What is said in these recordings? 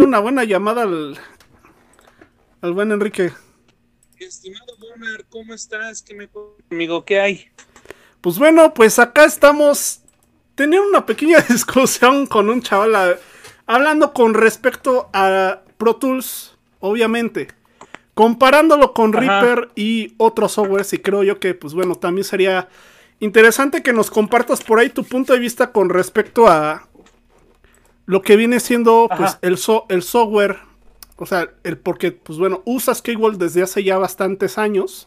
darle una buena llamada al, al buen Enrique. Estimado Gunnar, ¿cómo estás? ¿Qué me amigo? ¿Qué hay? Pues bueno, pues acá estamos teniendo una pequeña discusión con un chaval hablando con respecto a Pro Tools, obviamente. Comparándolo con Reaper y otros softwares, y creo yo que, pues bueno, también sería interesante que nos compartas por ahí tu punto de vista con respecto a lo que viene siendo pues, el, el software. O sea, el porque, pues bueno, usas Keywall desde hace ya bastantes años.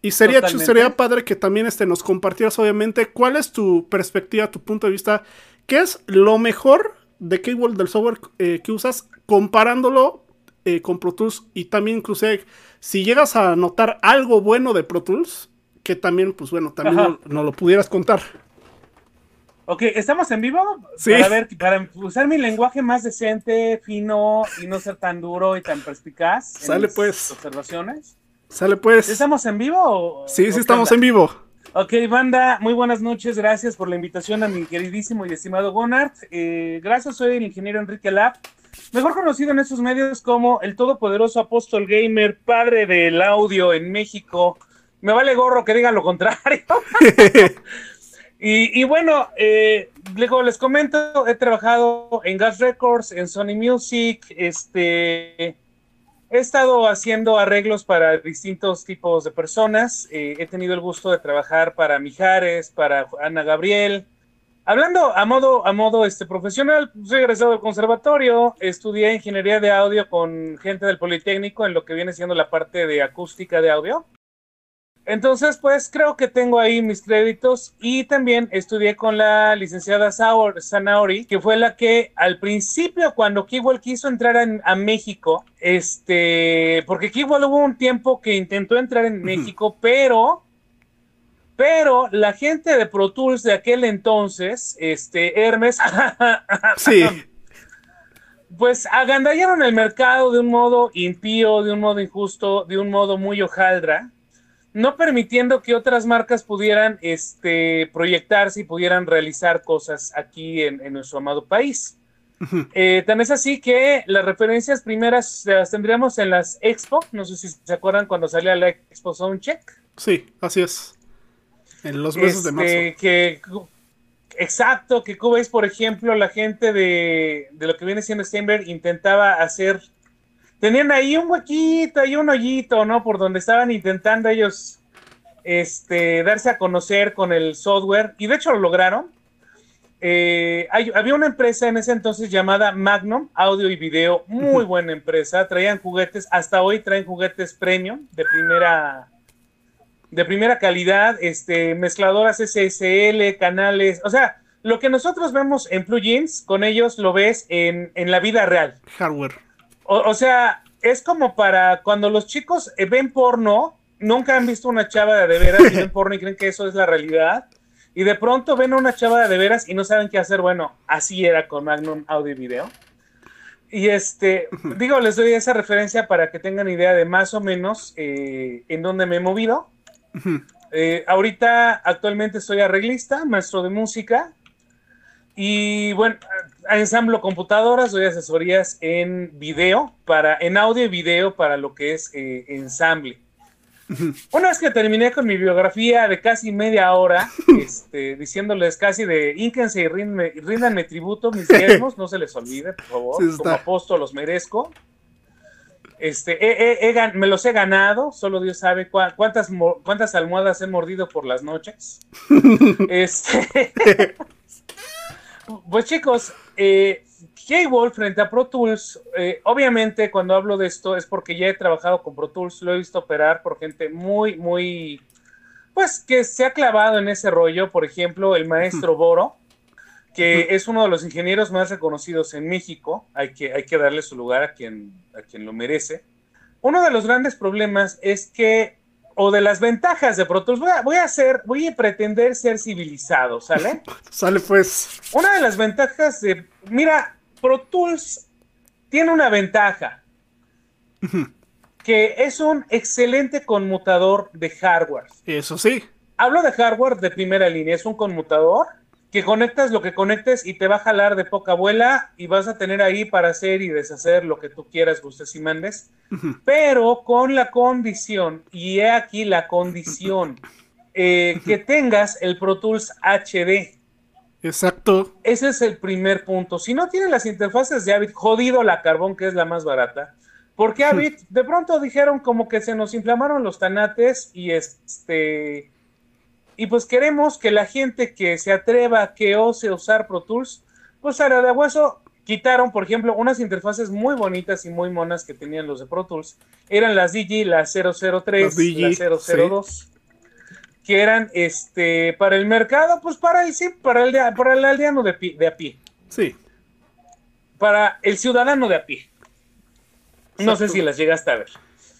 Y sería, sería padre que también este, nos compartieras, obviamente, cuál es tu perspectiva, tu punto de vista. ¿Qué es lo mejor de Keywall del software eh, que usas comparándolo eh, con Pro Tools? Y también, incluso, si llegas a notar algo bueno de Pro Tools, que también, pues bueno, también nos lo pudieras contar. Ok, ¿estamos en vivo? Sí. Para, ver, para usar mi lenguaje más decente, fino y no ser tan duro y tan perspicaz. Sale pues. Observaciones. Sale pues. ¿Estamos en vivo? sí, sí, estamos en vivo. Ok, banda, muy buenas noches. Gracias por la invitación a mi queridísimo y estimado Gonart. Eh, gracias, soy el ingeniero Enrique Lab, mejor conocido en estos medios como el todopoderoso apóstol gamer, padre del audio en México. Me vale gorro que digan lo contrario. Y, bueno, eh, les comento, he trabajado en Gas Records, en Sony Music, este, he estado haciendo arreglos para distintos tipos de personas, eh, he tenido el gusto de trabajar para Mijares, para Ana Gabriel. Hablando a modo, a modo este, profesional, soy egresado del conservatorio, estudié ingeniería de audio con gente del Politécnico en lo que viene siendo la parte de acústica de audio. Entonces, pues creo que tengo ahí mis créditos y también estudié con la licenciada Sanaori, que fue la que al principio cuando Kiwal quiso entrar a México, este, porque Kiwal hubo un tiempo que intentó entrar en México, pero pero la gente de Pro Tools de aquel entonces, este Hermes, sí. pues agandallaron el mercado de un modo impío, de un modo injusto, de un modo muy hojaldra no permitiendo que otras marcas pudieran este, proyectarse y pudieran realizar cosas aquí en, nuestro amado país. Eh, tan es así que las referencias primeras las tendríamos en las Expo. No sé si se acuerdan cuando salía la Expo Soundcheck. Sí, así es. En los meses de este, marzo. Que, exacto, que como veis, por ejemplo, la gente de, de lo que viene siendo Steinberg intentaba hacer tenían ahí un huequito y un hoyito, ¿no? Por donde estaban intentando ellos este, darse a conocer con el software, y de hecho lo lograron. Eh, había una empresa en ese entonces llamada Magnum, audio y video, muy buena empresa, traían juguetes, hasta hoy traen juguetes premium de primera, de primera calidad, este, mezcladoras SSL, canales, o sea, lo que nosotros vemos en plugins, con ellos lo ves en, en la vida real. Hardware. O, sea, es como para cuando los chicos eh, ven porno, nunca han visto una chava de, veras y ven porno y creen que eso es la realidad. Y de pronto ven a una chava de veras y no saben qué hacer. Bueno, así era con Magnum Audio y Video. Y este, digo, les doy esa referencia para que tengan idea de más o menos eh, en dónde me he movido. Eh, ahorita, actualmente soy arreglista, maestro de música. Y bueno, ensamblo computadoras, doy asesorías en video, para, en audio y video para lo que es eh, ensamble. Una vez que terminé con mi biografía de casi media hora, este, diciéndoles casi de ínquense y ríndanme, tributo, mis diezmos, no se les olvide, por favor, como apóstol los merezco. Este, me los he ganado, solo Dios sabe cuántas, cuántas almohadas he mordido por las noches. este, pues chicos, eh, K-Wolf frente a Pro Tools, eh, obviamente cuando hablo de esto es porque ya he trabajado con Pro Tools, lo he visto operar por gente muy, muy, pues que se ha clavado en ese rollo, por ejemplo, el maestro Boro, que es uno de los ingenieros más reconocidos en México, hay que, hay que darle su lugar a quien, a quien lo merece. Uno de los grandes problemas es que o de las ventajas de Pro Tools. Voy a, voy a voy a pretender ser civilizado, ¿sale? Sale pues. Una de las ventajas de, mira, Pro Tools tiene una ventaja, que es un excelente conmutador de hardware. Eso sí. Hablo de hardware de primera línea, es un conmutador que conectas lo que conectes y te va a jalar de poca abuela y vas a tener ahí para hacer y deshacer lo que tú quieras, gustes y mandes, pero con la condición, y he aquí la condición, eh, que tengas el Pro Tools HD. Exacto. Ese es el primer punto. Si no tienes las interfaces de Avid, jodido la Carbón, que es la más barata, porque Avid de pronto dijeron como que se nos inflamaron los tanates y este y pues queremos que la gente que se atreva, que ose usar Pro Tools, pues a la de hueso quitaron, por ejemplo, unas interfaces muy bonitas y muy monas que tenían los de Pro Tools. Eran las Digi, la 003, la 002. Que eran este para el mercado, pues para el sí, para el, para el aldeano de, de a pie. Sí. Para el ciudadano de a pie. No sé si las llegaste a ver.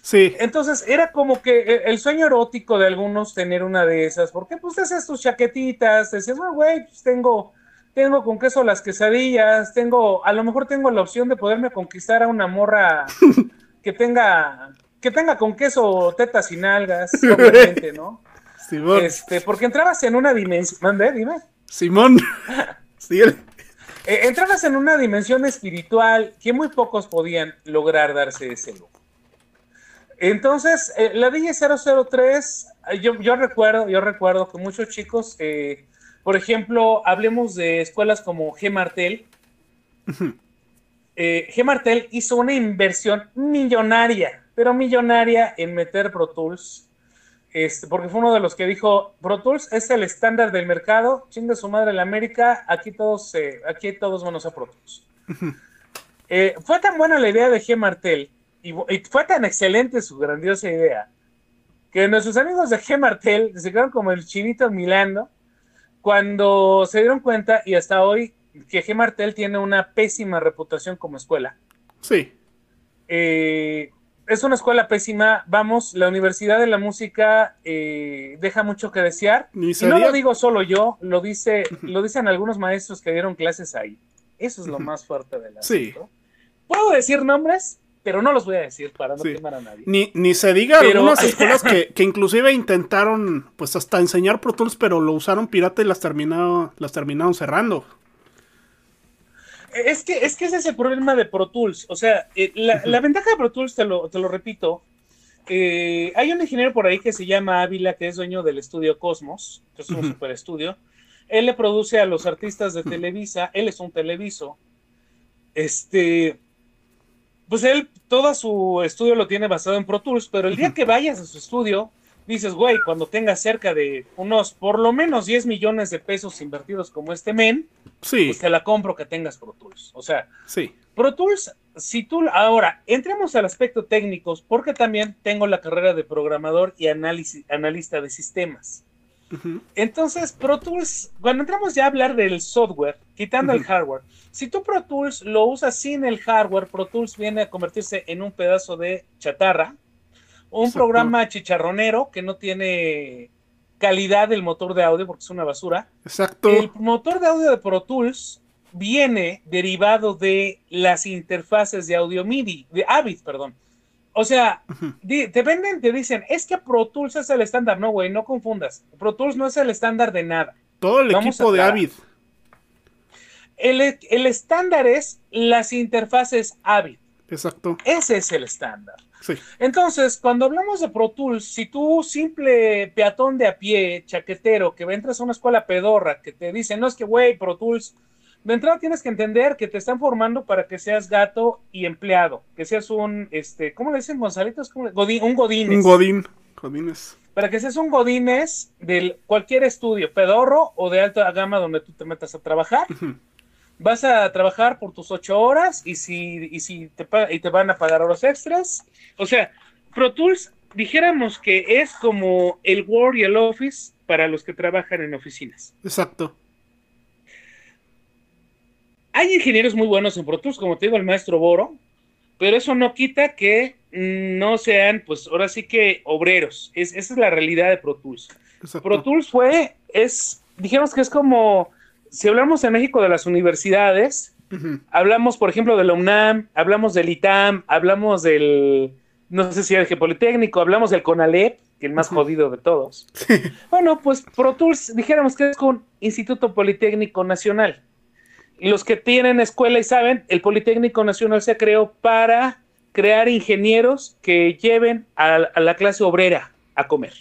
Sí. Entonces era como que e, el sueño erótico de algunos tener una de esas, porque pues te haces tus chaquetitas, te decías, güey, pues tengo, tengo con queso las quesadillas, tengo, a lo mejor tengo la opción de poderme conquistar a una morra que tenga, que tenga con queso tetas y nalgas, obviamente, ¿no? Simón. Este, porque entrabas en una dimensión, mande, dime. Simón. sí. Eh, entrabas en una dimensión espiritual que muy pocos podían lograr darse ese lujo. Entonces, eh, la DJ 003, eh, yo, yo, recuerdo, yo recuerdo que muchos chicos, eh, por ejemplo, hablemos de escuelas como G. Martel. G. Martel hizo una inversión millonaria, pero millonaria en meter Pro Tools. Este, porque fue uno de los que dijo, Pro Tools es el estándar del mercado, chinga su madre la América, aquí todos, aquí todos van a Pro Tools. fue tan buena la idea de G. Martel y, fue tan excelente su grandiosa idea que nuestros amigos de G. Martel se quedaron como el chinito milando cuando se dieron cuenta y hasta hoy que G. Martel tiene una pésima reputación como escuela. Sí. Eh, es una escuela pésima. Vamos, la Universidad de la Música eh, deja mucho que desear. y no lo digo solo yo, lo, dice, lo dicen algunos maestros que dieron clases ahí. Eso es lo más fuerte de la Sí. ¿Puedo decir nombres? Pero no los voy a decir para no quemar a nadie. Ni, se diga algunas escuelas que, inclusive intentaron pues hasta enseñar Pro Tools, pero lo usaron pirata y las terminaron, las terminaron cerrando. Es que, es que ese es el problema de Pro Tools. O sea, eh, la, ventaja de Pro Tools, te lo, te lo repito, eh, hay un ingeniero por ahí que se llama Ávila, que es dueño del estudio Cosmos, que es un super estudio. Él le produce a los artistas de Televisa, él es un televiso. Este, pues él todo su estudio lo tiene basado en Pro Tools, pero el día que vayas a su estudio, dices, güey, cuando tengas cerca de unos por lo menos 10 millones de pesos invertidos como este men, sí. pues te la compro que tengas Pro Tools. O sea, sí. Pro Tools, si tú, ahora, entremos al aspecto técnico, porque también tengo la carrera de programador y análisis, analista de sistemas. Entonces, Pro Tools, cuando entramos ya a hablar del software, quitando el hardware, si tú Pro Tools lo usas sin el hardware, Pro Tools viene a convertirse en un pedazo de chatarra, un programa chicharronero que no tiene calidad del motor de audio porque es una basura. Exacto. El motor de audio de Pro Tools viene derivado de las interfaces de audio MIDI, de Avid, perdón. O sea, te venden, te dicen, es que Pro Tools es el estándar. No, güey, no confundas. Pro Tools no es el estándar de nada. Todo el equipo de Avid. El, el, estándar es las interfaces Avid. Exacto. Ese es el estándar. Sí. Entonces, cuando hablamos de Pro Tools, si tú, simple peatón de a pie, chaquetero, que entras a una escuela pedorra, que te dicen, no es que, güey, Pro Tools de entrada tienes que entender que te están formando para que seas gato y empleado, que seas un, este, ¿cómo le dicen Gonzalitos? Godín, un godines. Un godín, godines. Para que seas un godines de cualquier estudio, pedorro o de alta gama donde tú te metas a trabajar. Vas a trabajar por tus ocho horas y si, y si te, y te van a pagar horas extras. O sea, Pro Tools, dijéramos que es como el Word y el Office para los que trabajan en oficinas. Exacto. Hay ingenieros muy buenos en Pro Tools, como te digo, el maestro Boro, pero eso no quita que no sean, pues ahora sí que obreros. esa es la realidad de Pro Tools. Pro Tools fue, es, dijimos que es como, si hablamos en México de las universidades, hablamos, por ejemplo, de la UNAM, hablamos del ITAM, hablamos del, no sé si el Politécnico, hablamos del CONALEP, que el más jodido de todos. Bueno, pues Pro Tools, dijéramos que es un Instituto Politécnico Nacional. Los que tienen escuela y saben, el Politécnico Nacional se creó para crear ingenieros que lleven a, la clase obrera a comer.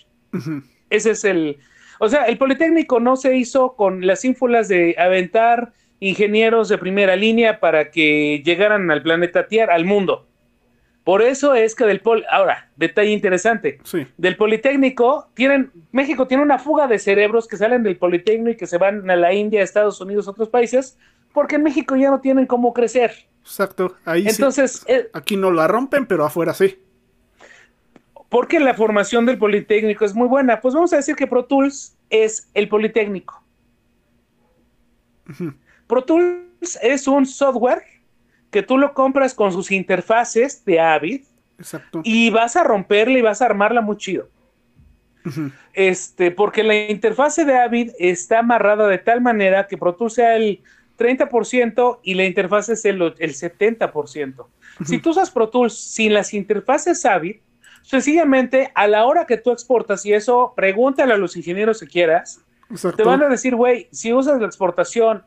Ese es el... O sea, el Politécnico no se hizo con las ínfulas de aventar ingenieros de primera línea para que llegaran al planeta Tierra, al mundo. Por eso es que del pol ahora, detalle interesante, del Politécnico tienen, México tiene una fuga de cerebros que salen del Politécnico y que se van a la India, Estados Unidos, otros países, porque en México ya no tienen cómo crecer. Exacto, ahí Entonces, eh, aquí no la rompen, pero afuera sí. Porque la formación del Politécnico es muy buena. Pues vamos a decir que Pro Tools es el Politécnico. Pro Tools es un software que tú lo compras con sus interfaces de Avid. Exacto. Y vas a romperla y vas a armarla muy chido. Este, porque la interfase de Avid está amarrada de tal manera que Pro Tools sea el 30% y la interfase es el, el 70%. Si tú usas Pro Tools sin las interfaces Avid, sencillamente a la hora que tú exportas, y eso pregúntale a los ingenieros si quieras, te van a decir, güey, si usas la exportación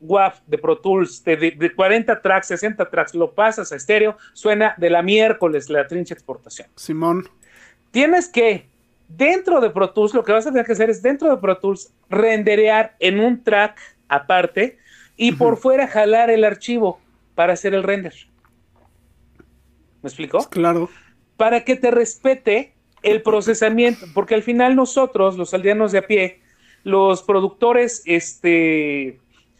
WAV de Pro Tools de, 40 tracks, 60 tracks, lo pasas a estéreo, suena de la miércoles la trincha exportación. Simón. Tienes que, dentro de Pro Tools, lo que vas a tener que hacer es dentro de Pro Tools renderear en un track aparte y por fuera jalar el archivo para hacer el render. ¿Me explico? Claro. Para que te respete el procesamiento, porque al final nosotros, los aldeanos de a pie, los productores, este,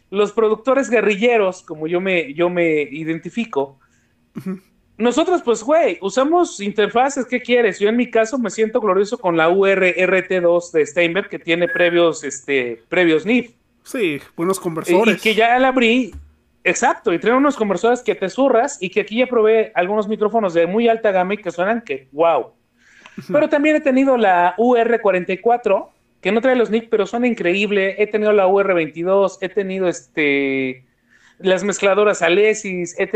los productores guerrilleros, como yo me, yo me identifico, nosotros, pues, güey, usamos interfaces, ¿qué quieres? Yo en mi caso me siento glorioso con la URRT2 de Steinberg, que tiene previos, este, previos NIF. Sí, buenos conversores. Y, que ya la abrí, exacto, y trae unos conversores que te zurras y que aquí ya probé algunos micrófonos de muy alta gama y que suenan que, wow. Pero también he tenido la UR44, que no trae los nick, pero son increíble. He tenido la UR22, he tenido este las mezcladoras Alesis, he,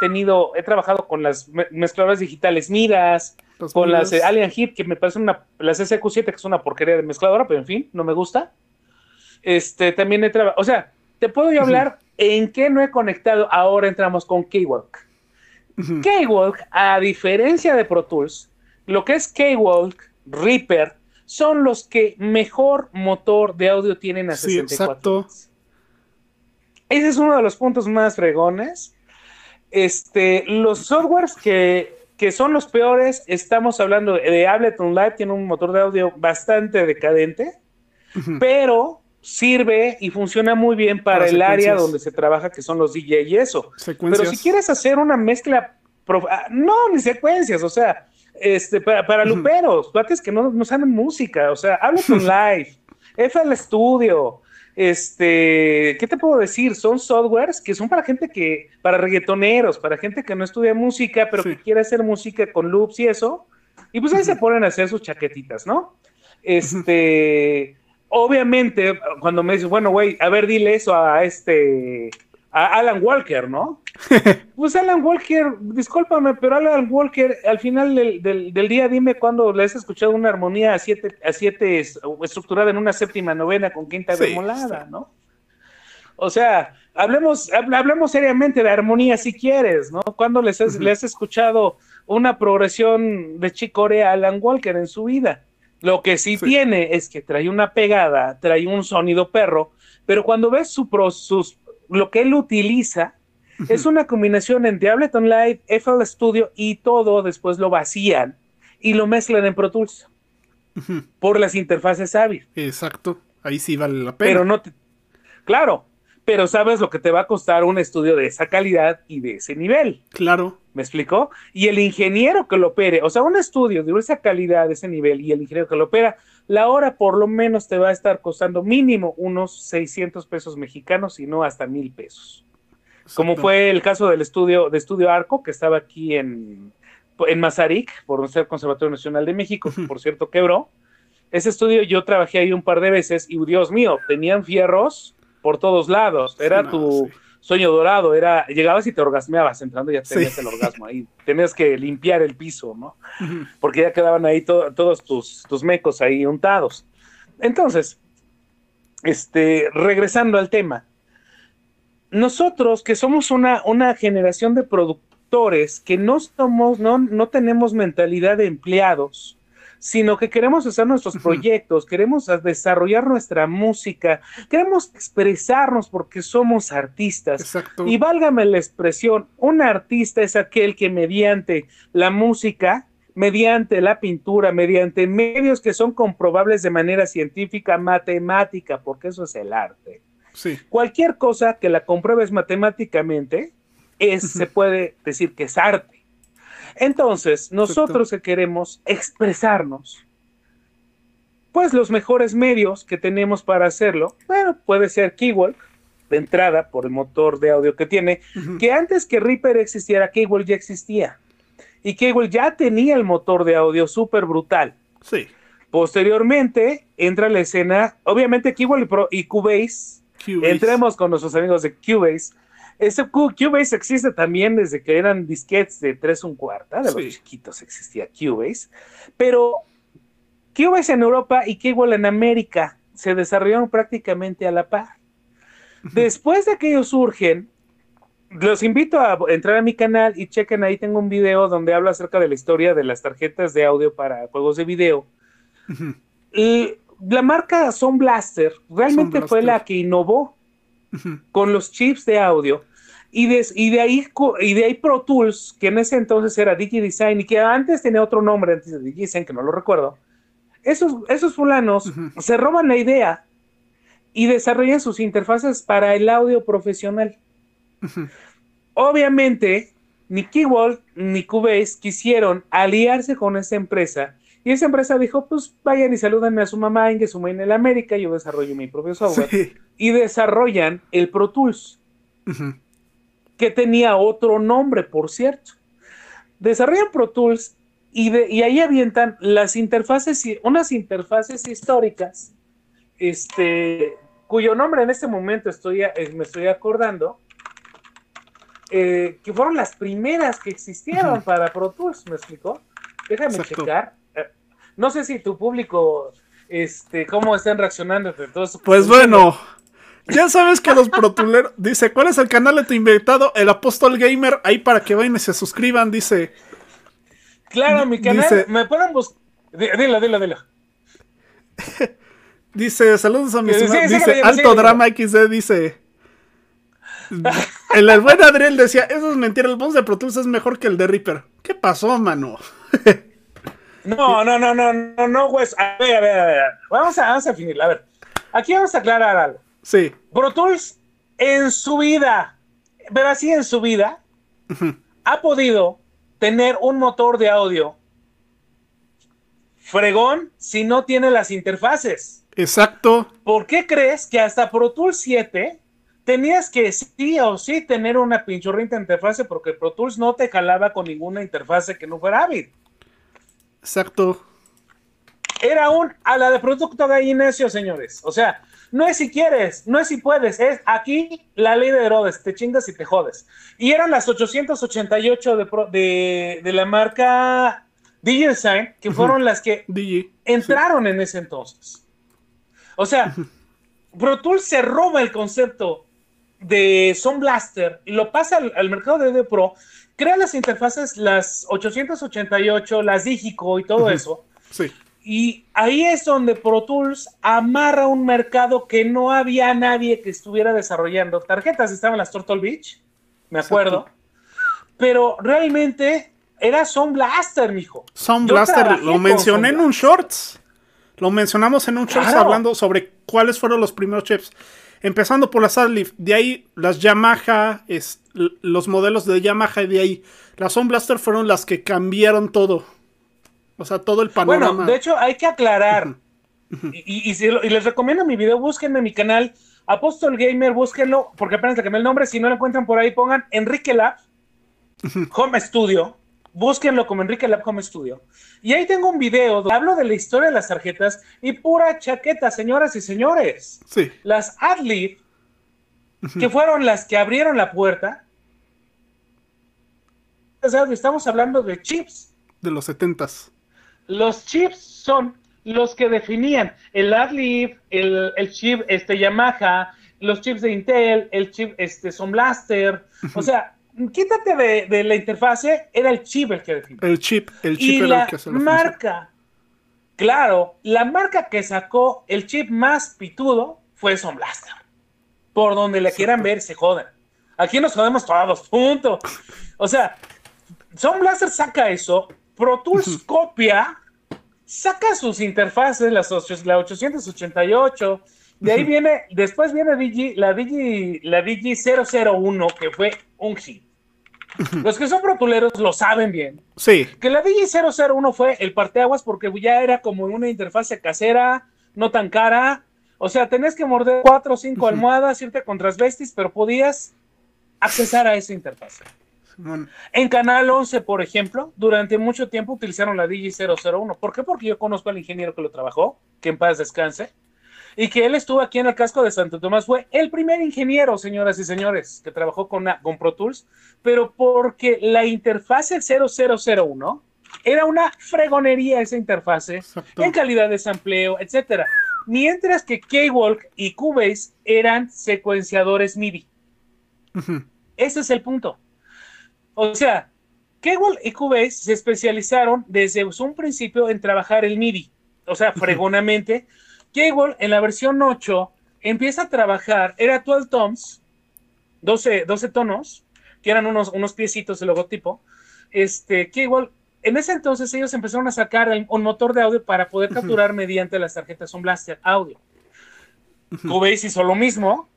tenido, he trabajado con las mezcladoras digitales Miras, con las eh, Alien Hit, que me parecen una, las SQ7, que es una porquería de mezcladora, pero en fin, no me gusta. Este, también he trabajado, o sea, te puedo yo hablar en qué no he conectado. Ahora entramos con K-Walk. K-Walk, a diferencia de Pro Tools, lo que es K-Walk, Reaper, son los que mejor motor de audio tienen a sí, 64 exacto. Ese es uno de los puntos más fregones. Este, los softwares que, son los peores, estamos hablando de Ableton Live, tiene un motor de audio bastante decadente, pero sirve y funciona muy bien para, el área donde se trabaja, que son los DJ y eso. Pero si quieres hacer una mezcla, ah, no, ni secuencias, o sea, este, para, para luperos, cuates que no, no saben música, o sea, hablo con Live, FL Studio, este, ¿qué te puedo decir? Son softwares que son para gente que, para reggaetoneros, para gente que no estudia música, pero que quiere hacer música con loops y eso, y pues ahí se ponen a hacer sus chaquetitas, ¿no? Este, obviamente, cuando me dices, bueno, güey, a ver, dile eso a este, a Alan Walker, ¿no? pues Alan Walker, discúlpame, pero Alan Walker, al final del, día, dime cuándo le has escuchado una armonía a siete, a siete estructurada en una séptima novena con quinta sí, ¿no? O sea, hablemos, hablemos seriamente de armonía si quieres, ¿no? ¿Cuándo les has, has escuchado una progresión de Chicorea a Alan Walker en su vida? Lo que sí, tiene es que trae una pegada, trae un sonido perro, pero cuando ves su sus lo que él utiliza es una combinación entre Ableton Live, FL Studio y todo después lo vacían y lo mezclan en Pro Tools por las interfaces Avid. Exacto, ahí sí vale la pena. Pero no te... Claro, pero sabes lo que te va a costar un estudio de esa calidad y de ese nivel. Claro. ¿Me explicó? Y el ingeniero que lo opere, o sea, un estudio de esa calidad, de ese nivel, y el ingeniero que lo opera, la hora por lo menos te va a estar costando mínimo unos 600 pesos mexicanos y no hasta mil pesos. Como fue el caso del estudio, de Estudio Arco, que estaba aquí en, en Mazarik, por ser Conservatorio Nacional de México, que por cierto quebró. Ese estudio yo trabajé ahí un par de veces y Dios mío, tenían fierros por todos lados. Era tu, sueño dorado, era, llegabas y te orgasmeabas, entrando ya tenías el orgasmo ahí, tenías que limpiar el piso, ¿no? Porque ya quedaban ahí todos tus, tus mecos ahí untados. Entonces, este, regresando al tema, nosotros que somos una, una generación de productores que no somos, no, no tenemos mentalidad de empleados, sino que queremos hacer nuestros proyectos, queremos desarrollar nuestra música, queremos expresarnos porque somos artistas. Y válgame la expresión, un artista es aquel que mediante la música, mediante la pintura, mediante medios que son comprobables de manera científica, matemática, porque eso es el arte. Cualquier cosa que la compruebes matemáticamente, es, se puede decir que es arte. Entonces, nosotros que queremos expresarnos, pues los mejores medios que tenemos para hacerlo, bueno, puede ser Keywalk, de entrada, por el motor de audio que tiene, que antes que Reaper existiera, Keywalk ya existía. Y Keywalk ya tenía el motor de audio súper brutal. Sí. Posteriormente, entra la escena, obviamente Keywalk y Cubase, entremos con nuestros amigos de Cubase, ese Cubase existe también desde que eran disquetes de 3 un cuarta, de los chiquitos existía Cubase, pero Cubase en Europa y Keywell en América se desarrollaron prácticamente a la par. Después de que ellos surgen, los invito a entrar a mi canal y chequen ahí, tengo un video donde hablo acerca de la historia de las tarjetas de audio para juegos de video. Y la marca Sound Blaster realmente fue la que innovó con los chips de audio y de, y, de ahí, y de ahí Pro Tools, que en ese entonces era DigiDesign y que antes tenía otro nombre antes de DigiDesign, que no lo recuerdo, esos, esos fulanos se roban la idea y desarrollan sus interfaces para el audio profesional. Obviamente, ni Keywall ni Cubase quisieron aliarse con esa empresa y esa empresa dijo, pues vayan y salúdenme a su mamá en que su en el América, yo desarrollo mi propio software. Y desarrollan el Pro Tools que tenía otro nombre, por cierto. Desarrollan Pro Tools y, y ahí avientan las interfaces, unas interfaces históricas, este, cuyo nombre en este momento estoy, me estoy acordando, eh, que fueron las primeras que existieron para Pro Tools, ¿me explicó? Déjame checar. Eh, no sé si tu público, este, cómo están reaccionando Pues bueno, ya sabes que los protuleros. Dice: ¿Cuál es el canal de tu invitado? El Apóstol Gamer. Ahí para que vayan y se suscriban. Dice. Claro, mi canal. me pueden buscar. Dilo, dilo, dilo. dice: Saludos a mi Dice: Alto Drama XD. Dice. el, buen Adriel decía: Eso es mentira. El boss de Pro Tools es mejor que el de Reaper. ¿Qué pasó, mano? no, no, no, no, no, no, güey. A ver, a ver, a ver. Vamos a, vamos a finir. A ver. Aquí vamos a aclarar algo. Sí. Pro Tools en su vida, pero así en su vida, ha podido tener un motor de audio fregón si no tiene las interfaces. Exacto. ¿Por qué crees que hasta Pro Tools 7 tenías que sí o sí tener una pinchurrita interfase porque Pro Tools no te jalaba con ninguna interfase que no fuera Avid? Exacto. Era un a la de producto gallinacio, señores. O sea, no es si quieres, no es si puedes, es aquí la ley de Herodes, te chingas y te jodes. Y eran las 888 de, de, la marca DigiDesign, que fueron las que entraron en ese entonces. O sea, Pro Tools se roba el concepto de Sound Blaster y lo pasa al, mercado de audio Pro, crea las interfaces, las 888, las Digico y todo eso. Sí. Y ahí es donde Pro Tools amarra un mercado que no había nadie que estuviera desarrollando. Tarjetas estaban las Turtle Beach, me acuerdo. Pero realmente era Sound Blaster, mijo. Sound Blaster, lo mencioné en un shorts. Lo mencionamos en un shorts hablando sobre cuáles fueron los primeros chips. Empezando por las Adlib, de ahí las Yamaha, es, los modelos de Yamaha y de ahí. Las Sound Blaster fueron las que cambiaron todo o sea, todo el panorama. Bueno, de hecho, hay que aclarar. y, les recomiendo mi video, búsquenme mi canal, Apostol Gamer, búsquenlo, porque apenas le cambié el nombre. Si no lo encuentran por ahí, pongan Enrique Lab Home Studio. Búsquenlo como Enrique Lab Home Studio. Y ahí tengo un video donde hablo de la historia de las tarjetas y pura chaqueta, señoras y señores. Sí. Las Adlib que fueron las que abrieron la puerta. Estamos hablando de chips. De los setentas. Los chips son los que definían el AdLib, el, el chip este, Yamaha, los chips de Intel, el chip este, Son Blaster. O sea, quítate de, la interfase, era el chip el que definía. El chip, el chip era el que se marca. Claro, la marca que sacó el chip más pitudo fue Son Blaster. Por donde le quieran ver, se joden. Aquí nos jodemos todos, punto. O sea, Son Blaster saca eso, Pro Tools copia saca sus interfaces, las, la 888, de ahí viene, después viene Digi, la Digi, la Digi 001, que fue un hit. Los que son protuleros lo saben bien. Sí. Que la Digi 001 fue el parteaguas porque ya era como una interfase casera, no tan cara. O sea, tenés que morder cuatro o cinco almohadas, irte con transvestis, pero podías accesar a esa interfase. En Canal 11, por ejemplo, durante mucho tiempo utilizaron la Digi001. ¿Por qué? Porque yo conozco al ingeniero que lo trabajó, que en paz descanse, y que él estuvo aquí en el casco de Santo Tomás. Fue el primer ingeniero, señoras y señores, que trabajó con, con Pro Tools, pero porque la interfase 0001 era una fregonería esa interfase en calidad de sampleo, etcétera. Mientras que K-Walk y Cubase eran secuenciadores MIDI. Ese es el punto. O sea, Kegel y Cubase se especializaron desde un principio en trabajar el MIDI, o sea, fregonamente. Kegel en la versión 8 empieza a trabajar, era 12 toms, 12, 12 tonos, que eran unos, unos piecitos de logotipo. Este, Kegel, en ese entonces ellos empezaron a sacar un motor de audio para poder capturar mediante las tarjetas un Blaster audio. Cubase hizo lo mismo,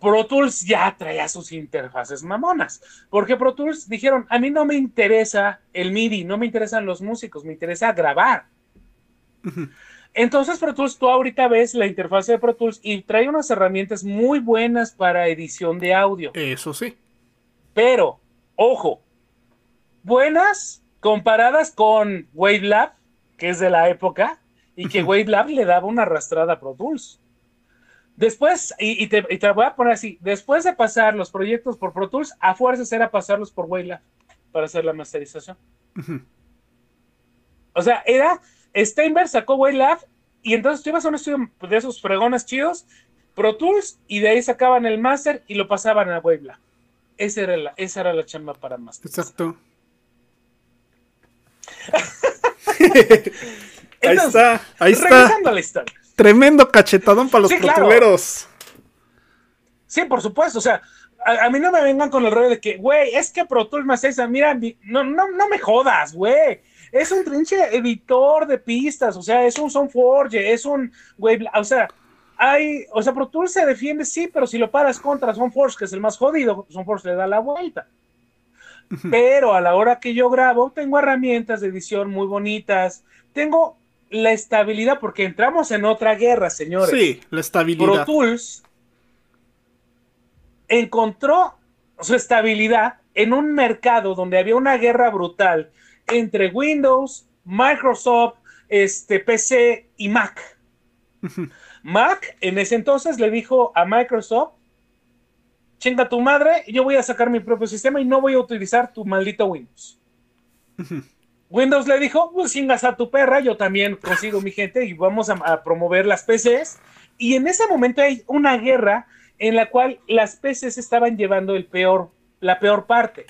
Pro Tools ya traía sus interfaces mamonas. Porque Pro Tools dijeron, a mí no me interesa el MIDI, no me interesan los músicos, me interesa grabar. Entonces Pro Tools, tú ahorita ves la interfase de Pro Tools y trae unas herramientas muy buenas para edición de audio. Eso sí. Pero, ojo, buenas comparadas con Wavelab, que es de la época, y que Wavelab le daba una arrastrada a Pro Tools. Después, y, te, voy a poner así, después de pasar los proyectos por Pro Tools, a fuerzas era pasarlos por Wavelab para hacer la masterización. O sea, era, Steinberg sacó Wavelab y entonces tú ibas a un estudio de esos fregones chidos, Pro Tools, y de ahí sacaban el master y lo pasaban a Wavelab. Esa era la, esa era la chamba para master. Exacto. ahí está, ahí está. Regresando a la historia. Tremendo cachetadón para los sí, Sí, por supuesto. O sea, a, mí no me vengan con el rollo de que, güey, es que Pro Tools más esa, mira, no, no, no me jodas, güey. Es un trinche editor de pistas, o sea, es un Soundforge, es un, güey, o sea, hay, o sea, Pro Tools se defiende, sí, pero si lo paras contra Soundforge, que es el más jodido, Soundforge le da la vuelta. Pero a la hora que yo grabo, tengo herramientas de edición muy bonitas, tengo la estabilidad, porque entramos en otra guerra, señores. Sí, la estabilidad. Pro Tools encontró su estabilidad en un mercado donde había una guerra brutal entre Windows, Microsoft, este, PC y Mac. Mac en ese entonces le dijo a Microsoft, chinga tu madre, yo voy a sacar mi propio sistema y no voy a utilizar tu maldito Windows. Windows le dijo, pues chingas a tu perra, yo también consigo mi gente y vamos a, promover las PCs. Y en ese momento hay una guerra en la cual las PCs estaban llevando el peor, la peor parte.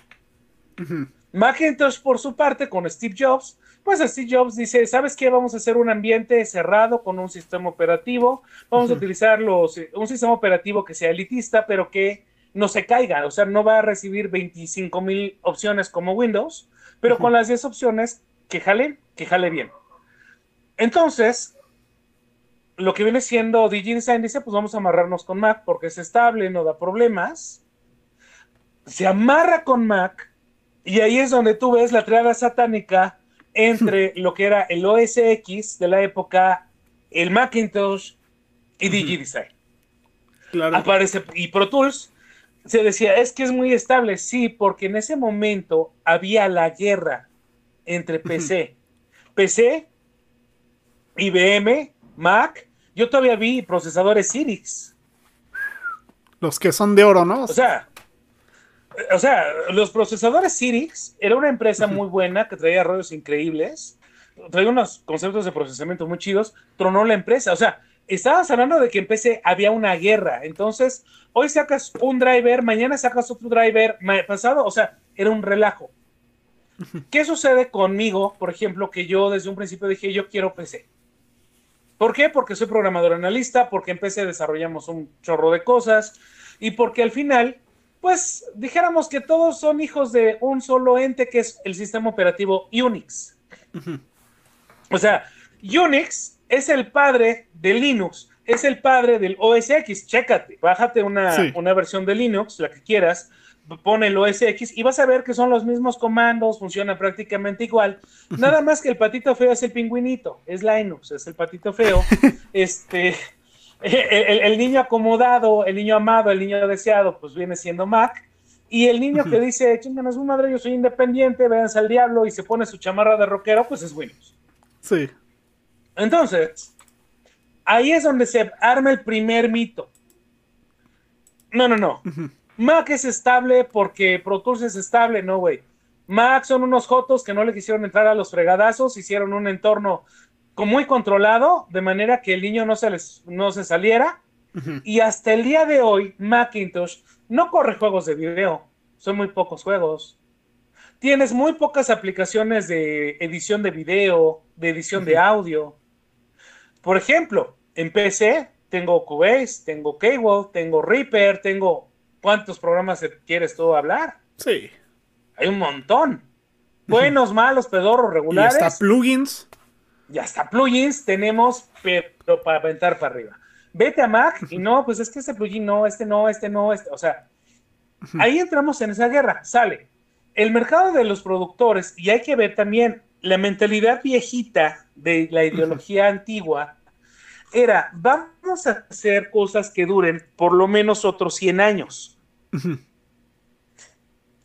Macintosh, por su parte, con Steve Jobs, pues Steve Jobs dice, ¿sabes qué? Vamos a hacer un ambiente cerrado con un sistema operativo, vamos a utilizar los, un sistema operativo que sea elitista, pero que no se caiga, o sea, no va a recibir 25 mil opciones como Windows, pero con las 10 opciones que jale, que jale bien. Entonces, lo que viene siendo DigiDesign dice, pues vamos a amarrarnos con Mac porque es estable, no da problemas. Se amarra con Mac y ahí es donde tú ves la triada satánica entre lo que era el OS X de la época, el Macintosh y DigiDesign. Claro. Aparece y Pro Tools se decía, es que es muy estable, sí, porque en ese momento había la guerra entre PC, PC, IBM, Mac, yo todavía vi procesadores Cyrix. Los que son de oro, ¿no? O sea, o sea, los procesadores Cyrix era una empresa muy buena que traía rollos increíbles, traía unos conceptos de procesamiento muy chidos, tronó la empresa. O sea, estabas hablando de que en PC había una guerra. Entonces, hoy sacas un driver, mañana sacas otro driver, pasado, o sea, era un relajo. ¿Qué sucede conmigo, por ejemplo, que yo desde un principio dije, yo quiero PC? ¿Por qué? Porque soy programador analista, porque en PC desarrollamos un chorro de cosas y porque al final, pues dijéramos que todos son hijos de un solo ente que es el sistema operativo Unix. O sea, Unix es el padre de Linux, es el padre del OS X. Chécate, bájate una, una versión de Linux, la que quieras, pone el OS X y vas a ver que son los mismos comandos, funciona prácticamente igual. Nada más que el patito feo es el pingüinito, es Linux, es el patito feo. este, el, niño acomodado, el niño amado, el niño deseado, pues viene siendo Mac. Y el niño que dice, chinganos, madre, yo soy independiente, véanse al diablo y se pone su chamarra de rockero, pues es Windows. Sí. Entonces, ahí es donde se arma el primer mito. No, no, no. Mac es estable porque Pro Tools es estable, no, güey. Mac son unos jotos que no le quisieron entrar a los fregadazos, hicieron un entorno muy controlado, de manera que el niño no se, les, no se saliera. Y hasta el día de hoy, Macintosh no corre juegos de video, son muy pocos juegos. Tienes muy pocas aplicaciones de edición de video, de edición de audio. Por ejemplo, en PC tengo Cubase, tengo Cable, tengo Reaper, tengo ¿Cuántos programas quieres tú hablar? Sí. Hay un montón. Buenos, malos, pedorros, regulares. Y hasta plugins. Y hasta plugins tenemos, pero para aventar para arriba. Vete a Mac y no, pues es que este plugin no, este no, este no, este. O sea, ahí entramos en esa guerra. Sale. El mercado de los productores, y hay que ver también la mentalidad viejita de la ideología antigua, era, vamos a hacer cosas que duren por lo menos otros 100 años.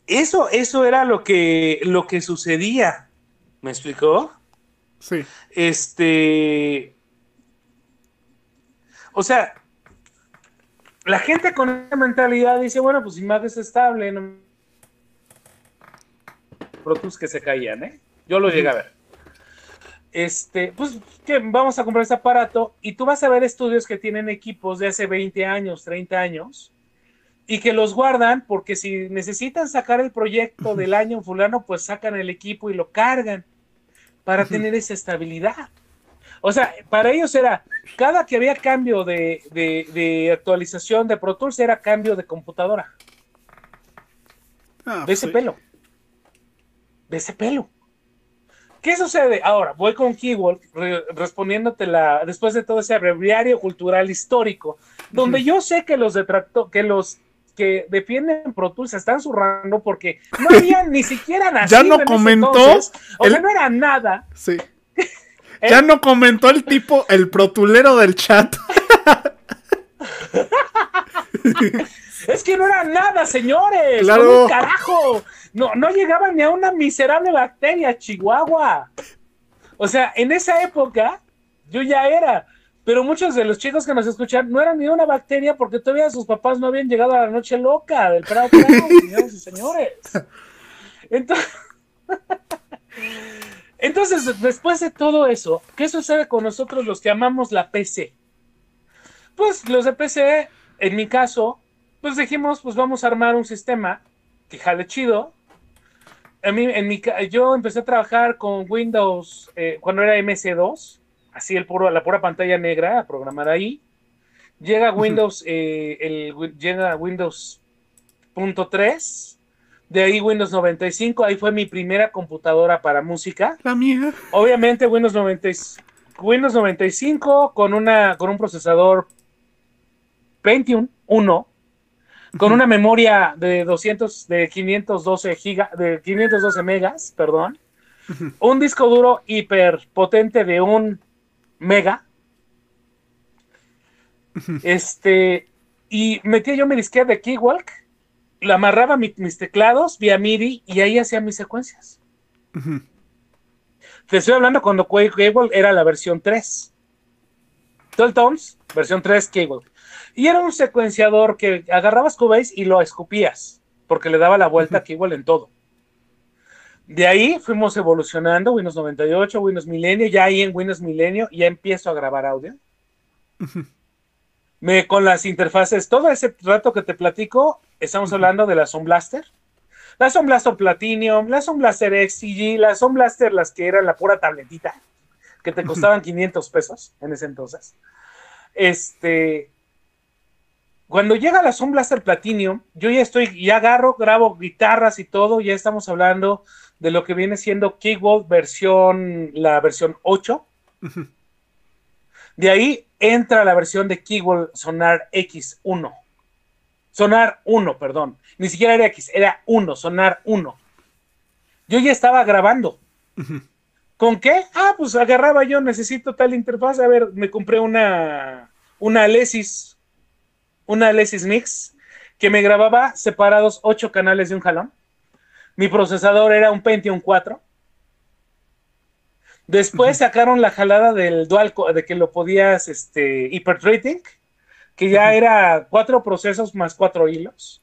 Eso, eso era lo que, lo que sucedía. ¿Me explicó? Sí. Este. O sea, la gente con esa mentalidad dice, bueno, pues si Mac es estable, no... que se caían, ¿eh? Yo lo llegué a ver este, pues que vamos a comprar este aparato y tú vas a ver estudios que tienen equipos de hace 20 años, 30 años y que los guardan porque si necesitan sacar el proyecto del año fulano, pues sacan el equipo y lo cargan para tener esa estabilidad. O sea, para ellos era, cada que había cambio de, de, actualización de Pro Tools era cambio de computadora. Ah, de ese pelo. De ese pelo. ¿Qué sucede? Ahora, voy con Keyword respondiéndote la, después de todo ese breviario cultural histórico, donde yo sé que los detracto, que los que defienden Pro Tools están zurrando porque no había ni siquiera nacido. Ya no comentó. o sea, no era nada. Sí. ya no comentó el tipo, el protulero del chat. es que no era nada, señores. Claro. carajo. No, no llegaba ni a una miserable bacteria, Chihuahua. O sea, en esa época yo ya era, pero muchos de los chicos que nos escuchan no eran ni una bacteria porque todavía sus papás no habían llegado a la noche loca del Prado, señores y señores. Entonces, entonces, después de todo eso, ¿qué sucede con nosotros los que amamos la PC? Pues los de PC, en mi caso, pues dijimos, pues vamos a armar un sistema que jale chido, a mí, en mi, yo empecé a trabajar con Windows eh, cuando era MS2, así el puro, la pura pantalla negra, a programar ahí. Llega Windows, eh, el, llega Windows .3, de ahí Windows 95, ahí fue mi primera computadora para música. La mía. Obviamente Windows 90, Windows 95 con una con un procesador Pentium 1 con una memoria de 200, de 512 giga, de 512 megas, perdón, un disco duro hiper potente de un mega, este, y metía yo mi disquete de Keywalk, la amarraba mis teclados vía MIDI y ahí hacía mis secuencias. Te estoy hablando cuando Keywalk era la versión 3. Tones, versión 3 Cable. Y era un secuenciador que agarrabas Cubase y lo escupías, porque le daba la vuelta a Cable en todo. De ahí fuimos evolucionando, Windows 98, Windows Milenio, ya ahí en Windows Milenio ya empiezo a grabar audio. Me, con las interfaces, todo ese rato que te platico, estamos hablando de la Sound Blaster. La Sound Blaster Platinum, la Sound Blaster XCG, la Sound Blaster, las que eran la pura tabletita, que te costaban 500 pesos en ese entonces. Este, cuando llega la Sound Blaster Platinum, yo ya estoy, ya agarro, grabo guitarras y todo, ya estamos hablando de lo que viene siendo Kickball versión, la versión 8. De ahí entra la versión de Kickball Sonar X1. Sonar 1, perdón. Ni siquiera era X, era 1, Sonar 1. Yo ya estaba grabando. ¿Con qué? Ah, pues agarraba yo, necesito tal interfaz. A ver, me compré una, una Alesis, una Alesis Mix, que me grababa separados ocho canales de un jalón. Mi procesador era un Pentium 4. Después sacaron la jalada del dual, de que lo podías, este, hyperthreading, que ya era cuatro procesos más cuatro hilos.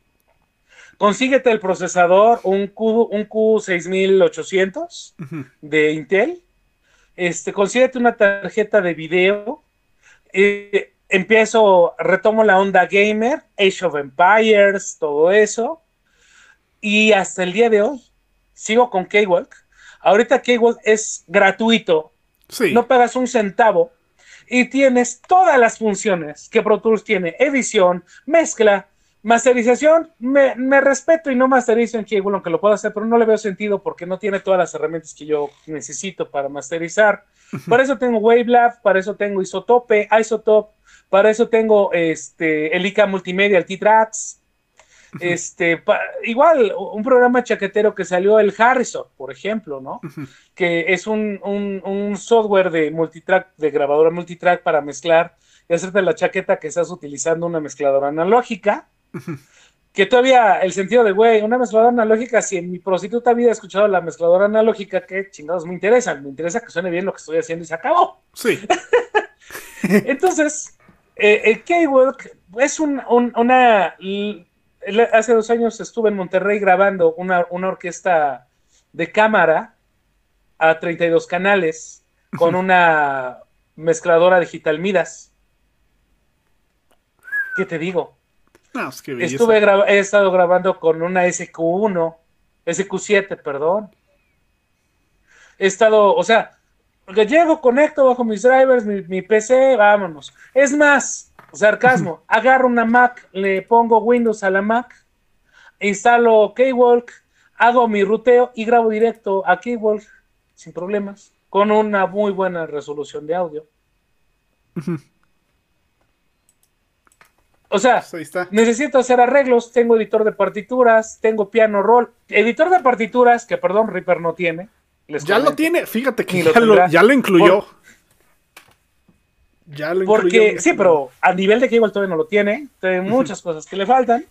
Consíguete el procesador, un, Q, un Q6800 de Intel. Este, consíguete una tarjeta de video. Eh, empiezo, retomo la onda gamer, Age of Empires, todo eso. Y hasta el día de hoy sigo con K-Walk. Ahorita K-Walk es gratuito. No pagas un centavo y tienes todas las funciones que Pro Tools tiene: edición, mezcla, masterización. Me, respeto y no masterizo en K-Walk, aunque lo puedo hacer, pero no le veo sentido porque no tiene todas las herramientas que yo necesito para masterizar. Para eso tengo Wavelab, para eso tengo Isotope, Isotope, para eso tengo este, el ICA Multimedia, el T-Tracks este, igual, un programa chaquetero que salió el Harrison, por ejemplo, ¿no? Que es un, software de multitrack, de grabadora multitrack para mezclar y hacerte la chaqueta que estás utilizando una mezcladora analógica. Que todavía el sentido de, güey, una mezcladora analógica, si en mi prostituta había escuchado la mezcladora analógica, que chingados me interesa, me interesa que suene bien lo que estoy haciendo y se acabó. Sí. Entonces, eh, el K-Work es un, una hace dos años estuve en Monterrey grabando una, orquesta de cámara a 32 canales con una mezcladora digital Midas. ¿Qué te digo? Estuve he estado grabando con una SQ1, SQ7, perdón. He estado, o sea, llego, conecto bajo mis drivers, mi, mi PC, vámonos. Es más, Sarcasmo. Agarro una Mac, le pongo Windows a la Mac, instalo K-Walk, hago mi ruteo y grabo directo a K-Walk sin problemas, con una muy buena resolución de audio. O sea, pues necesito hacer arreglos, tengo editor de partituras, tengo piano roll, editor de partituras que, perdón, Reaper no tiene. Ya lo tiene, fíjate que ya lo, incluyó. Porque, sí, pero a nivel de Cable todavía no lo tiene. Tiene muchas cosas que le faltan.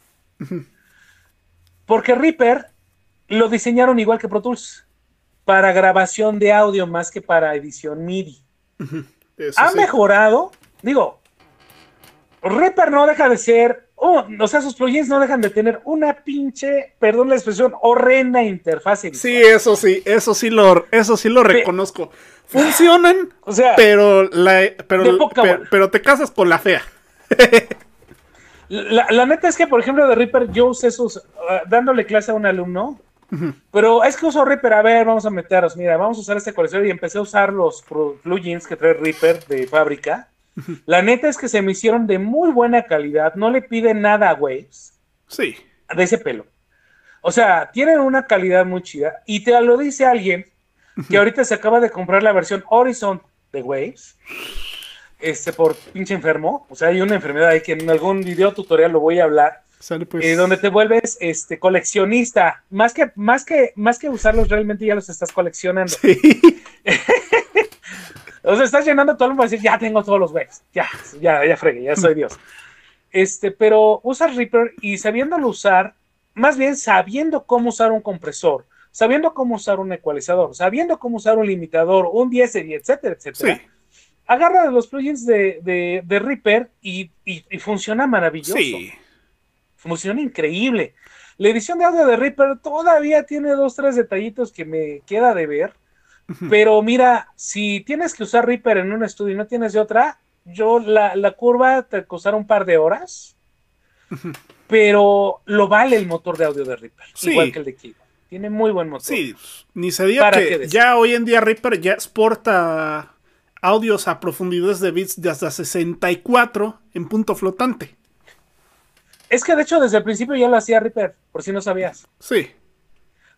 Porque Reaper lo diseñaron igual que Pro Tools. Para grabación de audio más que para edición MIDI. ha mejorado. Digo, Reaper no deja de ser. Oh, o sea, sus plugins no dejan de tener una pinche, perdón la expresión, horrenda interfaz. Sí, eso sí, eso sí lo, eso sí lo reconozco funcionan, o sea, pero, la, pero, pero, te casas con la fea. la, neta es que, por ejemplo, de Reaper yo usé sus, uh, dándole clase a un alumno, pero es que uso Reaper, a ver, vamos a meteros, mira, vamos a usar este colección y empecé a usar los plugins que trae Reaper de fábrica. La neta es que se me hicieron de muy buena calidad, no le piden nada a Waves. Sí. De ese pelo. O sea, tienen una calidad muy chida y te lo dice alguien que ahorita se acaba de comprar la versión Horizon de Waves. Este, por pinche enfermo. O sea, hay una enfermedad ahí que en algún video tutorial lo voy a hablar. Pues. Eh, donde te vuelves este coleccionista. Más que, más que, más que usarlos, realmente ya los estás coleccionando. o sea, estás llenando todo el mundo decir, ya tengo todos los waves. Ya, ya, ya fregué, ya soy Dios. Este, pero usas Reaper y sabiéndolo usar, más bien sabiendo cómo usar un compresor, sabiendo cómo usar un ecualizador, sabiendo cómo usar un limitador, un diésel, etcétera, etcétera, agarra los plugins de, de, Reaper y, funciona maravilloso. Sí. Funciona increíble. La edición de audio de Reaper todavía tiene dos, tres detallitos que me queda de ver. Pero mira, si tienes que usar Reaper en un estudio y no tienes de otra, yo la, curva te costará un par de horas. pero lo vale el motor de audio de Reaper, igual que el de Kigo. Tiene muy buen motor. Sí, ni se diga que ya hoy en día Reaper ya exporta audios a profundidades de bits de hasta 64 en punto flotante. Es que de hecho desde el principio ya lo hacía Reaper, por si no sabías. Sí.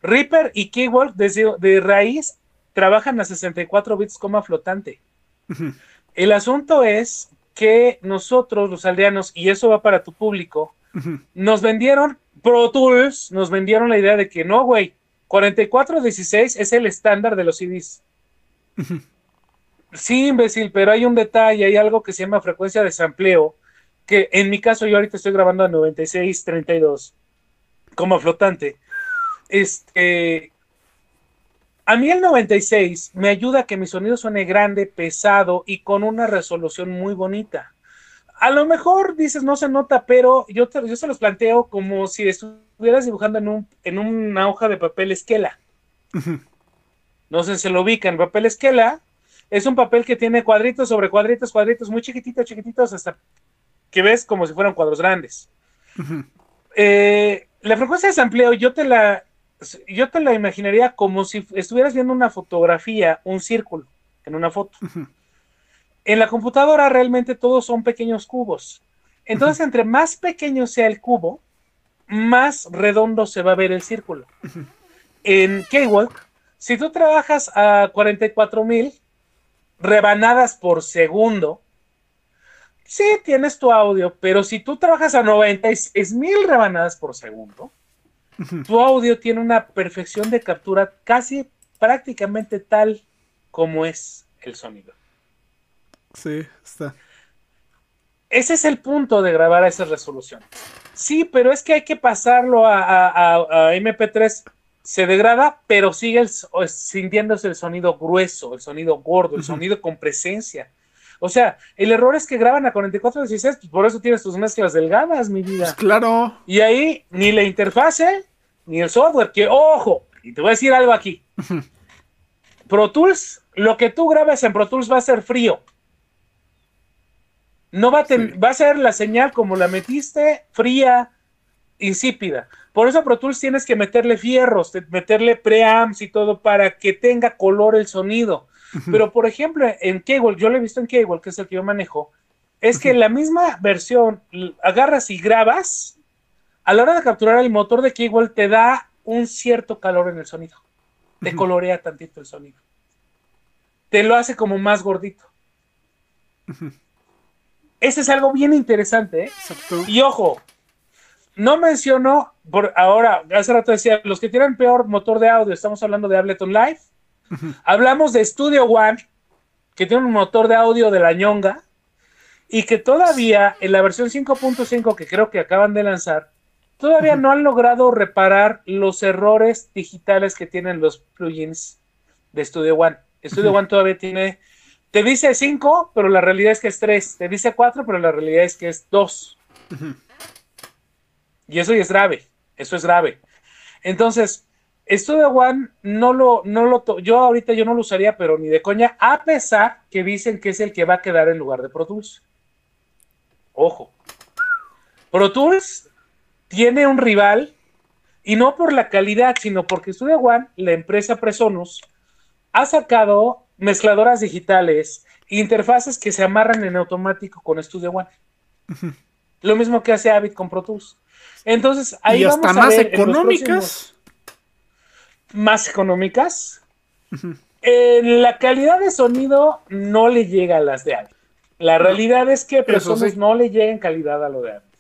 Reaper y Keyword desde de raíz trabajan a 64 bits coma flotante. El asunto es que nosotros, los aldeanos, y eso va para tu público, nos vendieron Pro Tools, nos vendieron la idea de que no, güey, 4416 es el estándar de los CDs. Sí, imbécil, pero hay un detalle, hay algo que se llama frecuencia de sampleo, que en mi caso yo ahorita estoy grabando a 9632 como flotante. Este, a mí el 96 me ayuda a que mi sonido suene grande, pesado y con una resolución muy bonita. A lo mejor dices no se nota, pero yo, yo se los planteo como si estuvieras dibujando en, un, en una hoja de papel esquela. No sé si se lo ubican. Papel esquela es un papel que tiene cuadritos sobre cuadritos, cuadritos muy chiquititos, chiquititos, hasta que ves como si fueran cuadros grandes. Eh, la frecuencia de sampleo yo te la yo te la imaginaría como si estuvieras viendo una fotografía, un círculo en una foto. En la computadora realmente todos son pequeños cubos. Entonces, entre más pequeño sea el cubo, más redondo se va a ver el círculo. En K-Walk, si tú trabajas a 44.000 rebanadas por segundo, sí tienes tu audio, pero si tú trabajas a 96.000 rebanadas por segundo, tu audio tiene una perfección de captura casi prácticamente tal como es el sonido. Sí, está. Ese es el punto de grabar a esa resolución. Sí, pero es que hay que pasarlo a, MP3. Se degrada, pero sigue sintiéndose el sonido grueso, el sonido gordo, el sonido con presencia. O sea, el error es que graban a 4416, pues por eso tienes tus mezclas delgadas, mi vida. Pues claro. Y ahí ni la interfase, ni el software, que ojo, y te voy a decir algo aquí. Pro Tools, lo que tú grabes en Pro Tools va a ser frío. No va a, va a ser la señal como la metiste, fría, insípida. Por eso Pro Tools tienes que meterle fierros, meterle preamps y todo para que tenga color el sonido. Pero por ejemplo, en Cable, yo lo he visto en Cable, que es el que yo manejo, es que la misma versión agarras y grabas, a la hora de capturar el motor de Cable te da un cierto calor en el sonido. Te colorea tantito el sonido. Te lo hace como más gordito. Ese es algo bien interesante. ¿eh? Y ojo, no menciono, por ahora, hace rato decía, los que tienen peor motor de audio, estamos hablando de Ableton Live. Hablamos de Studio One, que tiene un motor de audio de la ñonga, y que todavía en la versión 5.5 que creo que acaban de lanzar, todavía no han logrado reparar los errores digitales que tienen los plugins de Studio One. Studio One todavía tiene te dice 5, pero la realidad es que es 3. Te dice 4, pero la realidad es que es 2. Y eso ya es grave. Eso es grave. Entonces, Studio One no lo, no lo, yo ahorita yo no lo usaría, pero ni de coña, a pesar que dicen que es el que va a quedar en lugar de Pro Tools. Ojo. Pro Tools tiene un rival, y no por la calidad, sino porque Studio One, la empresa Presonus, ha sacado mezcladoras digitales, interfaces que se amarran en automático con Studio One. Lo mismo que hace Avid con Pro Tools. Entonces, ahí vamos a más económicas. Más económicas. la calidad de sonido no le llega a las de Avid. La realidad es que personas no le llega en calidad a lo de Avid.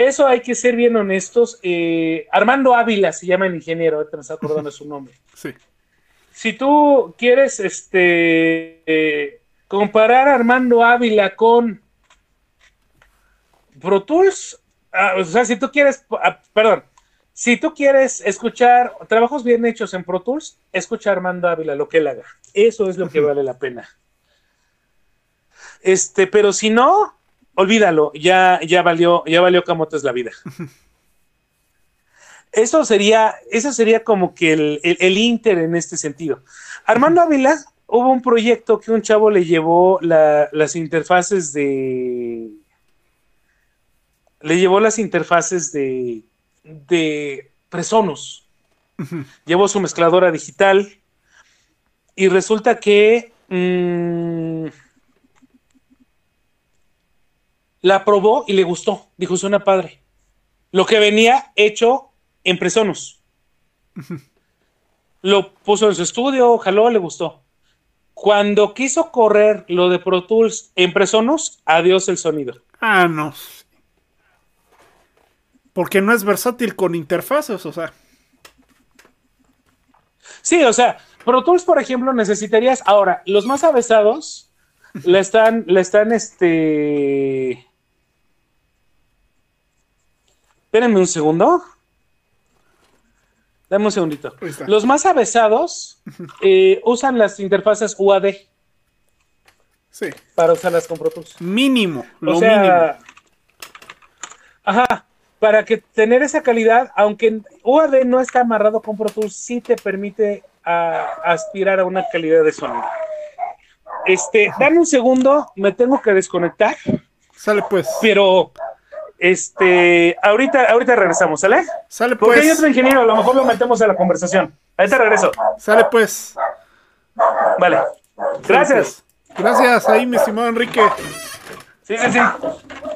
Eso hay que ser bien honestos. Eh, Armando Ávila se llama el ingeniero, ahorita me está acordando su nombre. Sí si tú quieres este comparar Armando Ávila con Pro Tools, ah, o sea, si tú quieres, ah, perdón, si tú quieres escuchar trabajos bien hechos en Pro Tools, escucha a Armando Ávila, lo que él haga. Eso es lo que vale la pena. Este, pero si no, olvídalo, ya, ya valió, ya valió camotes la vida. Eso sería, eso sería como que el, el, Inter en este sentido. Armando Ávila, hubo un proyecto que un chavo le llevó las interfaces de. Le llevó las interfaces de, de Presonus. Llevó su mezcladora digital. Y resulta que mm, la probó y le gustó. Dijo, suena padre. Lo que venía hecho en Presonus. Lo puso en su estudio, jaló, le gustó. Cuando quiso correr lo de Pro Tools en Presonus, adiós el sonido. Ah, no. Porque no es versátil con interfaces, o sea. Sí, o sea, Pro Tools, por ejemplo, necesitarías. Ahora, los más avesados le están, le están, este. Espérenme un segundo. Dame un segundito. Los más avesados eh, usan las interfaces UAD. Sí. Para usarlas con Pro Tools. Mínimo, lo mínimo. Ajá. Para que tener esa calidad, aunque UAD no está amarrado con Pro Tools, sí te permite aspirar a una calidad de sonido. Este, dame un segundo, me tengo que desconectar. Sale pues. Pero este, ahorita, ahorita regresamos, ¿sale? Sale pues. Porque hay otro ingeniero, a lo mejor lo metemos a la conversación. Ahorita regreso. Sale pues. Vale. Gracias. Pues. Gracias ahí, mi estimado Enrique. Sí, sí, sí.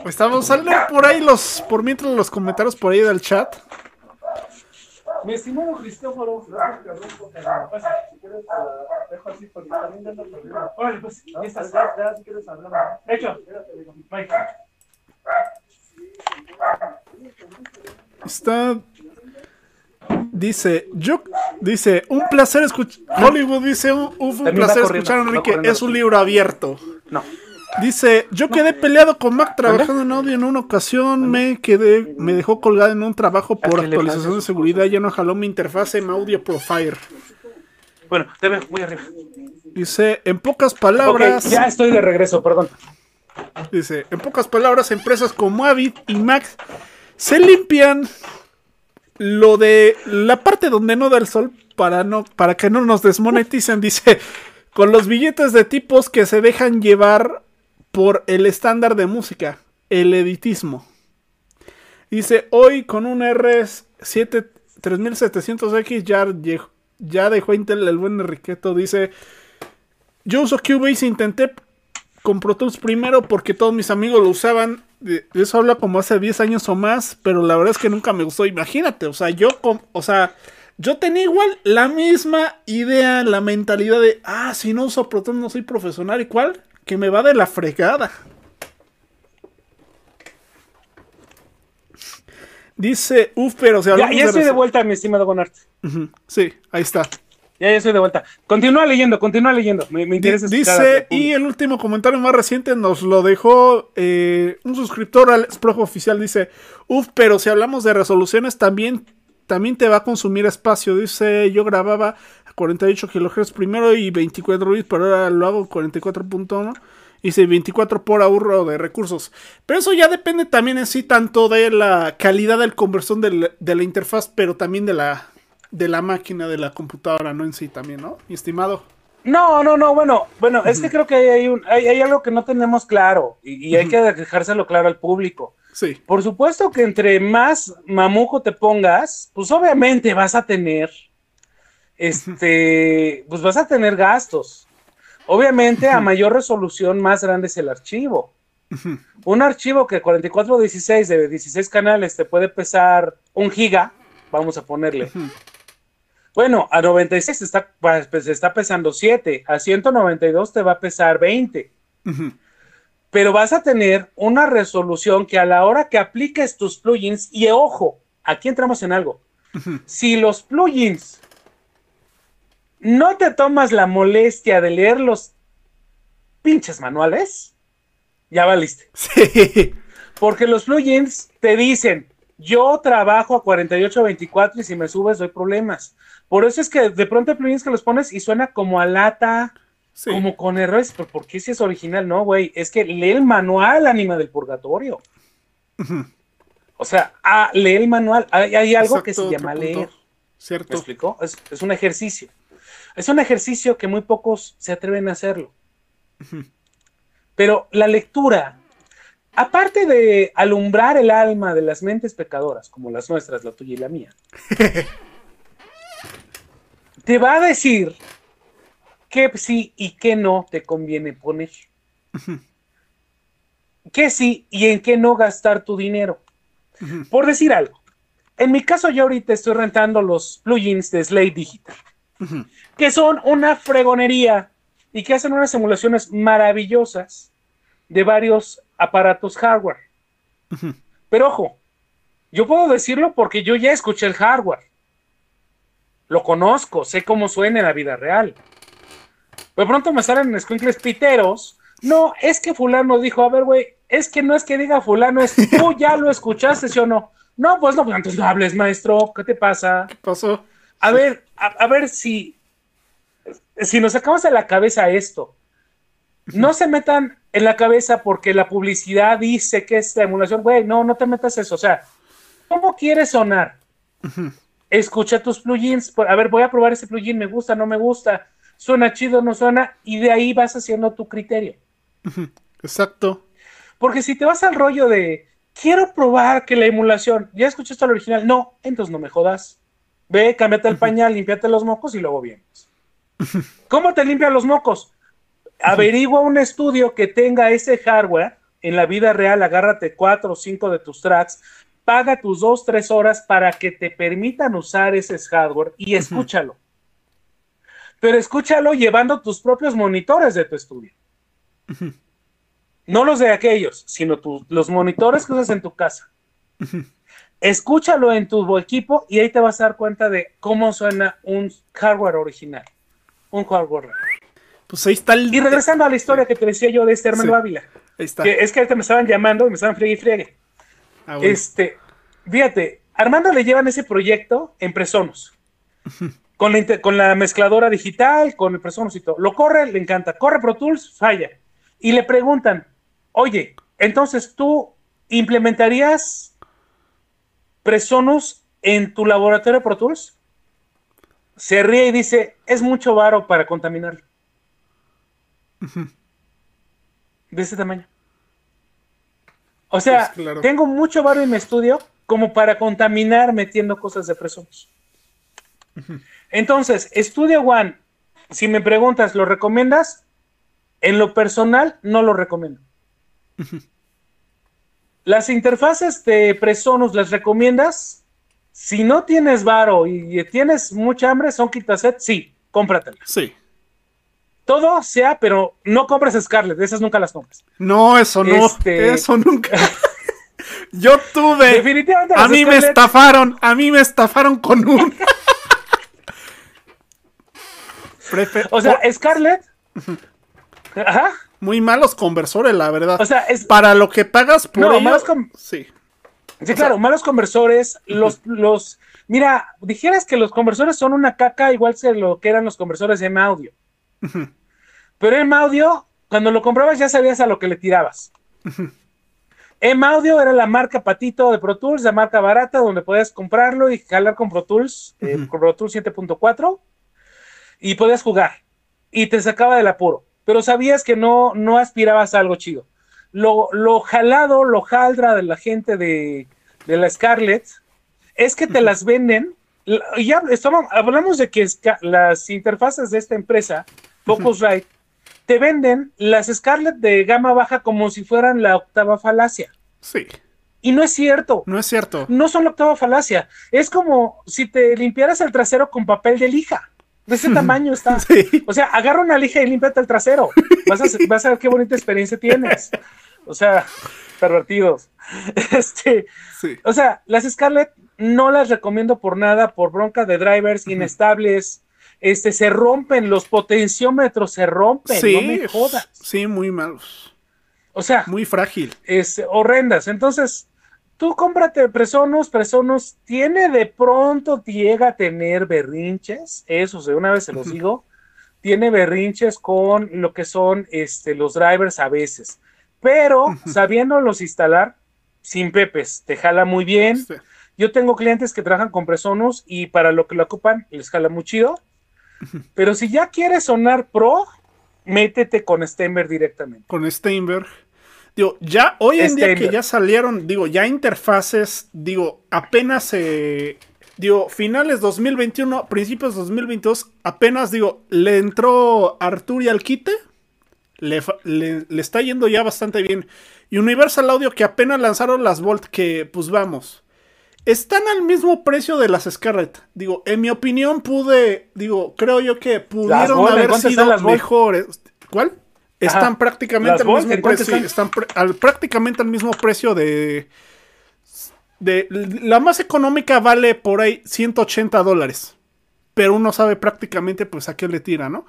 Estamos saliendo por ahí los, por mientras los comentarios por ahí del chat. Mi estimado Cristóforo, gracias que rompo Si quieres, dejo así porque también dando problema. Órale, pues, ya estás. Ya, si quieres hablar. Hecho. Bye. Está. Dice, yo, dice, un placer escuchar. Hollywood dice, un, un placer escuchar a Enrique. Es un libro abierto. No. Dice, yo quedé peleado con Mac trabajando en audio en una ocasión, me quedé, me dejó colgado en un trabajo por actualización de seguridad, ya no jaló mi interfaz en Audio Profile. Bueno, te veo, muy arriba. Dice, en pocas palabras. ya estoy de regreso, perdón. Dice, en pocas palabras, empresas como Avid y Max se limpian lo de la parte donde no da el sol para, no, para que no nos desmoneticen. Dice, con los billetes de tipos que se dejan llevar por el estándar de música, el editismo. Dice, hoy con un R7 3700X ya, ya dejó Intel el buen Enriqueto. Dice, yo uso Cubase, intenté con Pro Tools primero porque todos mis amigos lo usaban. De eso habla como hace 10 años o más, pero la verdad es que nunca me gustó. Imagínate, o sea, yo, o sea, yo tenía igual la misma idea, la mentalidad de, ah, si no uso Pro Tools no soy profesional. ¿Y cuál? Que me va de la fregada. Dice, uff, pero se Ya, ya estoy de vuelta, mi estimado Bonart. Sí, ahí está. Ya, ya estoy de vuelta. Continúa leyendo, continúa leyendo. Me, interesa Dice, y el último comentario más reciente nos lo dejó eh, un suscriptor al Projo Oficial. Dice, uff, pero si hablamos de resoluciones, también, también te va a consumir espacio. Dice, yo grababa a 48 kHz primero y 24 bits, pero ahora lo hago 44.1. Dice 24 por ahorro de recursos. Pero eso ya depende también en sí tanto de la calidad del conversión de la interfaz, pero también de la, de la máquina, de la computadora, no en sí también, ¿no? Mi estimado. No, no, no, bueno, bueno, es que creo que hay, un, hay, algo que no tenemos claro y, hay que dejárselo claro al público. Sí. Por supuesto que entre más mamujo te pongas, pues obviamente vas a tener, este, pues vas a tener gastos. Obviamente a mayor resolución más grande es el archivo. Un archivo que 4416 de 16 canales te puede pesar un giga, vamos a ponerle. Bueno, a 96 está, pues, está pesando 7, a 192 te va a pesar 20. Pero vas a tener una resolución que a la hora que apliques tus plugins, y ojo, aquí entramos en algo. Si los plugins no te tomas la molestia de leer los pinches manuales, ya valiste. Sí. Porque los plugins te dicen, yo trabajo a 48-24 y si me subes doy problemas. Por eso es que de pronto hay plugins que los pones y suena como a lata, como con errores, pero ¿por qué si es original? No, güey, es que lee el manual Ánima del Purgatorio. O sea, ah, lee el manual. Hay, algo que se llama leer. ¿Cierto? ¿Me explicó? Es, un ejercicio. Es un ejercicio que muy pocos se atreven a hacerlo. Pero la lectura, aparte de alumbrar el alma de las mentes pecadoras, como las nuestras, la tuya y la mía, te va a decir qué sí y qué no te conviene poner. qué sí y en qué no gastar tu dinero. Por decir algo, en mi caso yo ahorita estoy rentando los plugins de Slate Digital, que son una fregonería y que hacen unas simulaciones maravillosas de varios aparatos hardware. Pero ojo, yo puedo decirlo porque yo ya escuché el hardware. Lo conozco, sé cómo suena en la vida real. De pronto me salen squinkles piteros. No, es que fulano dijo, a ver, güey, es que no es que diga fulano, es tú ya lo escuchaste, ¿sí o no? No, pues no, pues entonces no hables, maestro, ¿qué te pasa? ¿Qué pasó? A ver, a, ver si, si nos sacamos de la cabeza esto, no se metan en la cabeza porque la publicidad dice que es la emulación, güey, no, no te metas eso, o sea, ¿cómo quieres sonar? Escucha tus plugins, a ver, voy a probar ese plugin, me gusta, no me gusta, suena chido, no suena, y de ahí vas haciendo tu criterio. Exacto. Porque si te vas al rollo de, quiero probar que la emulación, ya escuchaste el original, no, entonces no me jodas. Ve, cámbiate el pañal, límpiate los mocos y luego vienes. ¿Cómo te limpian los mocos? Averigua un estudio que tenga ese hardware en la vida real, agárrate cuatro o cinco de tus tracks, paga tus dos, tres horas para que te permitan usar ese hardware y escúchalo pero escúchalo llevando tus propios monitores de tu estudio. No los de aquellos, sino los monitores que usas en tu casa. Escúchalo en tu equipo y ahí te vas a dar cuenta de cómo suena un hardware original. Un hardware. Pues ahí está el... Y regresando a la historia que te decía yo de este hermano Ávila. Ahí está. Que es que ahorita me estaban llamando y me estaban friegue y friegue. Ah, este, fíjate, Armando le llevan ese proyecto en Presonos con la, mezcladora digital, con el Presonus y todo. Lo corre, le encanta. Corre Pro Tools, falla. Y le preguntan, oye, entonces tú implementarías Presonus en tu laboratorio Pro Tools? Se ríe y dice, es mucho varo para contaminarlo. De ese tamaño. O sea, pues, tengo mucho varo en mi estudio como para contaminar metiendo cosas de Presonus. Entonces, Studio One, si me preguntas, ¿lo recomiendas? En lo personal, no lo recomiendo. Las interfaces de Presonus, ¿las recomiendas? Si no tienes varo y tienes mucha hambre, son quitaset, sí, cómpratelas. Sí. Todo sea, pero no compres Scarlett, esas nunca las compras. No, eso no, este, eso nunca. Yo tuve. Definitivamente. A mí me estafaron, a mí me estafaron con un. o sea, Scarlett. Ajá. Muy malos conversores, la verdad. O sea, es. Para lo que pagas por. No, malos Sí. Sí, claro, malos conversores. Los, los. Mira, dijeras que los conversores son una caca igual que lo que eran los conversores de M-Audio. Pero M-Audio, cuando lo comprabas ya sabías a lo que le tirabas. M-Audio era la marca patito de Pro Tools, la marca barata, donde podías comprarlo y jalar con Pro Tools, eh, con Pro Tools 7.4 y podías jugar y te sacaba del apuro, pero sabías que no, no aspirabas a algo chido. Lo, lo jalado, lo jaldra de la gente de, la Scarlett es que te las venden. Ya estamos, hablamos de que las interfaces de esta empresa, Focusrite, te venden las Scarlett de gama baja como si fueran la octava falacia. Sí. Y no es cierto. No es cierto. No son la octava falacia. Es como si te limpiaras el trasero con papel de lija. De ese tamaño está. O sea, agarra una lija y límpiate el trasero. Vas a, vas a ver qué bonita experiencia tienes. O sea, pervertidos. Este, O sea, las Scarlett no las recomiendo por nada, por bronca de drivers inestables. Este, se rompen, los potenciómetros se rompen, no me jodas. Sí, muy malos. O sea, muy frágil. Es horrendas. Entonces, tú cómprate Presonus, Presonus tiene de pronto, llega a tener berrinches, eso de una vez se los digo, tiene berrinches con lo que son este, los drivers a veces, pero sabiéndolos instalar sin pepes, te jala muy bien. Yo tengo clientes que trabajan con Presonus y para lo que lo ocupan les jala muy chido. Pero si ya quieres sonar pro, métete con Steinberg directamente. Con Steinberg. Digo, ya hoy en día que ya salieron, digo, ya interfaces, digo, apenas, eh, digo, finales 2021, principios 2022, apenas, digo, le entró Artur y al quite, le, le, está yendo ya bastante bien. Y Universal Audio que apenas lanzaron las Volt, que pues vamos, están al mismo precio de las Scarlett. Digo, en mi opinión pude, digo, creo yo que pudieron haber sido mejores. ¿Cuál? Están prácticamente al mismo precio. Están, prácticamente al mismo precio de, de. La más económica vale por ahí 180 dólares. Pero uno sabe prácticamente pues a qué le tira, ¿no?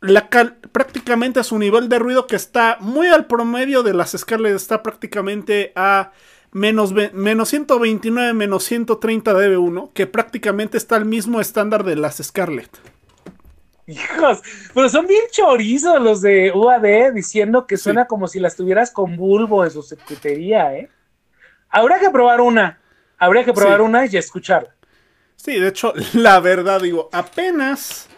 La prácticamente a su nivel de ruido que está muy al promedio de las Scarlett. Está prácticamente a menos, menos 129, menos 130 dB1, que prácticamente está al mismo estándar de las Scarlett. Hijos, pero son bien chorizos los de UAD diciendo que suena como si las tuvieras con bulbo en su secretaría, ¿eh? Habría que probar una, habría que probar una y escucharla. Sí, de hecho, la verdad, digo, apenas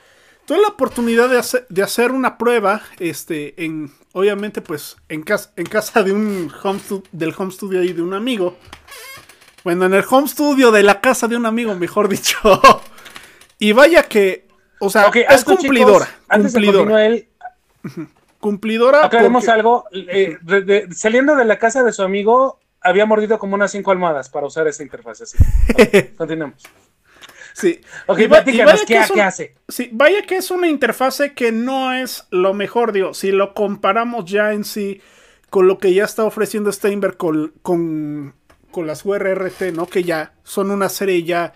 tuve la oportunidad de hacer, de hacer una prueba, este, en, obviamente, pues, en casa, en casa de un home del home studio ahí de un amigo. Bueno, en el home studio de la casa de un amigo, mejor dicho. y vaya que, o sea, es cumplidora. antes cumplidora. él, cumplidora. Acá vemos algo. Eh, saliendo de la casa de su amigo, había mordido como unas cinco almohadas para usar esa interfaz. Así. continuemos. Sí. Ok, ¿qué, hace? Sí, vaya que es una interfase que no es lo mejor, digo, si lo comparamos ya en sí con lo que ya está ofreciendo Steinberg con, con, con las URRT, ¿no? Que ya son una serie ya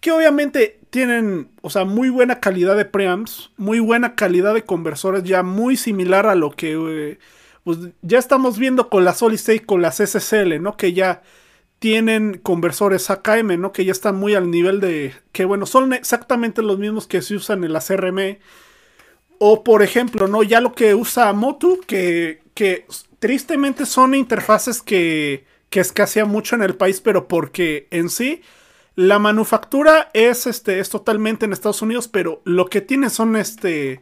que obviamente tienen, o sea, muy buena calidad de preamps, muy buena calidad de conversores, ya muy similar a lo que eh, pues ya estamos viendo con las Solid State, con las SSL, ¿no? Que ya tienen conversores AKM, ¿no? Que ya están muy al nivel de. Que bueno, son exactamente los mismos que se usan en la CRM. O por ejemplo, ¿no? Ya lo que usa Motu, que, que tristemente son interfaces que, que escasean mucho en el país, pero porque en sí la manufactura es, este, es totalmente en Estados Unidos, pero lo que tiene son este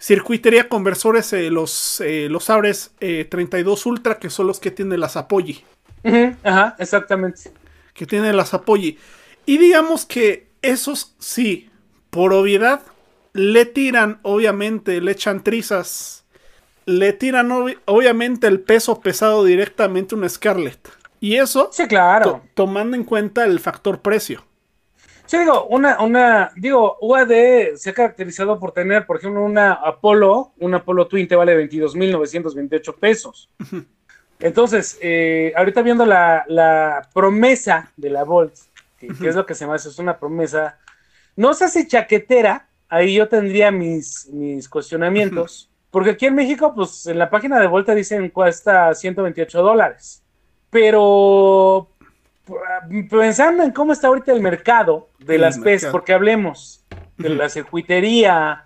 circuitería conversores, eh, los, eh, los Abres 32 eh, Ultra, que son los que tienen las Ajá, exactamente. Que tiene las apoyi. Y digamos que esos sí, por obviedad, le tiran, obviamente, le echan trizas. Le tiran, obviamente, el peso pesado directamente a una Scarlett. Y eso, sí, claro. tomando en cuenta el factor precio. Sí, digo, una, una, digo, UAD se ha caracterizado por tener, por ejemplo, una Apollo, una Apollo Twin te vale 22.928 pesos. Entonces, eh, ahorita viendo la, promesa de la Volt, que, es lo que se me hace, es una promesa, no sé si chaquetera, ahí yo tendría mis, mis cuestionamientos, porque aquí en México, pues en la página de Volta dicen cuesta 128 dólares, pero pensando en cómo está ahorita el mercado de las PES, porque hablemos de la circuitería,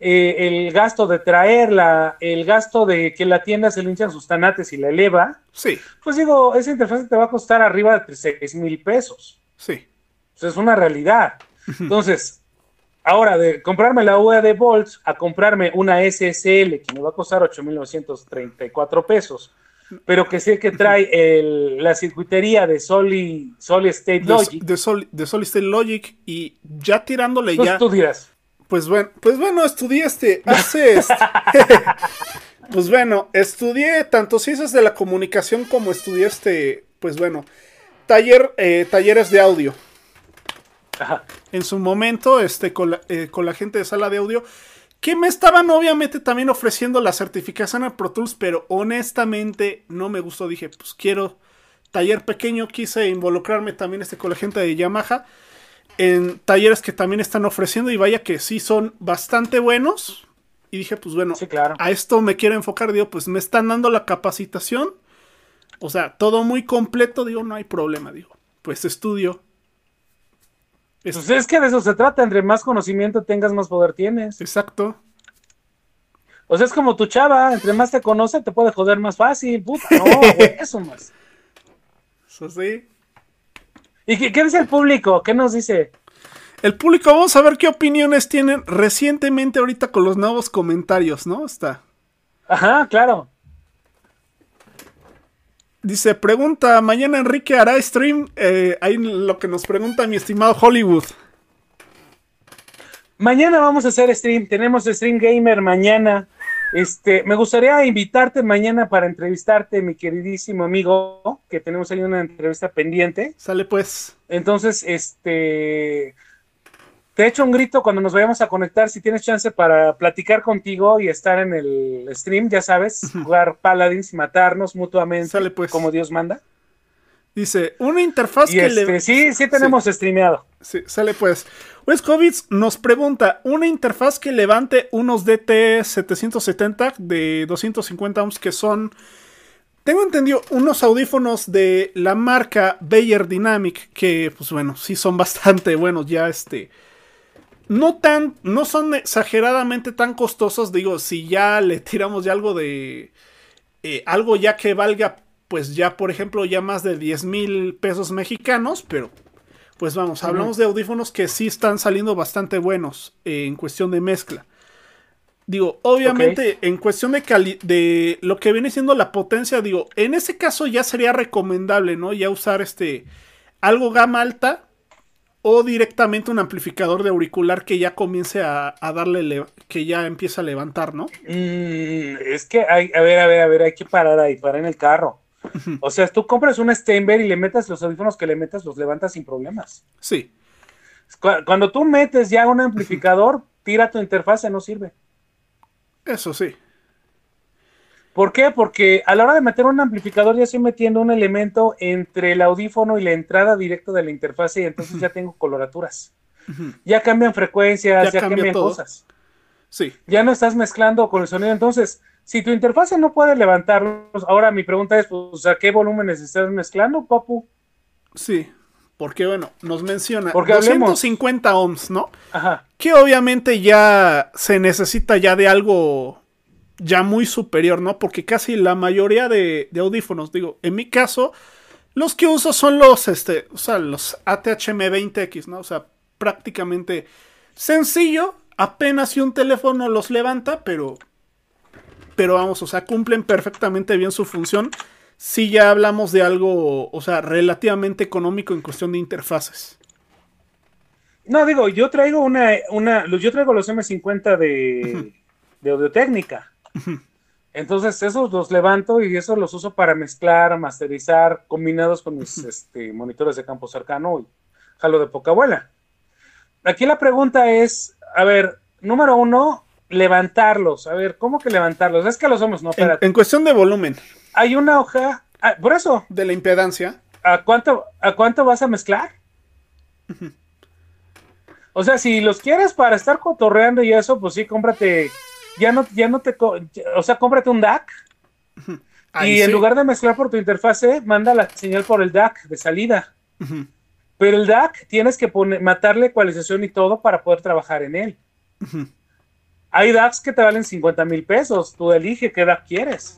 eh, el gasto de traerla, el gasto de que la tienda se le hinchan sus tanates y la eleva, sí. pues digo, esa interfaz te va a costar arriba de 6 mil pesos. Sí. Pues es una realidad. Entonces, ahora de comprarme la UA de Volts a comprarme una SSL que me va a costar 8.934 pesos, pero que sé que trae el, la circuitería de Solid, State Logic. De, de, Solid State Logic y ya tirándole ya. Tú dirás. Pues bueno, pues bueno, estudié este, hace este. pues bueno, estudié tanto ciencias de la comunicación como estudié este, pues bueno, taller, eh, talleres de audio. En su momento, este, con la, eh, con la gente de sala de audio, que me estaban obviamente también ofreciendo la certificación a Pro Tools, pero honestamente no me gustó. Dije, pues quiero taller pequeño, quise involucrarme también este, con la gente de Yamaha en talleres que también están ofreciendo y vaya que sí son bastante buenos. Y dije, pues bueno, claro. a esto me quiero enfocar, digo, pues me están dando la capacitación. O sea, todo muy completo, digo, no hay problema, digo. Pues estudio. Pues es que de eso se trata, entre más conocimiento tengas, más poder tienes. Exacto. O sea, es como tu chava, entre más te conoce, te puede joder más fácil. Puta, no, eso más. Eso sí. ¿Y qué, qué, dice el público? ¿Qué nos dice? El público, vamos a ver qué opiniones tienen recientemente ahorita con los nuevos comentarios, ¿no? Está. Ajá, claro. Dice, pregunta, mañana Enrique hará stream. Eh, ahí lo que nos pregunta mi estimado Hollywood. Mañana vamos a hacer stream, tenemos stream gamer mañana. Este, me gustaría invitarte mañana para entrevistarte, mi queridísimo amigo, que tenemos ahí una entrevista pendiente. Sale pues. Entonces, este, te echo un grito cuando nos vayamos a conectar, si tienes chance para platicar contigo y estar en el stream, ya sabes, jugar Paladins, matarnos mutuamente, Sale pues. como Dios manda. Dice, una interfaz y que este, le... Sí, sí tenemos streameado. Sí, sale pues. Wescovitz nos pregunta, una interfaz que levante unos DT 770 de 250 ohms que son... Tengo entendido unos audífonos de la marca Bayer Dynamic que, pues bueno, sí son bastante buenos ya este no tan, no son exageradamente tan costosos, digo, si ya le tiramos ya algo de, eh, algo ya que valga, pues ya, por ejemplo, ya más de 10 mil pesos mexicanos, pero, pues vamos, hablamos de audífonos que sí están saliendo bastante buenos eh, en cuestión de mezcla. Digo, obviamente, okay. en cuestión de, de lo que viene siendo la potencia, digo, en ese caso ya sería recomendable, ¿no? Ya usar este, algo gama alta, o directamente un amplificador de auricular que ya comience a, a darle, que ya empieza a levantar, ¿no? Mm, es que hay, a ver, a ver, a ver, hay que parar ahí, parar en el carro. o sea, tú compras un Steinberg y le metas los audífonos que le metas, los levantas sin problemas. Sí. Cuando tú metes ya un amplificador, tira tu interfase, no sirve. Eso sí. ¿Por qué? Porque a la hora de meter un amplificador ya estoy metiendo un elemento entre el audífono y la entrada directa de la interfase y entonces ya tengo coloraturas. Ya cambian frecuencias, ya, ya cambia cambian todo. cosas. Sí. Ya no estás mezclando con el sonido. Entonces, si tu interfase no puede levantarlos, ahora mi pregunta es, pues, ¿a qué volúmenes estás mezclando, papu? Sí, porque bueno, nos menciona porque 250 hablemos. ohms, ¿no? Ajá. Que obviamente ya se necesita ya de algo ya muy superior, ¿no? Porque casi la mayoría de, de, audífonos, digo, en mi caso, los que uso son los, este, o sea, los ATHM20X, ¿no? O sea, prácticamente sencillo, apenas si un teléfono los levanta, pero, pero vamos, o sea, cumplen perfectamente bien su función. Si ya hablamos de algo, o sea, relativamente económico en cuestión de interfaces. No, digo, yo traigo una, una yo traigo los M50 de, de Audio Técnica. Entonces, esos los levanto y esos los uso para mezclar, masterizar, combinados con mis este, monitores de campo cercano y jalo de poca abuela. Aquí la pregunta es, a ver, número uno, levantarlos. A ver, ¿cómo que levantarlos? Es que los somos, no, en, en, cuestión de volumen. Hay una hoja, ah, por eso. De la impedancia. ¿A cuánto, ¿A cuánto vas a mezclar? O sea, si los quieres para estar cotorreando y eso, pues sí, cómprate ya no, ya no te, o sea, cómprate un DAC Ahí y en lugar de mezclar por tu interfase, manda la señal por el DAC de salida. Uh -huh. Pero el DAC tienes que poner, matarle ecualización y todo para poder trabajar en él. Uh -huh. Hay DACs que te valen 50 mil pesos, tú elige qué DAC quieres.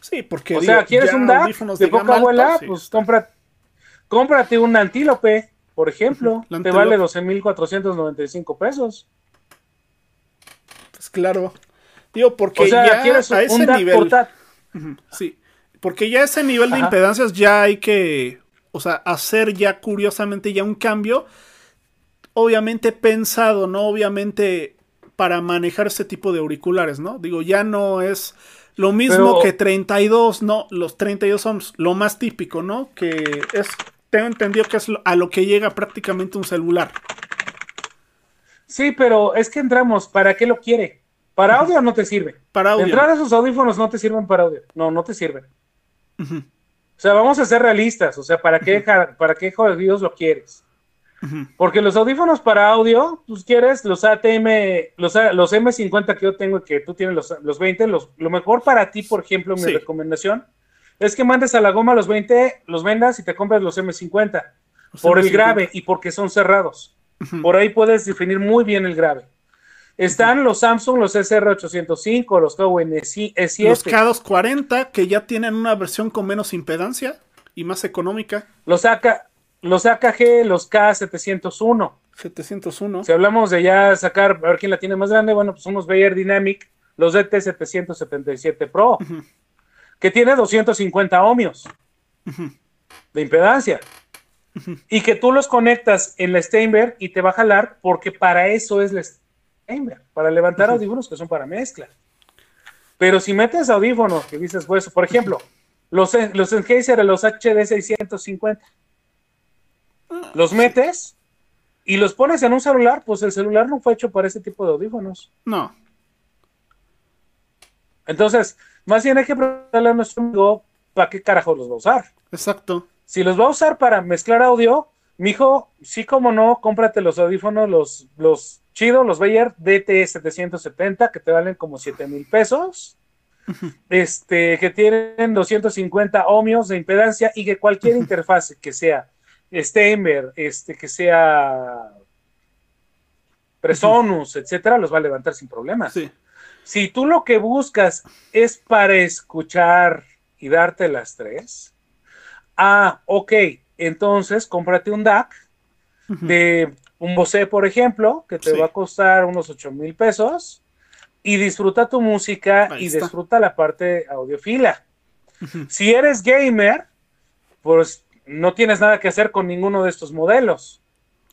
Sí, porque o sea, ¿quieres un DAC de, poca abuela? Sí. Pues compra, cómprate un antílope, por ejemplo, uh -huh. te vale 12.495 pesos pues claro. Digo, porque o sea, ya ¿quieres a ese un nivel. Portátil? Sí. Porque ya ese nivel de Ajá. impedancias ya hay que. O sea, hacer ya curiosamente ya un cambio. Obviamente pensado, ¿no? Obviamente para manejar este tipo de auriculares, ¿no? Digo, ya no es lo mismo Pero- que 32, ¿no? Los 32 son lo más típico, ¿no? Que es, tengo entendido que es a lo que llega prácticamente un celular. Sí, pero es que entramos, ¿para qué lo quiere? ¿Para audio no te sirve? Para audio. Entrar a esos audífonos no te sirven para audio. No, no te sirven. O sea, vamos a ser realistas. O sea, ¿para qué, ja- para qué jodidos lo quieres? Porque los audífonos para audio, pues quieres los ATM, los, los M50 que yo tengo y que tú tienes los, los 20, los, lo mejor para ti, por ejemplo, mi Sí. recomendación, es que mandes a la goma los 20, los vendas y te compras los M50. por el grave y porque son cerrados. Por ahí puedes definir muy bien el grave. Están los Samsung, los SR805, los Huawei S7. Los K240 que ya tienen una versión con menos impedancia y más económica. Los, AK, los AKG, los K701. 701. Si hablamos de ya sacar, a ver quién la tiene más grande, bueno, pues unos Bayer Dynamic, los DT777 Pro, que tiene 250 ohmios de impedancia. Y que tú los conectas en la Steinberg y te va a jalar porque para eso es la Steinberg, para levantar audífonos que son para mezcla. Pero si metes audífonos que dices, pues, por ejemplo, los, los Sennheiser, los HD 650, los metes y los pones en un celular, pues el celular no fue hecho para ese tipo de audífonos. No. Entonces, más bien hay que preguntarle a nuestro amigo para qué carajo los va a usar. Exacto. Si los va a usar para mezclar audio, mijo, sí como no, cómprate los audífonos, los, los chidos, los Bayer DT770, que te valen como 7 mil pesos. Este, que tienen 250 ohmios de impedancia y que cualquier interfaz que sea Steinberg, este, que sea Presonus, etcétera, los va a levantar sin problemas. Si tú lo que buscas es para escuchar y darte las tres, ah, ok, entonces cómprate un DAC de un Bose, por ejemplo, que te va a costar unos 8 mil pesos y disfruta tu música y disfruta la parte audiofila. Si eres gamer, pues no tienes nada que hacer con ninguno de estos modelos.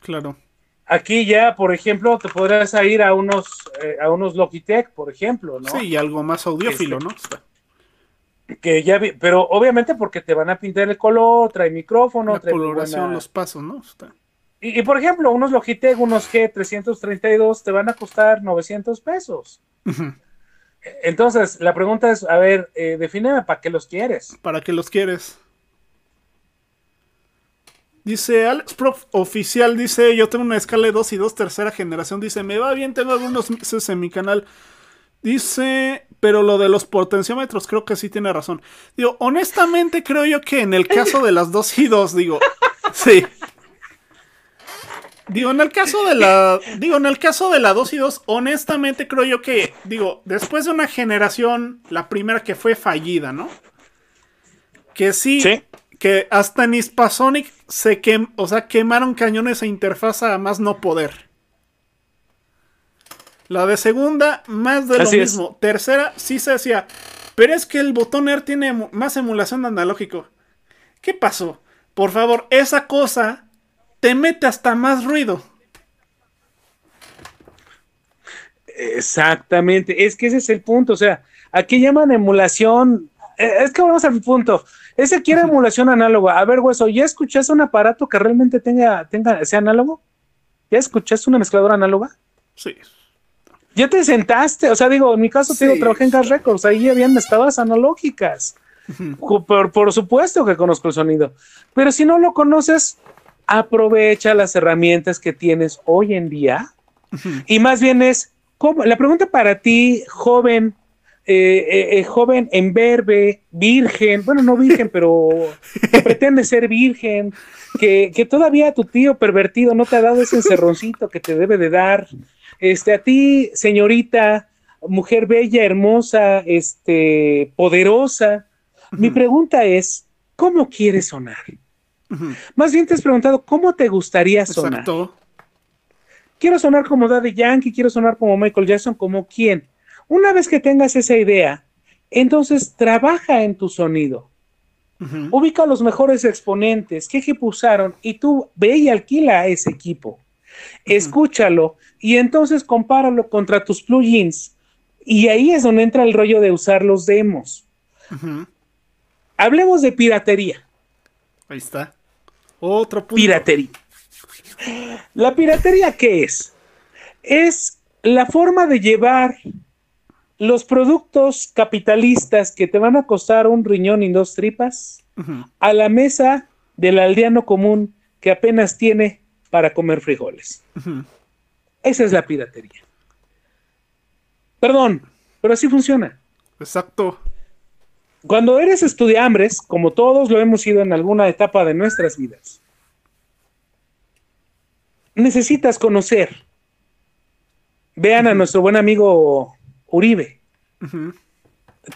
Claro. Aquí ya, por ejemplo, te podrás ir a unos, eh, a unos Logitech, por ejemplo, ¿no? Sí, y algo más audiófilo, este, ¿no? que ya vi, pero obviamente porque te van a pintar el color, trae micrófono, la coloración, los pasos, ¿no? Y, por ejemplo, unos Logitech, unos G332 te van a costar 900 pesos. Entonces, la pregunta es, a ver, eh, defíneme para qué los quieres. ¿Para qué los quieres? Dice Alex Prof oficial, dice, yo tengo una escala de 2 y 2 tercera generación, dice, me va bien, tengo algunos meses en mi canal. Dice, pero lo de los potenciómetros creo que sí tiene razón. Digo, honestamente creo yo que en el caso de las 2 y 2, digo, sí. Digo, en el caso de la. Digo, en el caso de la 2 y 2, honestamente creo yo que. Digo, después de una generación, la primera que fue fallida, ¿no? Que sí. Que hasta en Hispasonic se quem, o sea, quemaron cañones e interfaz a más no poder. La de segunda, más de lo mismo. Tercera, sí se hacía. Pero es que el botón Air tiene más emulación de analógico. ¿Qué pasó? Por favor, esa cosa te mete hasta más ruido. Exactamente, es que ese es el punto. O sea, aquí llaman emulación. Eh, es que vamos al punto. Ese quiere emulación análoga. A ver, hueso, ¿ya escuchaste un aparato que realmente tenga, tenga, sea análogo? ¿Ya escuchaste una mezcladora análoga? Sí ya te sentaste, o sea, digo, en mi caso, te digo, trabajé en Gas Records, ahí habían mezcladoras analógicas. por, por, supuesto que conozco el sonido, pero si no lo conoces, aprovecha las herramientas que tienes hoy en día y más bien es, ¿cómo? la pregunta para ti, joven, eh, eh, eh, joven en verbe, virgen, bueno, no virgen, pero que pretende ser virgen, que, que, todavía tu tío pervertido no te ha dado ese encerroncito que te debe de dar, este, a ti, señorita, mujer bella, hermosa, este, poderosa, mi pregunta es, ¿cómo quieres sonar? Más bien te has preguntado, ¿cómo te gustaría sonar? Exacto. Quiero sonar como Daddy Yankee, quiero sonar como Michael Jackson, ¿como quién? Una vez que tengas esa idea, entonces trabaja en tu sonido. Ubica los mejores exponentes, qué equipo usaron, y tú ve y alquila ese equipo. Escúchalo y entonces compáralo contra tus plugins. Y ahí es donde entra el rollo de usar los demos. Hablemos de piratería. Ahí está. Otro punto. Piratería. ¿La piratería qué es? Es la forma de llevar los productos capitalistas que te van a costar un riñón y dos tripas a la mesa del aldeano común que apenas tiene para comer frijoles. Esa es la piratería. Perdón, pero así funciona. Exacto. Cuando eres estudiambres, como todos lo hemos sido en alguna etapa de nuestras vidas, necesitas conocer. Vean a nuestro buen amigo Uribe.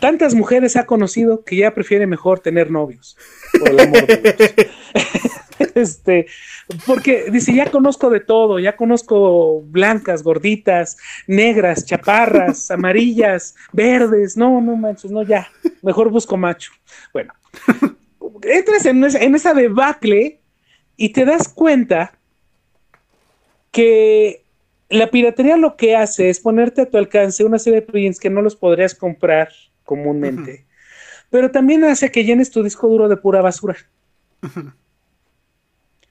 Tantas mujeres ha conocido que ya prefiere mejor tener novios. Por el amor de Dios. este, porque dice, ya conozco de todo, ya conozco blancas, gorditas, negras, chaparras, amarillas, verdes. No, no manches, no, ya. Mejor busco macho. Bueno, entras en, en esa debacle y te das cuenta que la piratería lo que hace es ponerte a tu alcance una serie de plugins que no los podrías comprar comúnmente, pero también hace que llenes tu disco duro de pura basura.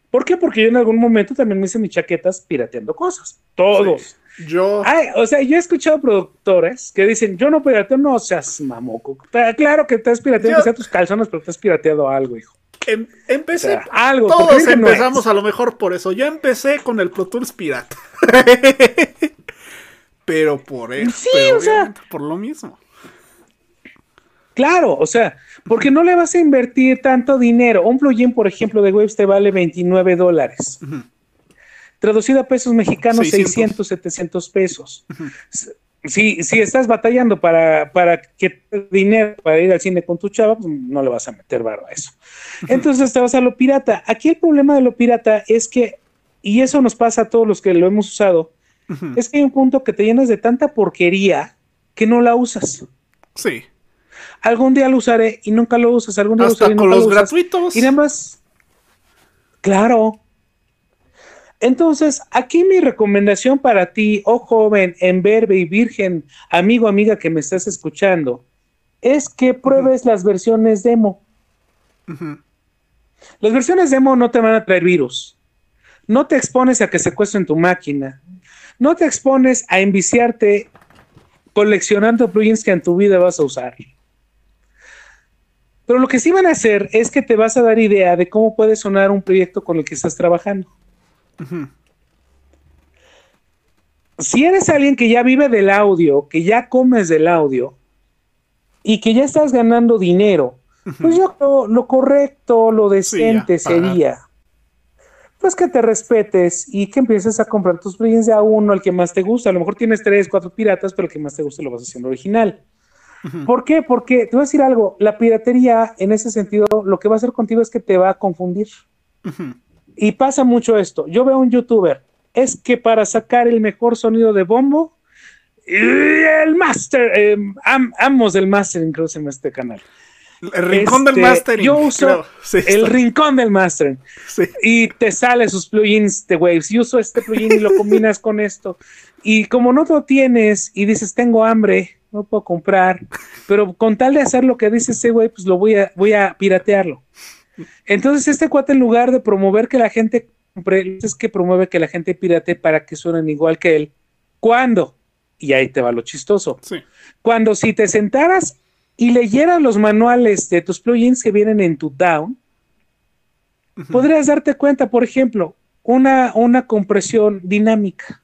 ¿Por qué? Porque yo en algún momento también me hice mis chaquetas pirateando cosas. Todos. yo. o sea, yo he escuchado productores que dicen, yo no pirateo, no seas mamoco. Claro que estás pirateando, yo... tus calzones, pero te has pirateado algo, hijo. Em, empecé. algo. Todos empezamos a lo mejor por eso. Yo empecé con el Pro Tools pirata. pero por eso. Sí, o sea. Por lo mismo. Claro, o sea, porque no le vas a invertir tanto dinero. Un plugin, por ejemplo, de Waves te vale 29 dólares. Traducido a pesos mexicanos, 600, 700 pesos. Si, estás batallando para, para que dinero para ir al cine con tu chava, pues no le vas a meter barro a eso. Entonces te vas a lo pirata. Aquí el problema de lo pirata es que, y eso nos pasa a todos los que lo hemos usado, es que hay un punto que te llenas de tanta porquería que no la usas. Sí. Algún día lo usaré y nunca lo usas. Algún día Hasta lo usaré con los gratuitos. Y nada más. Claro. Entonces, aquí mi recomendación para ti, oh joven, en verbe y virgen, amigo, amiga que me estás escuchando, es que pruebes las versiones demo. Las versiones demo no te van a traer virus. No te expones a que secuestren tu máquina. No te expones a enviciarte coleccionando plugins que en tu vida vas a usar. Pero lo que sí van a hacer es que te vas a dar idea de cómo puede sonar un proyecto con el que estás trabajando. Si eres alguien que ya vive del audio, que ya comes del audio y que ya estás ganando dinero, pues yo creo lo correcto, lo decente sería pues que te respetes y que empieces a comprar tus plugins de a uno, el que más te gusta. A lo mejor tienes tres, cuatro piratas, pero el que más te guste lo vas haciendo original. ¿Por qué? Porque te voy a decir algo, la piratería en ese sentido lo que va a hacer contigo es que te va a confundir. Y pasa mucho esto. Yo veo un youtuber, es que para sacar el mejor sonido de bombo, el master, eh, amos del mastering, creo en este canal. El rincón del este, mastering. Yo uso el rincón del mastering. Y te sale sus plugins de Waves. Y uso este plugin y lo combinas con esto. Y como no lo tienes y dices, tengo hambre, no puedo comprar, pero con tal de hacer lo que dice ese güey, pues lo voy a, voy a piratearlo. Entonces, este cuate, en lugar de promover que la gente compre, es que promueve que la gente pirate para que suenen igual que él. ¿Cuándo? Y ahí te va lo chistoso. Cuando si te sentaras y leyeras los manuales de tus plugins que vienen en tu down, podrías darte cuenta, por ejemplo, una, una compresión dinámica.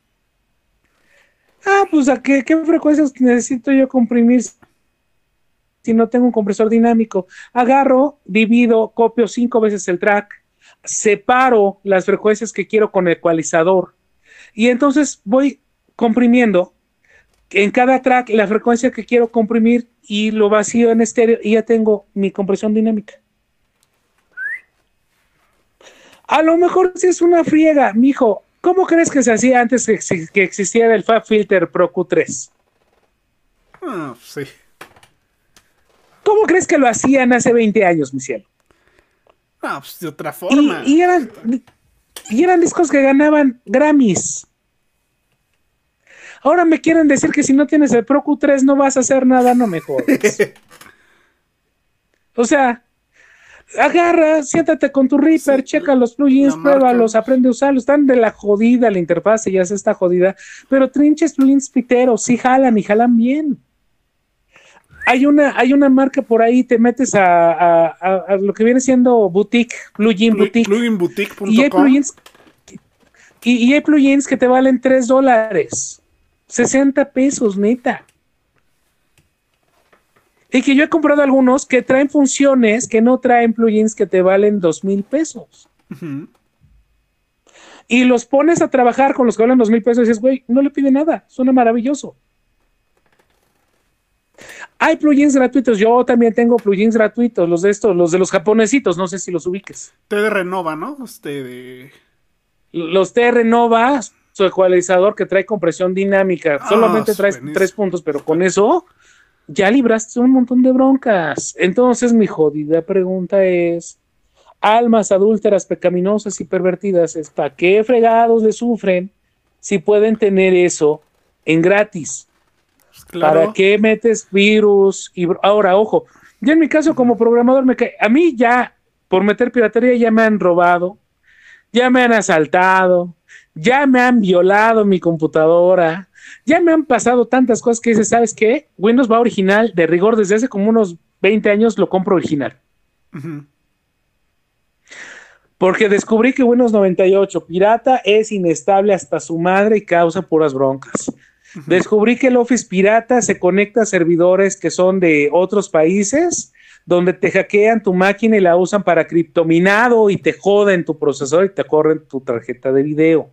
Ah, pues a qué, qué frecuencias necesito yo comprimir si no tengo un compresor dinámico. Agarro, divido, copio cinco veces el track, separo las frecuencias que quiero con el ecualizador y entonces voy comprimiendo en cada track la frecuencia que quiero comprimir y lo vacío en estéreo y ya tengo mi compresión dinámica. A lo mejor si es una friega, mijo, ¿cómo crees que se hacía antes que, existiera el Fab Filter Pro Q3? Ah, sí. ¿Cómo crees que lo hacían hace 20 años, mi cielo? Ah, pues de otra forma. Y, eran, y eran discos que ganaban Grammys. Ahora me quieren decir que si no tienes el Pro Q3 no vas a hacer nada, no me jodas. o sea, agarra, siéntate con tu Reaper, checa los plugins, pruébalos, aprende a usarlos. Están de la jodida la interfaz, ya se está jodida, pero trinches plugins piteros, sí jalan y jalan bien hay una, hay una marca por ahí, te metes a, lo que viene siendo boutique, plugin boutique. Y hay plugins, y, hay plugins que te valen 3 dólares, 60 pesos, neta. Y que yo he comprado algunos que traen funciones que no traen plugins que te valen dos mil pesos. y los pones a trabajar con los que hablan dos mil pesos y dices, güey, no le pide nada, suena maravilloso. Hay plugins gratuitos, yo también tengo plugins gratuitos, los de estos, los de los japonesitos, no sé si los ubiques. Te Renova, ¿no? De... Los T Renova, su ecualizador que trae compresión dinámica, ah, solamente trae tres puntos, pero con eso ya libraste un montón de broncas. Entonces mi jodida pregunta es, almas adúlteras, pecaminosas y pervertidas, ¿para qué fregados le sufren si pueden tener eso en gratis? ¿Para qué metes virus? Y ahora, ojo, yo en mi caso como programador me cae, a mí ya por meter piratería ya me han robado, ya me han asaltado, ya me han violado mi computadora, ya me han pasado tantas cosas que dices, ¿sabes qué? Windows va original, de rigor, desde hace como unos 20 años lo compro original. Porque descubrí que Windows 98 pirata es inestable hasta su madre y causa puras broncas. Descubrí que el Office pirata se conecta a servidores que son de otros países, donde te hackean tu máquina y la usan para criptominado y te joden tu procesador y te corren tu tarjeta de video.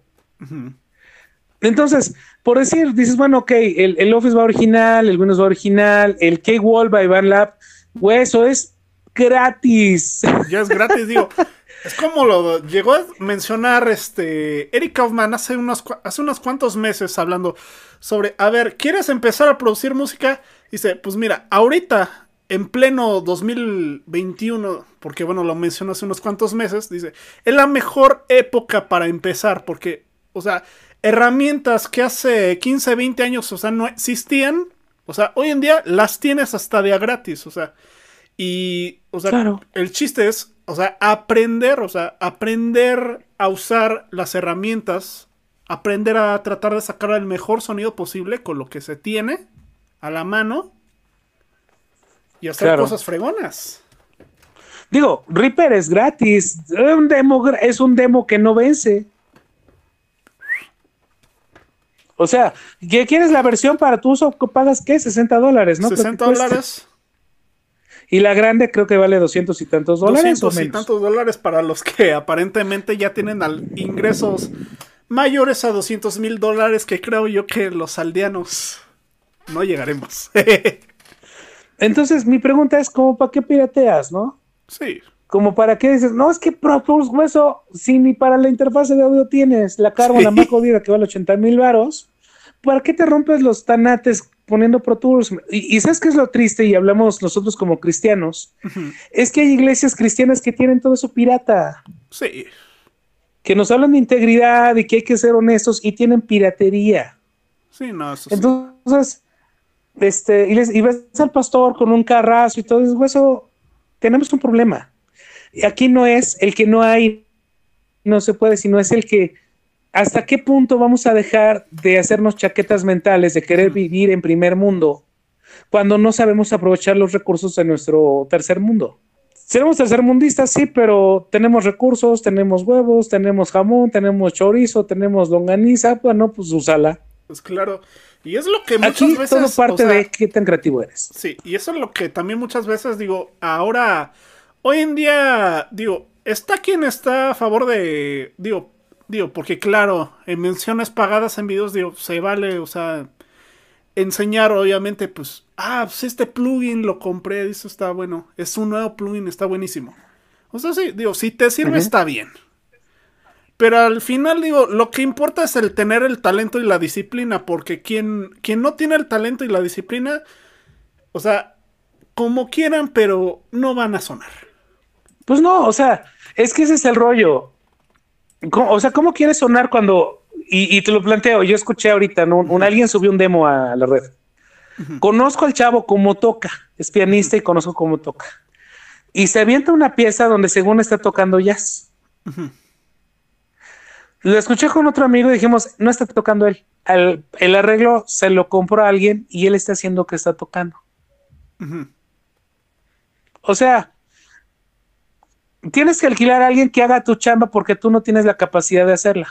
Entonces, por decir, dices, bueno, ok, el, Office va original, el Windows va original, el K-Wall by Van Lab, güey, eso es gratis. Ya es gratis, digo. Es como lo llegó a mencionar este Eric Kaufman hace unos, hace unos cuantos meses hablando sobre, a ver, ¿quieres empezar a producir música? Dice, pues mira, ahorita, en pleno 2021, porque bueno, lo mencionó hace unos cuantos meses, dice, es la mejor época para empezar, porque, o sea, herramientas que hace 15, 20 años, o sea, no existían, o sea, hoy en día las tienes hasta de a gratis, o sea, y, o sea, el chiste es o sea, aprender, o sea, aprender a usar las herramientas, aprender a tratar de sacar el mejor sonido posible con lo que se tiene a la mano y hacer cosas fregonas. Digo, Reaper es gratis, un demo, es un demo que no vence. O sea, ¿quieres la versión para tu uso? ¿Pagas qué? 60 dólares, ¿no? 60 dólares. Y la grande creo que vale doscientos y tantos dólares. Doscientos y tantos dólares para los que aparentemente ya tienen ingresos mayores a 200 mil dólares que creo yo que los aldeanos no llegaremos. Entonces mi pregunta es como para qué pirateas, ¿no? Sí. Como para qué dices, no, es que Pro Tools, hueso, si ni para la interfase de audio tienes la carga la más jodida que vale 80 mil varos, ¿para qué te rompes los tanates poniendo Pro Tools. Y, sabes qué es lo triste, y hablamos nosotros como cristianos, es que hay iglesias cristianas que tienen todo eso pirata. Sí. Que nos hablan de integridad y que hay que ser honestos y tienen piratería. Sí, no, eso Entonces, este, y, les, y ves al pastor con un carrazo y todo eso, tenemos un problema. Y aquí no es el que no hay, no se puede, sino es el que ¿hasta qué punto vamos a dejar de hacernos chaquetas mentales, de querer vivir en primer mundo, cuando no sabemos aprovechar los recursos de nuestro tercer mundo? Seremos tercermundistas, sí, pero tenemos recursos, tenemos huevos, tenemos jamón, tenemos chorizo, tenemos longaniza, bueno, pues úsala. Pues claro. Y es lo que muchas Aquí veces. Todo parte de qué tan creativo eres. Sí, y eso es lo que también muchas veces digo, ahora, hoy en día, digo, está quien está a favor de, digo, Digo, porque claro, en menciones pagadas en videos, digo, se vale, o sea, enseñar obviamente, pues, ah, pues este plugin lo compré, eso está bueno, es un nuevo plugin, está buenísimo. O sea, sí, digo, si te sirve está bien. Pero al final, digo, lo que importa es el tener el talento y la disciplina, porque quien, quien no tiene el talento y la disciplina, o sea, como quieran, pero no van a sonar. Pues no, o sea, es que ese es el rollo o sea, ¿cómo quieres sonar cuando... Y, te lo planteo, yo escuché ahorita, ¿no? Un, alguien subió un demo a la red. Conozco al chavo como toca, es pianista y conozco cómo toca. Y se avienta una pieza donde según está tocando jazz. Lo escuché con otro amigo y dijimos, no está tocando él. el arreglo se lo compró a alguien y él está haciendo que está tocando. O sea, tienes que alquilar a alguien que haga tu chamba porque tú no tienes la capacidad de hacerla.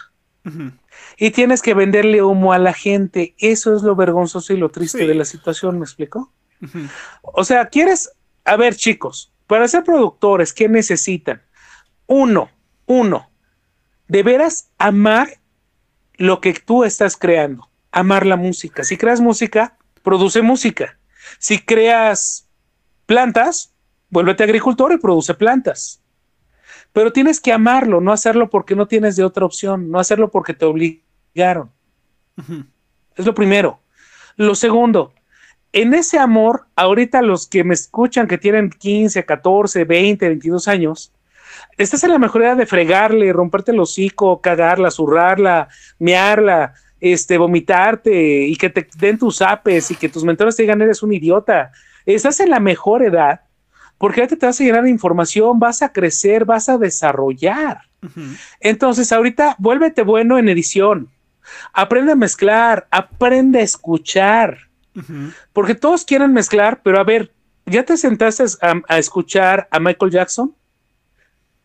Y tienes que venderle humo a la gente. Eso es lo vergonzoso y lo triste de la situación, ¿me explico? O sea, quieres, a ver chicos, para ser productores, ¿qué necesitan? Uno, uno, de veras amar lo que tú estás creando, amar la música. Si creas música, produce música. Si creas plantas, vuélvete agricultor y produce plantas. Pero tienes que amarlo, no hacerlo porque no tienes de otra opción, no hacerlo porque te obligaron. Es lo primero. Lo segundo, en ese amor, ahorita los que me escuchan que tienen 15, 14, 20, 22 años, estás en la mejor edad de fregarle, romperte el hocico, cagarla, zurrarla, mearla, este, vomitarte y que te den tus apes y que tus mentores te digan eres un idiota. Estás en la mejor edad porque ahorita te vas a llenar de información, vas a crecer, vas a desarrollar. Entonces, ahorita vuélvete bueno en edición. Aprende a mezclar, aprende a escuchar. Porque todos quieren mezclar, pero a ver, ¿ya te sentaste a, escuchar a Michael Jackson?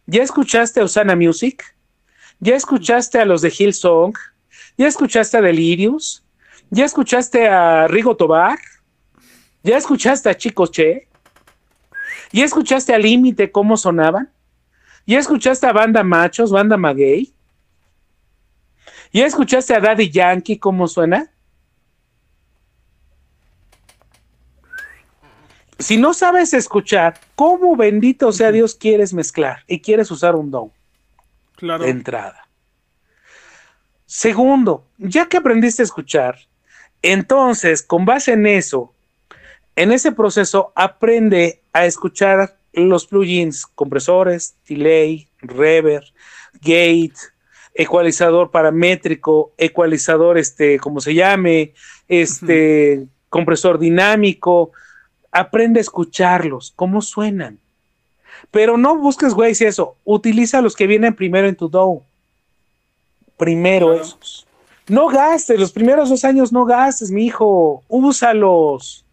¿Ya escuchaste a Osana Music? ¿Ya escuchaste a los de Hillsong? ¿Ya escuchaste a Delirious? ¿Ya escuchaste a Rigo Tobar? ¿Ya escuchaste a Chico Che? ¿Ya escuchaste a Límite cómo sonaban? ¿Ya escuchaste a Banda Machos, Banda Maguey? ¿Ya escuchaste a Daddy Yankee cómo suena? Si no sabes escuchar, ¿cómo bendito sea Dios quieres mezclar y quieres usar un don? Claro. De entrada. Segundo, ya que aprendiste a escuchar, entonces, con base en eso, en ese proceso, aprende a escuchar los plugins, compresores, delay, reverb, gate, ecualizador paramétrico, ecualizador, este, como se llame, este, compresor dinámico. Aprende a escucharlos, cómo suenan. Pero no busques, güey, si eso. Utiliza los que vienen primero en tu DAW primero esos. No gastes, los primeros dos años no gastes, mi hijo, úsalos.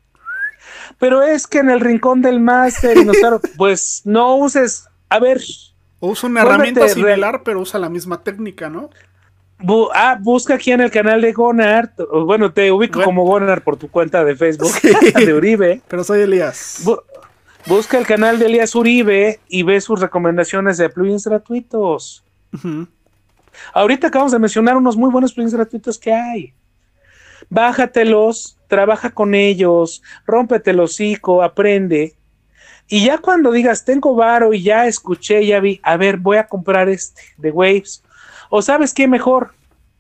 Pero es que en el rincón del máster, pues no uses, a ver. Usa una herramienta similar, pero usa la misma técnica, ¿no? ah, busca aquí en el canal de Gonar. Bueno, te ubico como Gonar por tu cuenta de Facebook de Uribe. Pero soy Elías. busca el canal de Elías Uribe y ve sus recomendaciones de plugins gratuitos. Ahorita acabamos de mencionar unos muy buenos plugins gratuitos que hay. Bájatelos, trabaja con ellos, rómpete el hocico, aprende. Y ya cuando digas, tengo varo y ya escuché, ya vi, a ver, voy a comprar este de Waves. O sabes qué mejor,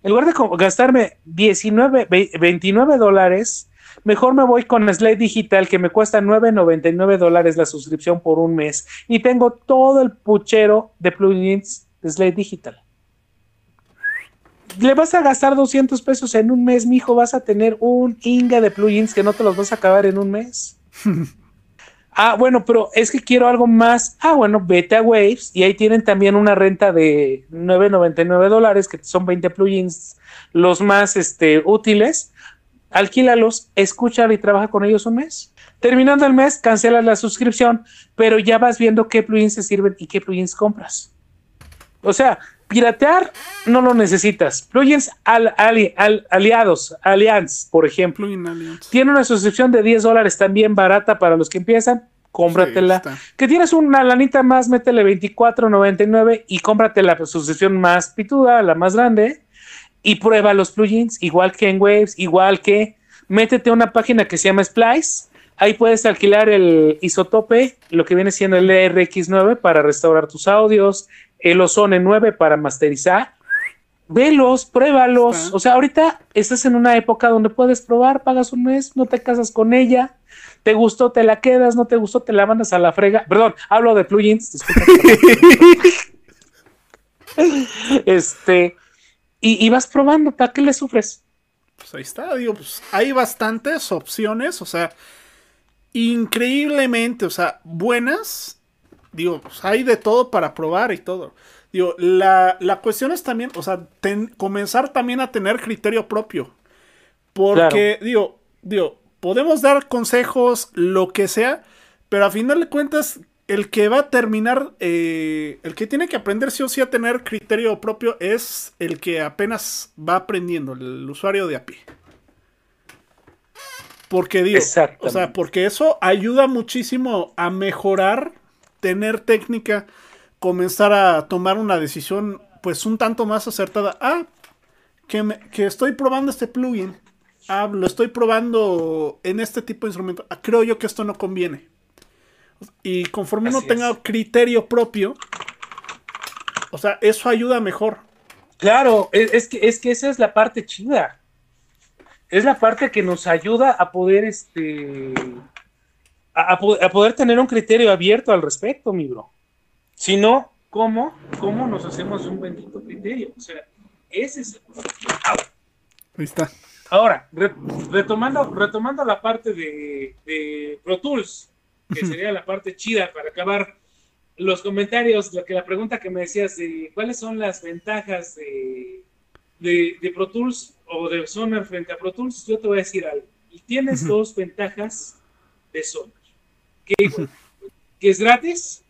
en lugar de gastarme 19, 29 dólares, mejor me voy con Slate Digital que me cuesta 9.99 dólares la suscripción por un mes y tengo todo el puchero de plugins de Slate Digital le vas a gastar 200 pesos en un mes, mijo, vas a tener un inga de plugins que no te los vas a acabar en un mes. ah, bueno, pero es que quiero algo más. Ah, bueno, vete a Waves y ahí tienen también una renta de 9.99 dólares, que son 20 plugins, los más este, útiles. Alquílalos, escúchalo y trabaja con ellos un mes. Terminando el mes, cancelas la suscripción, pero ya vas viendo qué plugins te sirven y qué plugins compras. O sea, piratear no lo necesitas. Plugins aliados, Allianz, por ejemplo, tiene una suscripción de 10 dólares también barata para los que empiezan. Cómpratela. que tienes una lanita más, métele 24.99 y cómprate la suscripción más pituda, la más grande, y prueba los plugins, igual que en Waves, igual que métete a una página que se llama Splice. Ahí puedes alquilar el isotope, lo que viene siendo el RX9 para restaurar tus audios, el Ozone 9 para masterizar. Velos, pruébalos. O sea, ahorita estás en una época donde puedes probar, pagas un mes, no te casas con ella. ¿Te gustó? Te la quedas, no te gustó, te la mandas a la frega. Perdón, hablo de plugins. este, y, vas probando, ¿para qué le sufres? Pues ahí está, digo, pues hay bastantes opciones, o sea, increíblemente, o sea, buenas digo, pues, hay de todo para probar y todo. Digo, la, cuestión es también, o sea, comenzar también a tener criterio propio. Porque, digo, digo, podemos dar consejos, lo que sea, pero a final de cuentas, el que va a terminar, eh, el que tiene que aprender sí o sí a tener criterio propio es el que apenas va aprendiendo, el usuario de a pie. Porque digo, o sea, porque eso ayuda muchísimo a mejorar tener técnica, comenzar a tomar una decisión pues un tanto más acertada. Ah, que, me- que estoy probando este plugin. Ah, lo estoy probando en este tipo de instrumento. Ah, creo yo que esto no conviene. Y conforme uno tenga es. criterio propio, o sea, eso ayuda mejor. Claro, es, es que, es que esa es la parte chida. Es la parte que nos ayuda a poder, este, a, a po- a poder tener un criterio abierto al respecto, mi bro. Si no, ¿cómo, cómo nos hacemos un bendito criterio? O sea, ese es el Ahí está. Ahora, re- retomando, retomando la parte de, de Pro Tools, que sería la parte chida para acabar los comentarios, lo que la pregunta que me decías de cuáles son las ventajas de, de, de Pro Tools o de Sonar frente a Pro Tools, yo te voy a decir algo. Y Tienes dos ventajas de Sonar, que, que es gratis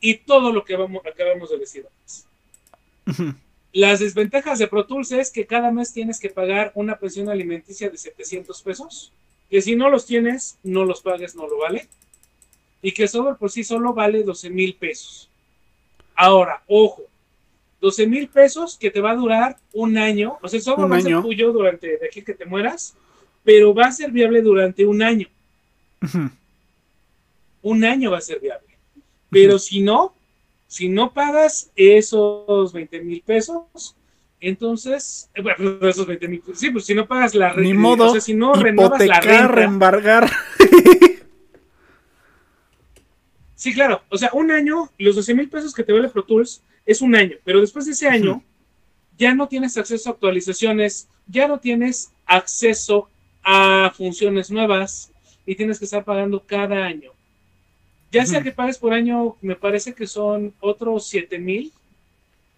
y todo lo que vamos, acabamos de decir antes. Las desventajas de Pro Tools es que cada mes tienes que pagar una pensión alimenticia de 700 pesos, que si no los tienes, no los pagues, no lo vale, y que el software por sí solo vale 12 mil pesos. Ahora, ojo, 12 mil pesos que te va a durar un año, o sea, el software Un va a ser tuyo durante de aquí que te mueras, pero va a ser viable durante un año. Ujú. Un año va a ser viable. Pero si no, si no pagas esos 20 mil pesos, entonces, eh, bueno, esos 20 mil, sí, pues si no pagas la Ni renta, modo. o sea, si no renuevas la renta, reembargar. sí, claro, o sea, un año, los 12 mil pesos que te vale Pro Tools es un año, pero después de ese año, ya no tienes acceso a actualizaciones, ya no tienes acceso a funciones nuevas y tienes que estar pagando cada año. Ya sea que pagues por año, me parece que son otros 7 mil,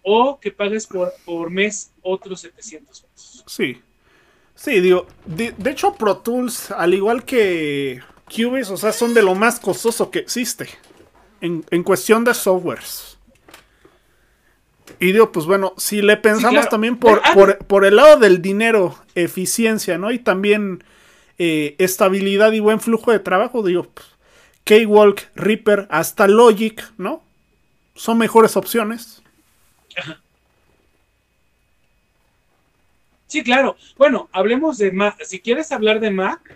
o que pagues por, por mes otros 700 pesos. Sí. Sí, digo, de, de hecho Pro Tools, al igual que Cubase, o sea, son de lo más costoso que existe en, en cuestión de softwares. Y digo, pues bueno, si le pensamos claro. también por, Ah, por, por el lado del dinero, eficiencia, ¿no? Y también eh, estabilidad y buen flujo de trabajo, digo, pues, K-Walk, Reaper, hasta Logic, ¿no? Son mejores opciones. Sí, claro. Bueno, hablemos de Mac. Si quieres hablar de Mac,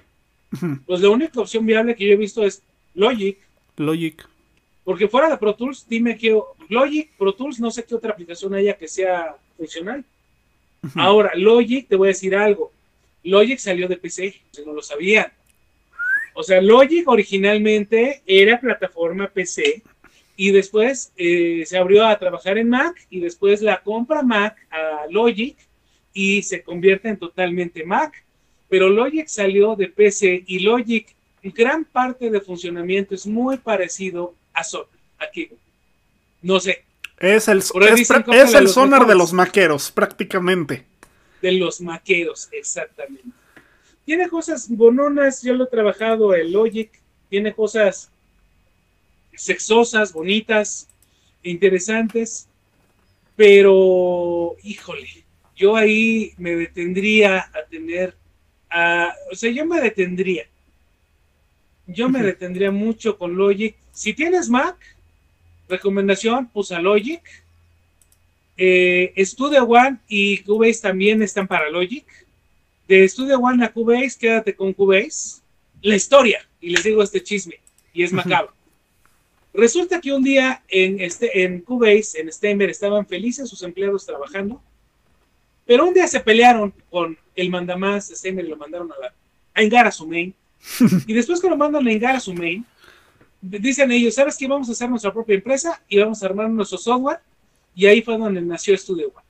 pues la única opción viable que yo he visto es Logic. Logic. Porque fuera de Pro Tools, dime que Logic, Pro Tools, no sé qué otra aplicación haya que sea funcional. Ahora, Logic, te voy a decir algo. Logic salió de PC, si no lo sabían. O sea, Logic originalmente era plataforma PC y después eh, se abrió a trabajar en Mac y después la compra Mac a Logic y se convierte en totalmente Mac. Pero Logic salió de PC y Logic, gran parte de funcionamiento es muy parecido a Sonar. Aquí, no sé, Es el, es es sonar de los maqueros, prácticamente. de los maqueros, exactamente. Tiene cosas bononas, yo lo he trabajado el Logic, tiene cosas sexosas, bonitas, interesantes, pero híjole, yo ahí me detendría a tener, a, o sea, yo me detendría. Yo me detendría mucho con Logic. Si tienes Mac, recomendación, usa Logic. Eh, Studio One y Cubase también están para Logic. De Studio One a Cubase, quédate con Cubase. La historia, y les digo este chisme, y es macabro. Resulta que un día en, este, en Cubase, en Stemmer, estaban felices sus empleados trabajando, pero un día se pelearon con el mandamás de Stemmer y lo mandaron a, la, a engar a su main. Y después que lo mandan a engar a su main, dicen ellos, ¿sabes qué? Vamos a hacer nuestra propia empresa y vamos a armar nuestro software. Y ahí fue donde nació Studio One.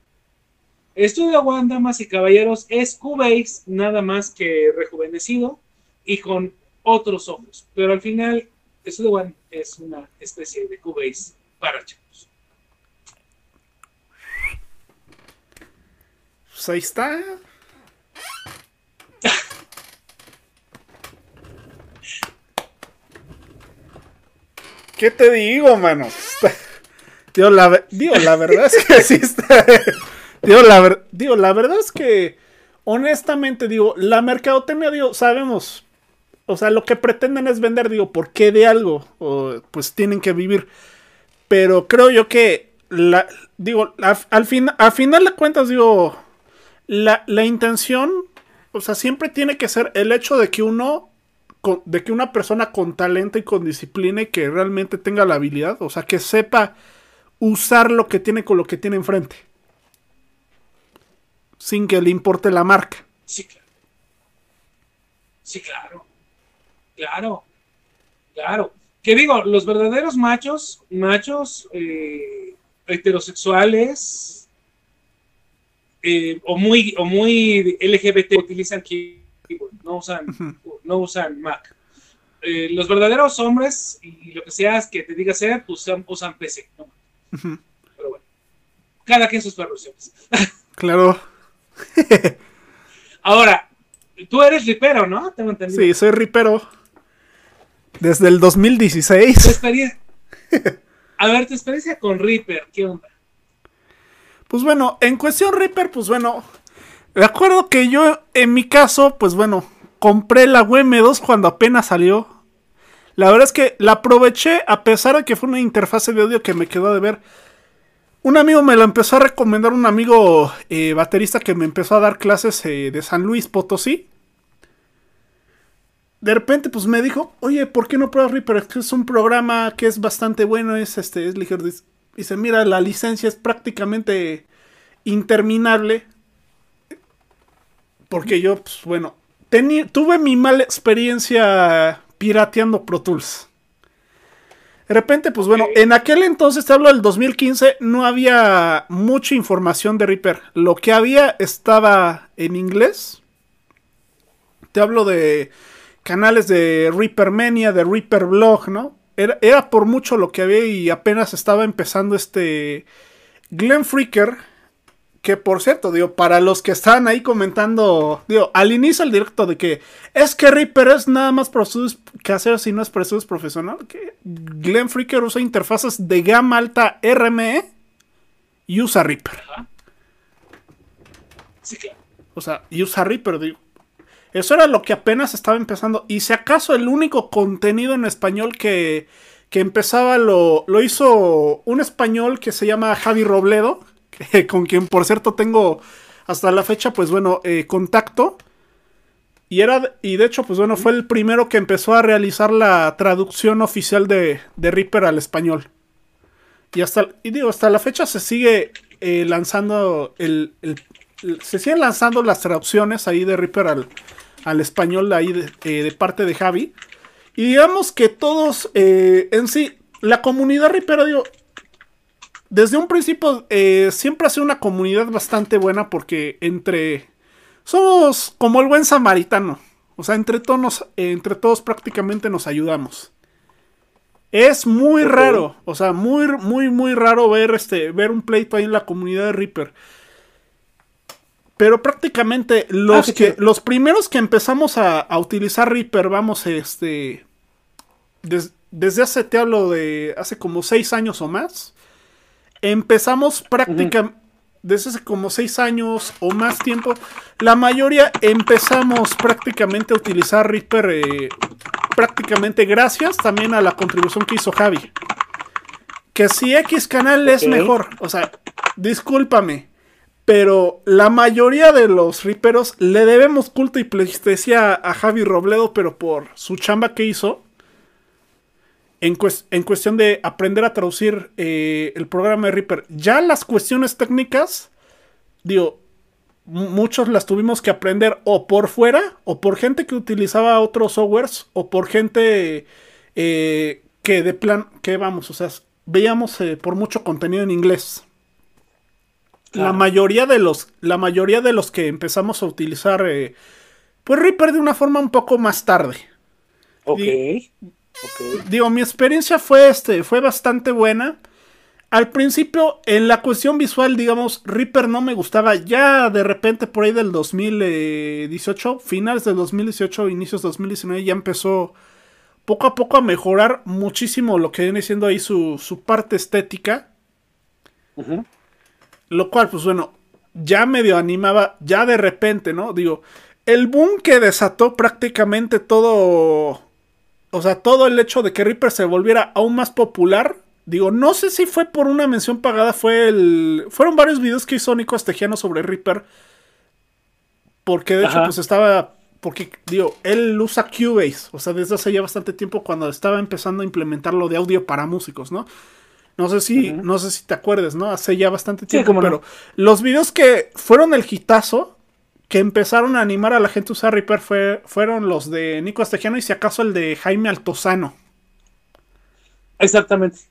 Studio One, damas y caballeros, es Cubase nada más que rejuvenecido y con otros ojos. Pero al final, Studio One es una especie de Cubase para chavos. Pues ahí está. ¿Qué te digo, mano? Digo, la, digo, la verdad es que sí está. Digo la, ver- digo, la verdad es que, honestamente, digo, la mercadotecnia, digo, sabemos. O sea, lo que pretenden es vender, digo, ¿por qué de algo? O, pues tienen que vivir. Pero creo yo que la, digo, al fin, al final de cuentas, digo, la, la intención, o sea, siempre tiene que ser el hecho de que uno de que una persona con talento y con disciplina y que realmente tenga la habilidad, o sea, que sepa usar lo que tiene con lo que tiene enfrente. Sin que le importe la marca. Sí, claro. Sí, claro. Claro. Claro. Que digo, los verdaderos machos, machos eh, heterosexuales eh, o muy o muy LGBT utilizan keyboard, no usan, no usan Mac. Eh, los verdaderos hombres y lo que sea que te diga ser, usan, usan PC. Pero bueno, cada quien sus perversiones. Claro. Ahora, tú eres ripero, ¿no? Tengo entendido. Sí, soy ripero. Desde el 2016. A ver, tu experiencia con Reaper, ¿qué onda? Pues bueno, en cuestión Reaper, pues bueno, me acuerdo que yo, en mi caso, pues bueno, compré la WM2 cuando apenas salió. La verdad es que la aproveché a pesar de que fue una interfase de audio que me quedó de ver. Un amigo me la empezó a recomendar, un amigo eh, baterista que me empezó a dar clases eh, de San Luis Potosí de repente pues me dijo, oye, ¿por qué no pruebas Reaper? Es que es un programa que es bastante bueno, es este, es ligero. Dice, mira, la licencia es prácticamente interminable. Porque yo, pues bueno, tuve mi mala experiencia pirateando Pro Tools. De repente, pues bueno, en aquel entonces, te hablo del 2015, no había mucha información de Reaper. Lo que había estaba en inglés. Te hablo de canales de Reaper Mania, de Reaper Blog, ¿no? Era, era, por mucho lo que había y apenas estaba empezando este Glenn Freaker, que por cierto, digo, para los que están ahí comentando, digo, al inicio del directo de que es que Reaper es nada más para estudios caseros y no es para estudios profesional, que Glenn Freaker usa interfaces de gama alta RME y usa Reaper. Sí, claro. O sea, y usa Reaper, digo. Eso era lo que apenas estaba empezando. Y si acaso el único contenido en español que, que empezaba lo, lo hizo un español que se llama Javi Robledo, con quien por cierto tengo hasta la fecha, pues bueno, eh, contacto. Y, era, y de hecho, pues bueno, fue el primero que empezó a realizar la traducción oficial de, de Reaper al español. Y hasta, y digo, hasta la fecha se sigue eh, lanzando el, se siguen lanzando las traducciones ahí de Reaper al, al español ahí eh, de, parte de Javi. Y digamos que todos en sí, la comunidad Ripera, digo, desde un principio eh, siempre ha sido una comunidad bastante buena porque entre... Somos como el buen samaritano. O sea, entre todos, entre todos prácticamente nos ayudamos. Es muy raro, o sea, muy, muy, muy raro ver, este, ver un pleito ahí en la comunidad de Reaper. Pero prácticamente los ah, que, los primeros que empezamos a, utilizar Reaper, vamos, este. desde hace, te hablo de hace como seis años o más. Empezamos prácticamente. Desde hace como seis años o más tiempo. La mayoría empezamos prácticamente a utilizar Reaper. Eh, prácticamente gracias también a la contribución que hizo Javi. Que si X canal es mejor. O sea, discúlpame. Pero la mayoría de los riperos le debemos culto y pleitesía a Javi Robledo, pero por su chamba que hizo. En, cuestión de aprender a traducir eh, el programa de Reaper. Ya las cuestiones técnicas, digo, muchos las tuvimos que aprender o por fuera, o por gente que utilizaba otros softwares, o por gente eh, que de plan, que vamos, o sea, veíamos eh, por mucho contenido en inglés. La mayoría de los. La mayoría de los que empezamos a utilizar. Eh, pues Reaper de una forma un poco más tarde. Ok. Digo, mi experiencia fue este. Fue bastante buena. Al principio, en la cuestión visual, digamos, Reaper no me gustaba. Ya de repente, por ahí del 2018, finales del 2018, inicios 2019, ya empezó poco a poco a mejorar muchísimo lo que viene siendo ahí su, su parte estética. Lo cual, pues bueno, ya medio animaba, ya de repente, ¿no? Digo, el boom que desató prácticamente todo, o sea, todo el hecho de que Reaper se volviera aún más popular, Digo, no sé si fue por una mención pagada, fue el. Fueron varios videos que hizo Nico Astegiano sobre Reaper. Porque de hecho, pues estaba. Porque, digo, él usa Cubase. O sea, desde hace ya bastante tiempo cuando estaba empezando a implementar lo de audio para músicos, ¿no? No sé si, no sé si te acuerdes, ¿no? Hace ya bastante tiempo. pero los videos que fueron el hitazo, que empezaron a animar a la gente a usar Reaper, fue, fueron los de Nico Astegiano y si acaso el de Jaime Altozano. Exactamente.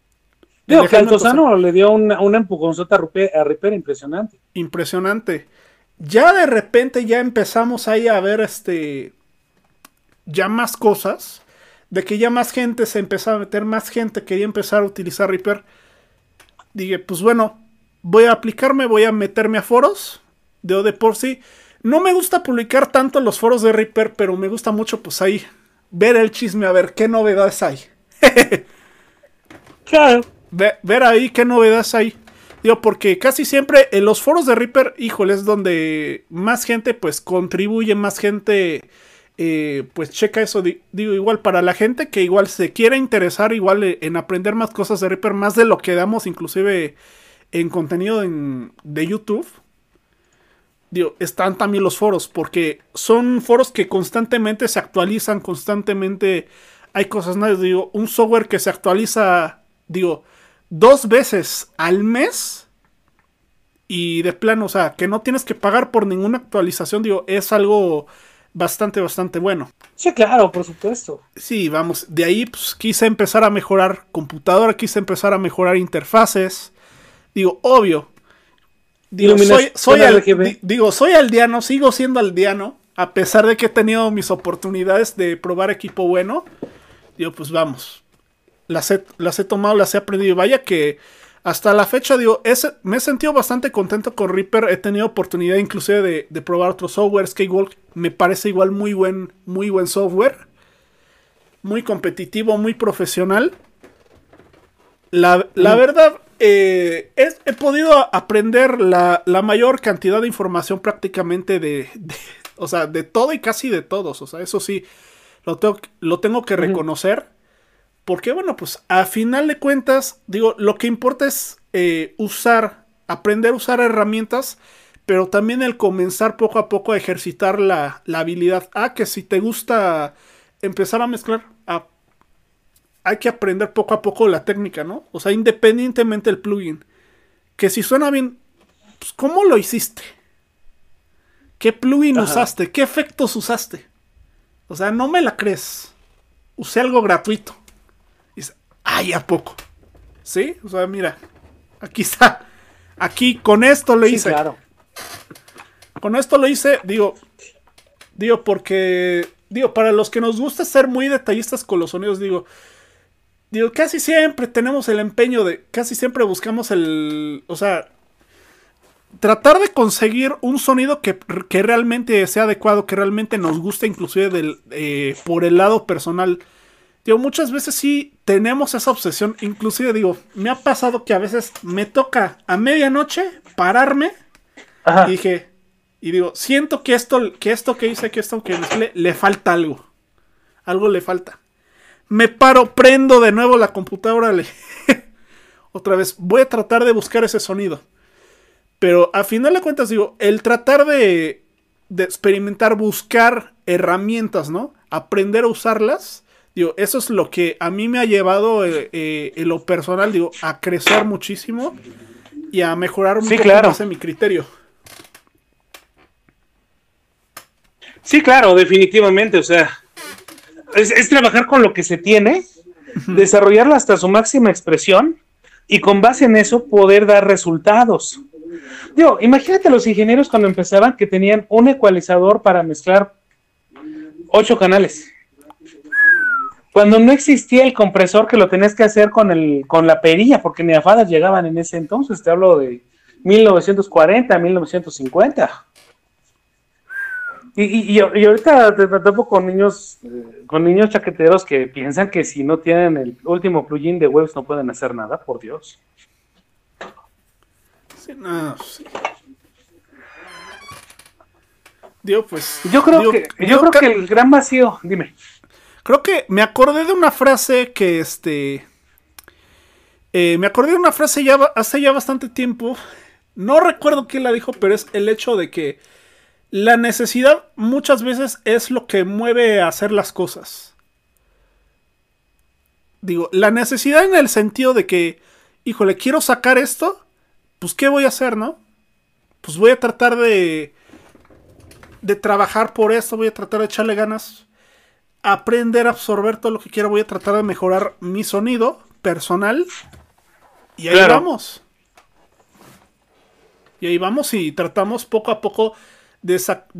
Digo que Altozano le dio una, una empujonzota a Reaper impresionante. Impresionante. Ya de repente ya empezamos ahí a ver este. Ya más cosas. De que ya más gente se empezaba a meter, más gente quería empezar a utilizar Reaper. Dije, pues bueno, voy a aplicarme, voy a meterme a foros de de por sí. No me gusta publicar tanto en los foros de Reaper, pero me gusta mucho pues ahí ver el chisme, a ver qué novedades hay. claro ver ahí qué novedades hay. Digo, porque casi siempre en los foros de Reaper, híjole, es donde más gente pues contribuye, más gente eh, pues checa eso. Digo, igual para la gente que igual se quiere interesar igual eh, en aprender más cosas de Reaper, más de lo que damos inclusive en contenido de YouTube. Digo, están también los foros, porque son foros que constantemente se actualizan, constantemente hay cosas nuevas. Digo, un software que se actualiza, digo, dos veces al mes y de plano, o sea, que no tienes que pagar por ninguna actualización, digo, es algo bastante, bastante bueno. Sí, claro, por supuesto. Sí, vamos, de ahí pues, quise empezar a mejorar computadora, quise empezar a mejorar interfaces. Digo, obvio. Digo, soy, soy digo, soy aldeano, sigo siendo aldeano, a pesar de que he tenido mis oportunidades de probar equipo bueno. Digo, pues vamos, las he, las he tomado, las he aprendido. Vaya que hasta la fecha, digo, ese, me he sentido bastante contento con Reaper. He tenido oportunidad inclusive de, de probar otro software. Skywalk me parece igual muy buen, muy buen software. Muy competitivo, muy profesional. La, la verdad, eh, he, podido aprender la, la, mayor cantidad de información prácticamente de, o sea, de todo y casi de todos. O sea, eso sí, lo tengo, lo tengo que reconocer. Porque bueno, pues a final de cuentas, digo, lo que importa es eh, usar, aprender a usar herramientas, pero también el comenzar poco a poco a ejercitar la, habilidad. Ah, que si te gusta empezar a mezclar, ah, hay que aprender poco a poco la técnica, ¿no? O sea, independientemente del plugin. Que si suena bien, pues ¿cómo lo hiciste? ¿Qué plugin usaste? ¿Qué efectos usaste? O sea, no me la crees. Usé algo gratuito. ¡Ay, a poco! ¿Sí? O sea, mira, aquí está. Aquí con esto lo hice. claro. Con esto lo hice, digo, digo, porque, digo, para los que nos gusta ser muy detallistas con los sonidos, digo, digo, casi siempre tenemos el empeño de, casi siempre buscamos el, o sea, tratar de conseguir un sonido que, realmente sea adecuado, que realmente nos guste, inclusive del, eh, por el lado personal. Digo, muchas veces sí tenemos esa obsesión. Inclusive, digo, me ha pasado que a veces me toca a medianoche pararme. Y dije, y digo, siento que esto, que esto que hice, que esto que le, le falta algo. Algo le falta. Me paro, prendo de nuevo la computadora. Le... Otra vez, voy a tratar de buscar ese sonido. Pero a final de cuentas, digo, el tratar de, de experimentar, buscar herramientas, ¿no? Aprender a usarlas Digo, eso es lo que a mí me ha llevado eh, eh, en lo personal, digo, a crecer muchísimo y a mejorar un poco más en mi criterio. Sí, claro, definitivamente. O sea, es, trabajar con lo que se tiene, desarrollarlo hasta su máxima expresión y con base en eso poder dar resultados. Digo, imagínate los ingenieros cuando empezaban que tenían un ecualizador para mezclar ocho canales. Cuando no existía el compresor que lo tenías que hacer con, el, con la perilla, porque ni afadas llegaban en ese entonces, te hablo de 1940, 1950. Y, y, y, ahorita te topo con niños, eh, con niños chaqueteros que piensan que si no tienen el último plugin de webs no pueden hacer nada, por Dios. Sí, no, sí. Pues. Yo creo que, yo creo que el gran vacío, dime. Creo que me acordé de una frase que este. Eh, me acordé de una frase ya hace ya bastante tiempo. No recuerdo quién la dijo, pero es el hecho de que la necesidad muchas veces es lo que mueve a hacer las cosas. Digo, la necesidad en el sentido de que, híjole, quiero sacar esto, pues ¿qué voy a hacer, no? Pues voy a tratar de de trabajar por esto, voy a tratar de echarle ganas, aprender a absorber todo lo que quiera, voy a tratar de mejorar mi sonido personal y ahí vamos. Y ahí vamos y tratamos poco a poco de,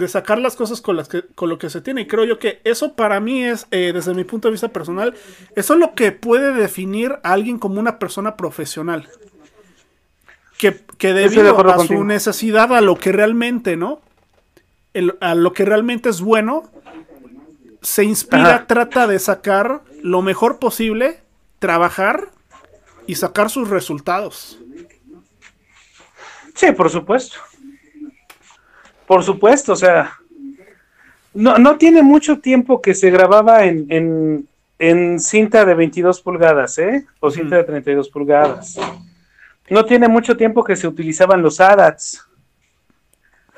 sacar las cosas con, las que, con lo que se tiene. Y creo yo que eso para mí es, eh, desde mi punto de vista personal, eso es lo que puede definir a alguien como una persona profesional. Que, que debido a su necesidad, a lo que realmente, ¿no? a lo que realmente es bueno, se inspira, trata de sacar lo mejor posible, trabajar y sacar sus resultados. Sí, por supuesto. Por supuesto, o sea, no, no tiene mucho tiempo que se grababa en, en, cinta de 22 pulgadas, ¿eh? O cinta de 32 pulgadas. No tiene mucho tiempo que se utilizaban los ADATs.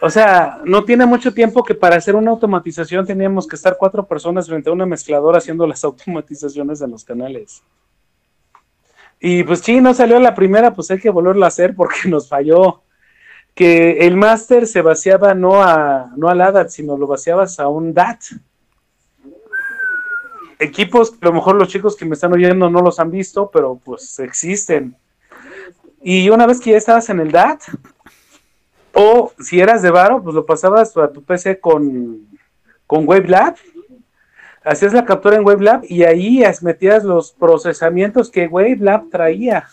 O sea, no tiene mucho tiempo que para hacer una automatización teníamos que estar cuatro personas frente a una mezcladora haciendo las automatizaciones en los canales. Y pues sí, no salió la primera, pues hay que volverlo a hacer porque nos falló. Que el máster se vaciaba no a no al ADAT, sino lo vaciabas a un DAT. Equipos, a lo mejor los chicos que me están oyendo no los han visto, pero pues existen. Y una vez que ya estabas en el DAT, o si eras de Varo, pues lo pasabas a tu PC con, con WaveLab. Hacías la captura en WaveLab y ahí metías los procesamientos que WaveLab traía.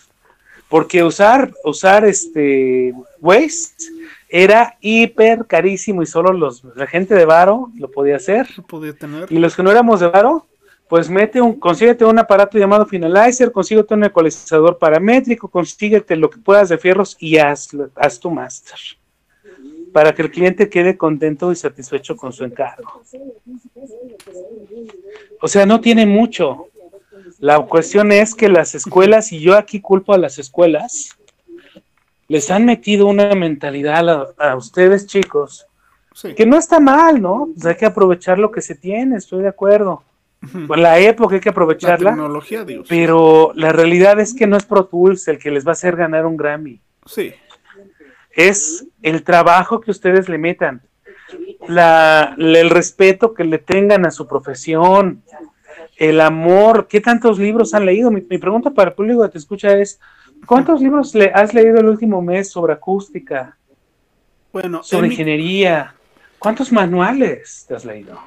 Porque usar, usar este Waste era hiper carísimo y solo los, la gente de Varo lo podía hacer. podía tener. Y los que no éramos de Varo, pues mete un, consíguete un aparato llamado Finalizer, consíguete un ecualizador paramétrico, consíguete lo que puedas de fierros y haz, haz tu master para que el cliente quede contento y satisfecho con su encargo. O sea, no tiene mucho. La cuestión es que las escuelas, y yo aquí culpo a las escuelas, les han metido una mentalidad a, ustedes chicos, que no está mal, ¿no? Pues hay que aprovechar lo que se tiene, estoy de acuerdo. Pues la época hay que aprovecharla. La tecnología, Dios. Pero la realidad es que no es Pro Tools el que les va a hacer ganar un Grammy. Sí es el trabajo que ustedes le metan, la, el respeto que le tengan a su profesión, el amor. ¿Qué tantos libros han leído? Mi, pregunta para el público que te escucha es, ¿cuántos libros le has leído el último mes sobre acústica? Bueno, sobre ingeniería. ¿Cuántos manuales te has leído?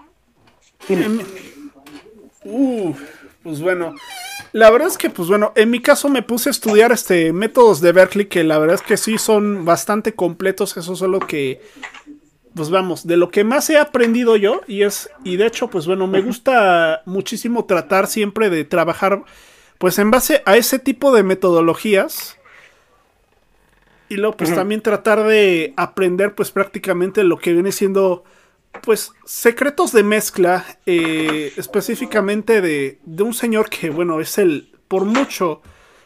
pues bueno, la verdad es que, pues bueno, en mi caso me puse a estudiar este métodos de Berkeley que la verdad es que sí son bastante completos. Eso es lo que, pues vamos, de lo que más he aprendido yo y es, y de hecho, pues bueno, me gusta muchísimo tratar siempre de trabajar, pues en base a ese tipo de metodologías. Y luego, pues también tratar de aprender, pues prácticamente lo que viene siendo pues secretos de mezcla, eh, específicamente de, de, un señor que, bueno, es el, por mucho,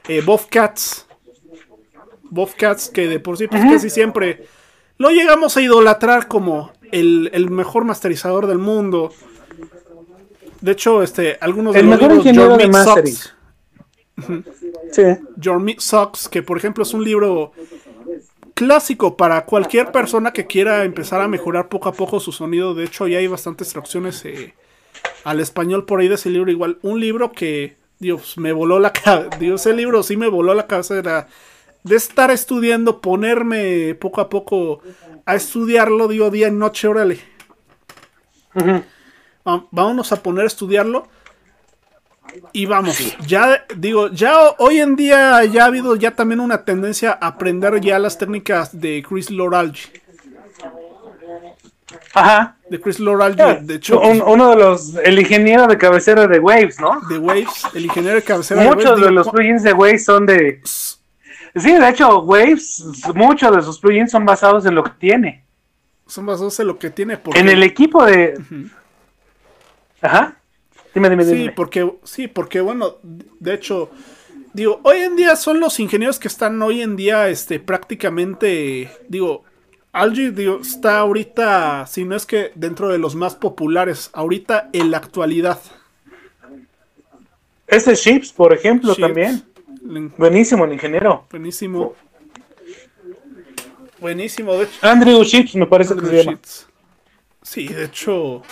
eh, Bob Katz. Bob Katz, que de por sí, pues casi siempre lo llegamos a idolatrar como el, el, mejor masterizador del mundo. De hecho, este, algunos de el los mejor libros, de mastering. Sí. Your Meat Sucks, que por ejemplo es un libro clásico para cualquier persona que quiera empezar a mejorar poco a poco su sonido. De hecho, ya hay bastantes traducciones eh, al español por ahí de ese libro. Igual, un libro que, Dios, me voló la cabeza. Dios, ese libro sí me voló la cabeza. Era de estar estudiando, ponerme poco a poco a estudiarlo, digo, día y noche, órale. Vámonos a poner a estudiarlo. Y vamos, ya digo, ya hoy en día ya ha habido ya también una tendencia a aprender ya las técnicas de Chris Loralgi. Ajá. De Chris Loralgi, de hecho. uno de los, el ingeniero de cabecera de Waves, ¿no? De Waves, el ingeniero de cabecera muchos de Waves. Muchos de los plugins de Waves son de... Sí, de hecho, Waves, muchos de sus plugins son basados en lo que tiene. Son basados en lo que tiene. Porque... En el equipo de... Ajá. Sí, porque, sí, porque bueno, de hecho, digo, hoy en día son los ingenieros que están hoy en día, este, prácticamente, digo, Algi digo, está ahorita, si no es que dentro de los más populares, ahorita en la actualidad. Este Chips, por ejemplo, también. Buenísimo el ingeniero. Buenísimo. Buenísimo, de hecho. Andrew Chips, me parece que se llama. Sí, de hecho,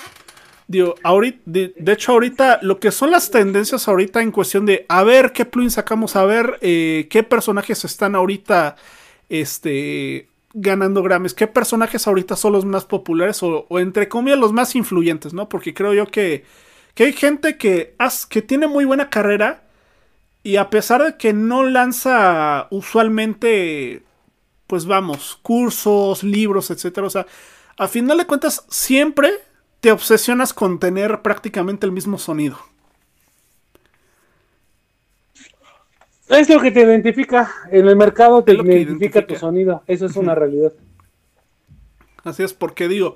Digo, ahorita, de, hecho, ahorita lo que son las tendencias ahorita en cuestión de a ver qué plugins sacamos, a ver eh, qué personajes están ahorita este, ganando Grammys, qué personajes ahorita son los más populares o, entre comillas los más influyentes, ¿no? Porque creo yo que, que hay gente que, que tiene muy buena carrera y a pesar de que no lanza usualmente, pues vamos, cursos, libros, etcétera, o sea, a final de cuentas siempre te obsesionas con tener prácticamente el mismo sonido. Es lo que te identifica. En el mercado te identifica, tu sonido. Eso es una realidad. Así es, porque digo.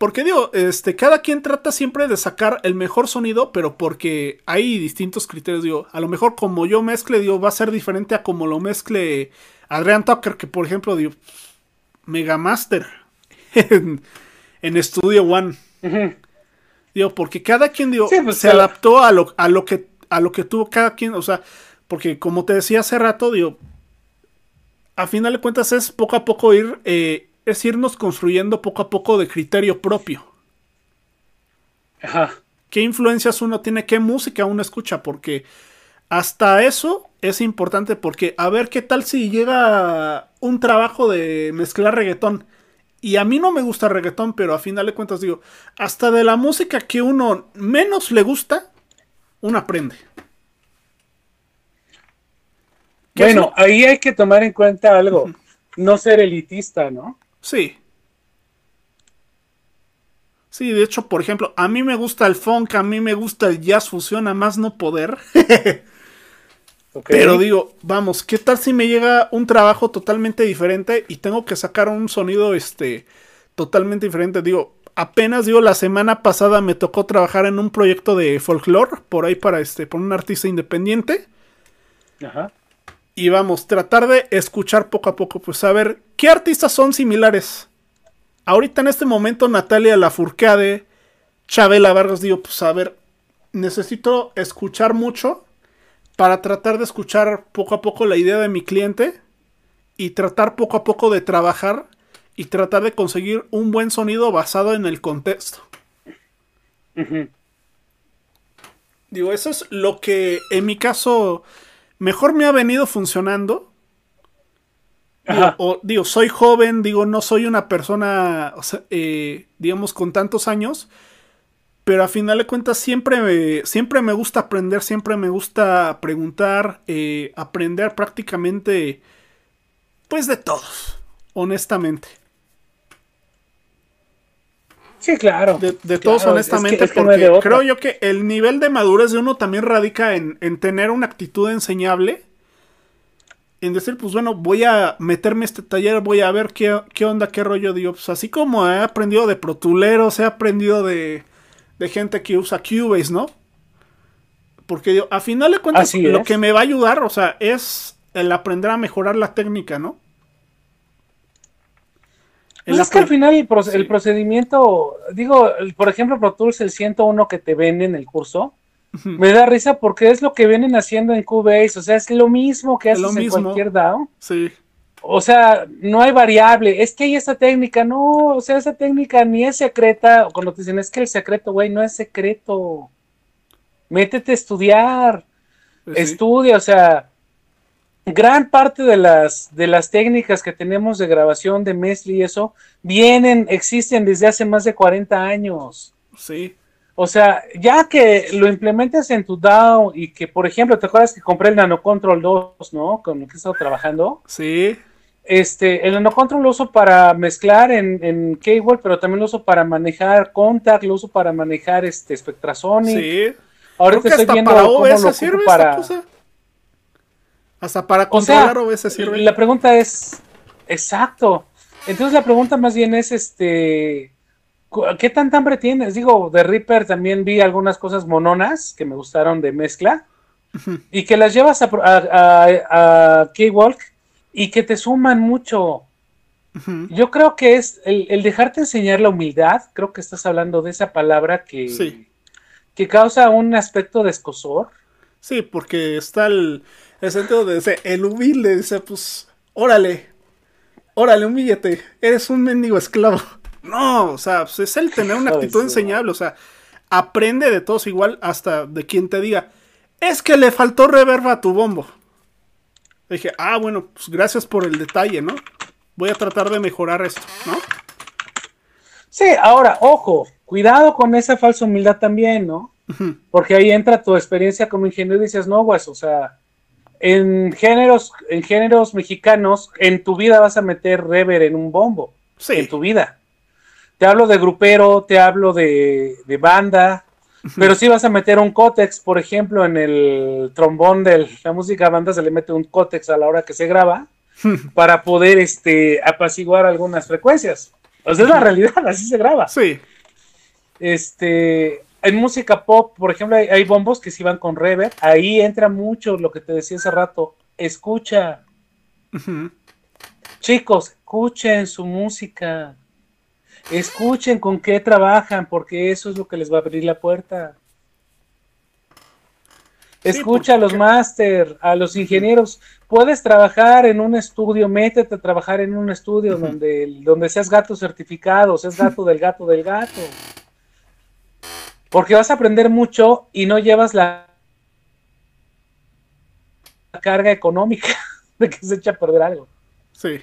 Porque digo, este, cada quien trata siempre de sacar el mejor sonido, pero porque hay distintos criterios. Digo, a lo mejor como yo mezcle, digo, va a ser diferente a como lo mezcle Adrian Tucker, que por ejemplo, digo, Megamaster. en Studio One. Digo, porque cada quien digo, pues, se adaptó a lo, a lo que a lo que tuvo cada quien, o sea, porque como te decía hace rato, digo, a final de cuentas es poco a poco ir, eh, es irnos construyendo poco a poco de criterio propio. Ajá. ¿Qué influencias uno tiene? ¿Qué música uno escucha? Porque hasta eso es importante porque a ver qué tal si llega un trabajo de mezclar reggaetón y a mí no me gusta reggaetón, pero a final de cuentas digo, hasta de la música que uno menos le gusta, uno aprende. Bueno, ahí hay que tomar en cuenta algo, no ser elitista, ¿no? Sí. Sí, de hecho, por ejemplo, a mí me gusta el funk, a mí me gusta el jazz fusión, a más no poder. Pero digo, vamos, ¿qué tal si me llega un trabajo totalmente diferente y tengo que sacar un sonido este totalmente diferente? Digo, apenas digo la semana pasada me tocó trabajar en un proyecto de folklore por ahí para este por un artista independiente. Ajá. Y vamos, tratar de escuchar poco a poco, pues a ver qué artistas son similares. Ahorita en este momento Natalia Lafourcade, Chabela Vargas, digo, pues a ver, necesito escuchar mucho para tratar de escuchar poco a poco la idea de mi cliente y tratar poco a poco de trabajar y tratar de conseguir un buen sonido basado en el contexto. Digo, eso es lo que en mi caso mejor me ha venido funcionando. Digo, o, digo, soy joven, digo, no soy una persona, eh, digamos, con tantos años, pero a final de cuentas siempre me, siempre me gusta aprender, siempre me gusta preguntar, eh, aprender prácticamente, pues de todos, honestamente. Sí, claro. De, todos, honestamente, porque creo yo que el nivel de madurez de uno también radica en, tener una actitud enseñable. En decir, pues bueno, voy a meterme este taller, voy a ver qué, qué onda, qué rollo, digo, pues así como he aprendido de protuleros, he aprendido de, de gente que usa Cubase, ¿no? Porque a final de cuentas lo que me va a ayudar, o sea, es el aprender a mejorar la técnica, ¿no? Pues es que al final el, procedimiento, digo, por ejemplo, Pro Tools, el 101 que te venden en el curso, me da risa porque es lo que vienen haciendo en Cubase, o sea, es lo mismo que haces en cualquier DAO. Sí. O sea, no hay variable, es que hay esa técnica, no, o sea, esa técnica ni es secreta, o cuando te dicen es que el secreto, güey, no es secreto, métete a estudiar, pues estudia, o sea, gran parte de las, de las técnicas que tenemos de grabación de Mesli y eso, vienen, existen desde hace más de 40 años. Sí. O sea, ya que lo implementas en tu DAO y que, por ejemplo, ¿te acuerdas que compré el Nano Control 2, ¿no? Con el que he estado trabajando. Sí. Este, el NanoControl lo uso para mezclar en, en pero también lo uso para manejar Contact, lo uso para manejar este Spectrasonic. Sí. Ahorita estoy viendo para OBS sirve para... Hasta para controlar o OBS sirve. La pregunta es, exacto. Entonces la pregunta más bien es, este, ¿qué tanta hambre tienes? Digo, de Reaper también vi algunas cosas mononas que me gustaron de mezcla. y que las llevas a, a, a, K-Walk y que te suman mucho. Yo creo que es el, dejarte enseñar la humildad, creo que estás hablando de esa palabra que, que causa un aspecto de escosor. Sí, porque está el, el sentido de ese, el humilde, dice, pues, órale, órale, humíllate, eres un mendigo esclavo. No, o sea, pues es el tener una actitud enseñable, o sea, aprende de todos igual hasta de quien te diga, es que le faltó reverb a tu bombo. dije, ah, bueno, pues gracias por el detalle, ¿no? Voy a tratar de mejorar esto, ¿no? Sí, ahora, ojo, cuidado con esa falsa humildad también, ¿no? Porque ahí entra tu experiencia como ingeniero y dices, no, pues, o sea, en géneros, en géneros mexicanos, en tu vida vas a meter rever en un bombo. Sí. En tu vida. Te hablo de grupero, te hablo de, de banda, pero si vas a meter un cótex, por ejemplo, en el trombón de la música banda se le mete un cótex a la hora que se graba para poder este, apaciguar algunas frecuencias. O sea, es la realidad, así se graba. Sí. Este, en música pop, por ejemplo, hay, bombos que sí van con reverb. Ahí entra mucho lo que te decía hace rato. Escucha. Chicos, escuchen su música. Escuchen con qué trabajan, porque eso es lo que les va a abrir la puerta. Escucha a los máster, a los ingenieros. Puedes trabajar en un estudio, métete a trabajar en un estudio donde, donde seas gato certificado, seas gato del gato del gato. Porque vas a aprender mucho y no llevas la carga económica de que se echa a perder algo. Sí.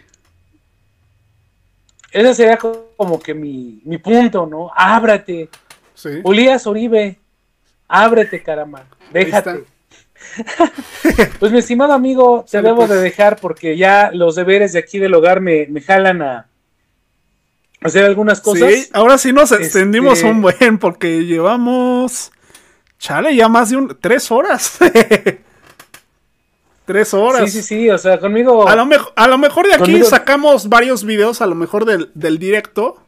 Ese sería como que mi, punto, ¿no? Ábrate. Sí. Ulías Oribe, ábrete, caramba. Déjate. pues mi estimado amigo, te debo de pues. dejar porque ya los deberes de aquí del hogar me, me jalan a, hacer algunas cosas. Sí, ahora sí nos extendimos este, un buen porque llevamos, chale, ya más de un, tres horas. tres horas. Sí, sí, sí, o sea, conmigo. A lo, a lo mejor de aquí sacamos varios videos, a lo mejor del, directo.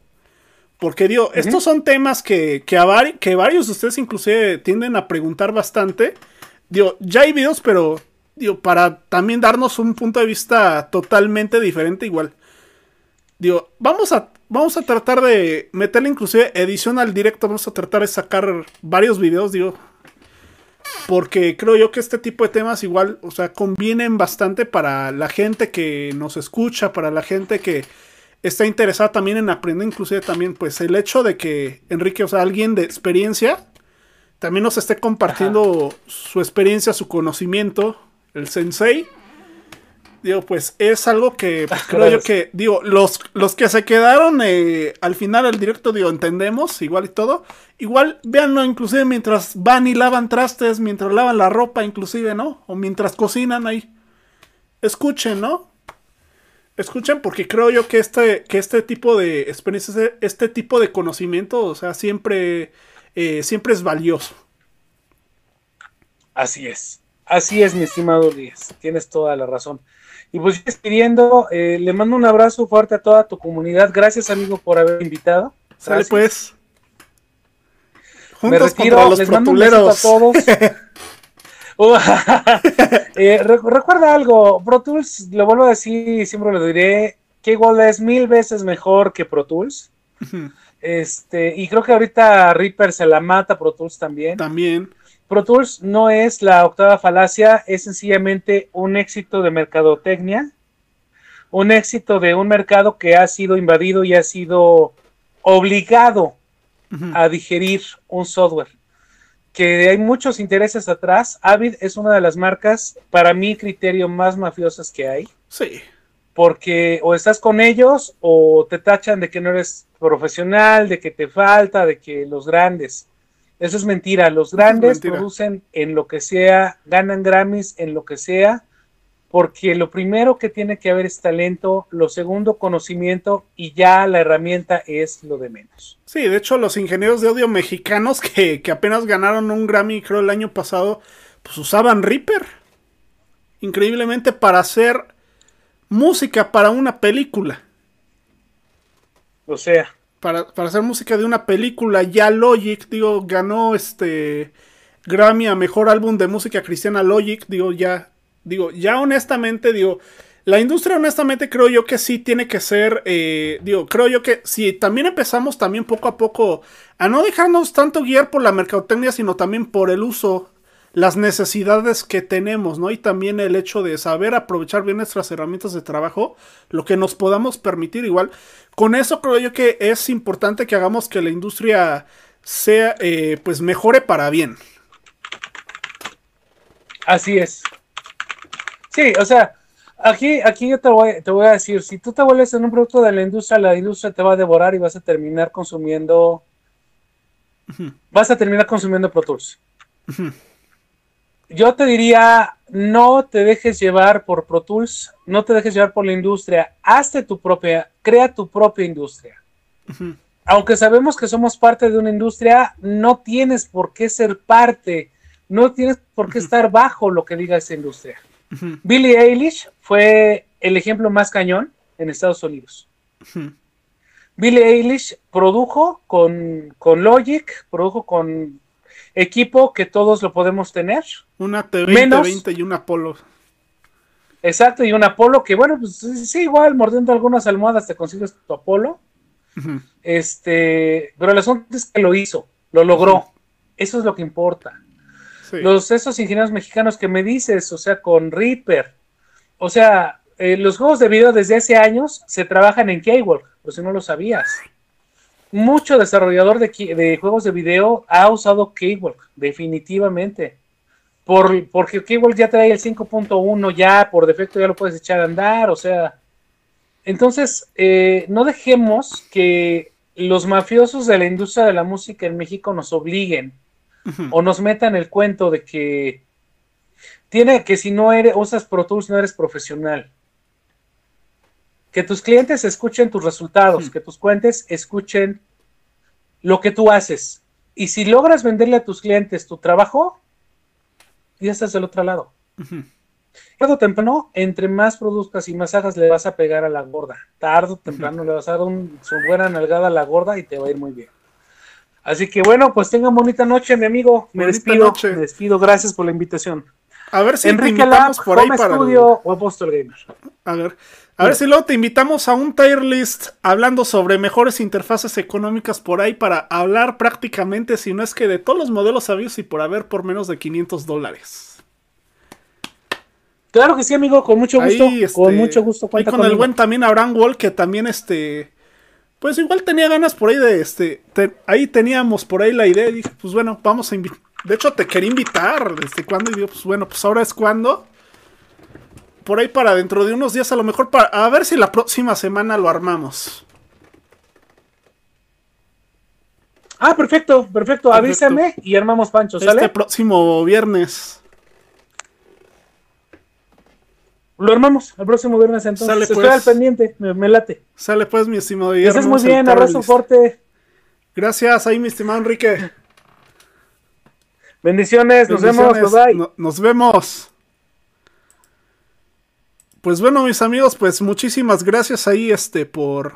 Porque digo, estos son temas que, que, a que varios de ustedes inclusive tienden a preguntar bastante. Digo, ya hay videos, pero digo, para también darnos un punto de vista totalmente diferente igual. Digo, vamos a vamos a tratar de meterle inclusive edición al directo. Vamos a tratar de sacar varios videos, digo. Porque creo yo que este tipo de temas igual, o sea, convienen bastante para la gente que nos escucha, para la gente que está interesada también en aprender, inclusive también, pues el hecho de que Enrique, o sea, alguien de experiencia, también nos esté compartiendo su experiencia, su conocimiento, el sensei Digo, pues es algo que pues, creo yo que, digo, los, los que se quedaron eh, al final del directo, digo, entendemos, igual y todo. Igual, véanlo inclusive mientras van y lavan trastes, mientras lavan la ropa, inclusive, ¿no? O mientras cocinan ahí. Escuchen, ¿no? Escuchen porque creo yo que este, que este tipo de experiencias, este tipo de conocimiento, o sea, siempre, eh, siempre es valioso. Así es. Así es, mi estimado Díaz. Tienes toda la razón. Y pues despidiendo, eh, le mando un abrazo fuerte a toda tu comunidad. Gracias, amigo, por haber invitado. Sale pues. Juntos Me retiro, les mando un beso a todos. eh, recuerda algo, Pro Tools, lo vuelvo a decir y siempre lo diré, que igual es mil veces mejor que Pro Tools. este, y creo que ahorita Reaper se la mata Pro Tools también. También. Pro Tools no es la octava falacia, es sencillamente un éxito de mercadotecnia, un éxito de un mercado que ha sido invadido y ha sido obligado a digerir un software. Que hay muchos intereses atrás. Avid es una de las marcas, para mi criterio, más mafiosas que hay. Sí. Porque o estás con ellos o te tachan de que no eres profesional, de que te falta, de que los grandes. Eso es mentira. Los grandes producen en lo que sea, ganan Grammys en lo que sea, porque lo primero que tiene que haber es talento, lo segundo conocimiento y ya la herramienta es lo de menos. Sí, de hecho los ingenieros de audio mexicanos que, que apenas ganaron un Grammy creo el año pasado, pues usaban Reaper. Increíblemente para hacer música para una película. O sea para, hacer música de una película. Ya Logic, digo, ganó este. Grammy a mejor álbum de música cristiana Logic, digo, ya, digo, ya honestamente, digo, la industria honestamente creo yo que sí tiene que ser, eh, digo, creo yo que si también empezamos también poco a poco a no dejarnos tanto guiar por la mercadotecnia, sino también por el uso las necesidades que tenemos, ¿no? Y también el hecho de saber aprovechar bien nuestras herramientas de trabajo, lo que nos podamos permitir igual. Con eso creo yo que es importante que hagamos que la industria sea, eh, pues mejore para bien. Así es. Sí, o sea, aquí, aquí yo te voy, te voy a decir, si tú te vuelves en un producto de la industria, la industria te va a devorar y vas a terminar consumiendo, vas a terminar consumiendo Pro Tools. Yo te diría, no te dejes llevar por Pro Tools, no te dejes llevar por la industria, hazte tu propia, crea tu propia industria. Aunque sabemos que somos parte de una industria, no tienes por qué ser parte, no tienes por qué estar bajo lo que diga esa industria. Billie Eilish fue el ejemplo más cañón en Estados Unidos. Billie Eilish produjo con, con Logic, produjo con equipo que todos lo podemos tener. Una T20, y un Apolo. Exacto, y un Apolo que, bueno, pues sí, igual mordiendo algunas almohadas te consigues tu Apolo. Este, pero el asunto es que lo hizo, lo logró. Eso es lo que importa. Los esos ingenieros mexicanos que me dices, o sea, con Reaper, o sea, eh, los juegos de video desde hace años se trabajan en K-Walk, por si no lo sabías mucho desarrollador de, juegos de video ha usado Cakewalk, definitivamente. Por, porque Cakewalk ya trae el 5.1, ya por defecto ya lo puedes echar a andar, o sea. Entonces, eh, no dejemos que los mafiosos de la industria de la música en México nos obliguen o nos metan el cuento de que tiene que si no eres, usas Pro Tools no eres profesional que tus clientes escuchen tus resultados, que tus clientes escuchen lo que tú haces. Y si logras venderle a tus clientes tu trabajo, ya estás del otro lado. Tardo o temprano, entre más produzcas y más hagas, le vas a pegar a la gorda. Tardo o temprano le vas a dar un, su buena nalgada a la gorda y te va a ir muy bien. Así que bueno, pues tengan bonita noche, mi amigo. Me despido. Me despido. Gracias por la invitación. A ver si Enrique Lab, por ahí para Studio o Apostol Gamer. A ver, a ver si luego te invitamos a un tier list hablando sobre mejores interfaces económicas por ahí para hablar prácticamente, si no es que de todos los modelos sabios y por haber por menos de 500 dólares. Claro que sí, amigo, con mucho gusto. con este, mucho gusto. Y con el buen también Abraham Wall, que también este. Pues igual tenía ganas por ahí de este. ahí teníamos por ahí la idea y dije, pues bueno, vamos a invitar. De hecho, te quería invitar. ¿Desde cuándo? Y digo, pues bueno, pues ahora es cuando por ahí para dentro de unos días, a lo mejor para. A ver si la próxima semana lo armamos. Ah, perfecto, perfecto. Avísame y armamos Pancho, ¿sale? Este próximo viernes. Lo armamos el próximo viernes entonces. Sale, Estoy pues. al pendiente, me, late. Sale pues, mi estimado Guillermo. Estás muy bien, abrazo fuerte. Gracias, ahí mi estimado Enrique. Bendiciones, nos vemos, bye. nos vemos. Pues bueno, mis amigos, pues muchísimas gracias ahí este por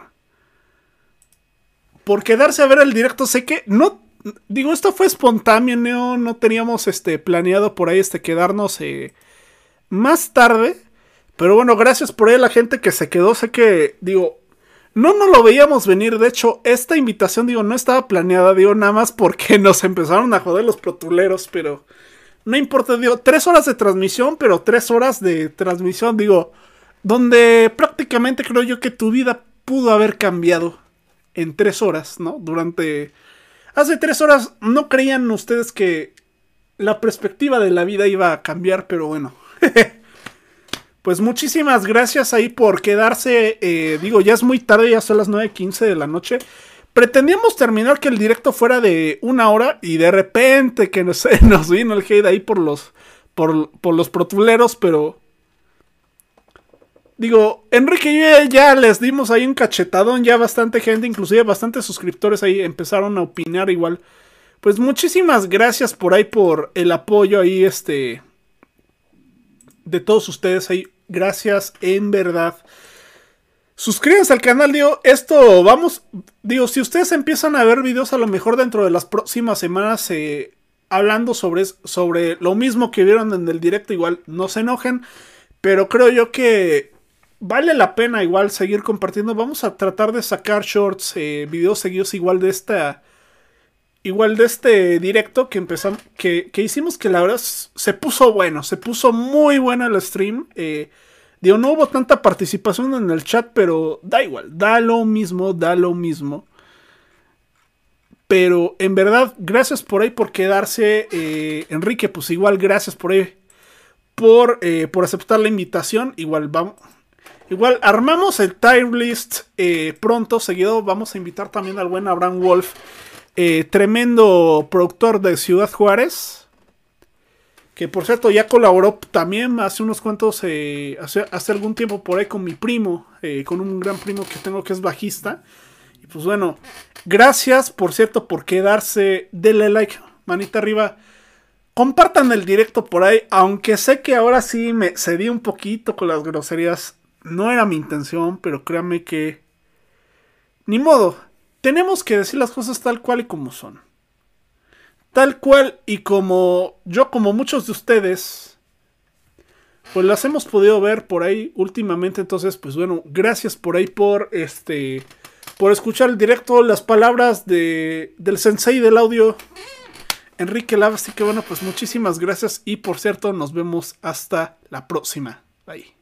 por quedarse a ver el directo. Sé que no digo, esto fue espontáneo, no, no teníamos este planeado por ahí este quedarnos eh, más tarde, pero bueno, gracias por ahí a la gente que se quedó. Sé que digo, no nos lo veíamos venir. De hecho, esta invitación, digo, no estaba planeada, digo, nada más porque nos empezaron a joder los protuleros, pero no importa, digo, tres horas de transmisión, pero tres horas de transmisión, digo, donde prácticamente creo yo que tu vida pudo haber cambiado en tres horas, ¿no? Durante... Hace tres horas no creían ustedes que la perspectiva de la vida iba a cambiar, pero bueno. pues muchísimas gracias ahí por quedarse. Eh, digo, ya es muy tarde, ya son las 9.15 de la noche. Pretendíamos terminar que el directo fuera de una hora y de repente que nos, nos vino el hate ahí por los, por, por los protuleros, pero... Digo, Enrique y yo ya les dimos ahí un cachetadón, ya bastante gente, inclusive bastantes suscriptores ahí empezaron a opinar igual. Pues muchísimas gracias por ahí por el apoyo ahí, este... De todos ustedes ahí. Gracias, en verdad. Suscríbanse al canal, digo, esto vamos, digo, si ustedes empiezan a ver videos a lo mejor dentro de las próximas semanas, eh, hablando sobre, sobre lo mismo que vieron en el directo. Igual no se enojen, pero creo yo que vale la pena igual seguir compartiendo. Vamos a tratar de sacar shorts, eh, videos seguidos igual de esta. Igual de este directo que empezamos. Que, que, hicimos que la verdad se puso bueno. Se puso muy bueno el stream. Eh, digo, no hubo tanta participación en el chat, pero da igual. Da lo mismo, da lo mismo. Pero en verdad, gracias por ahí por quedarse. Eh, Enrique, pues igual gracias por ahí. Por, eh, por aceptar la invitación. Igual vamos. Igual armamos el time list eh, pronto. Seguido vamos a invitar también al buen Abraham Wolf. Tremendo productor de Ciudad Juárez. Que por cierto ya colaboró también hace unos cuantos, hace, hace, algún tiempo por ahí con mi primo, con un gran primo que tengo que es bajista. Y pues bueno, gracias por cierto por quedarse. Denle like, manita arriba. Compartan el directo por ahí, aunque sé que ahora sí me cedí un poquito con las groserías. No era mi intención, pero créanme que... Ni modo, tenemos que decir las cosas tal cual y como son. Tal cual y como yo, como muchos de ustedes, pues las hemos podido ver por ahí últimamente. Entonces, pues bueno, gracias por ahí por este por escuchar el directo, las palabras de, del sensei del audio, Enrique Lava. Así que bueno, pues muchísimas gracias y por cierto, nos vemos hasta la próxima. Bye.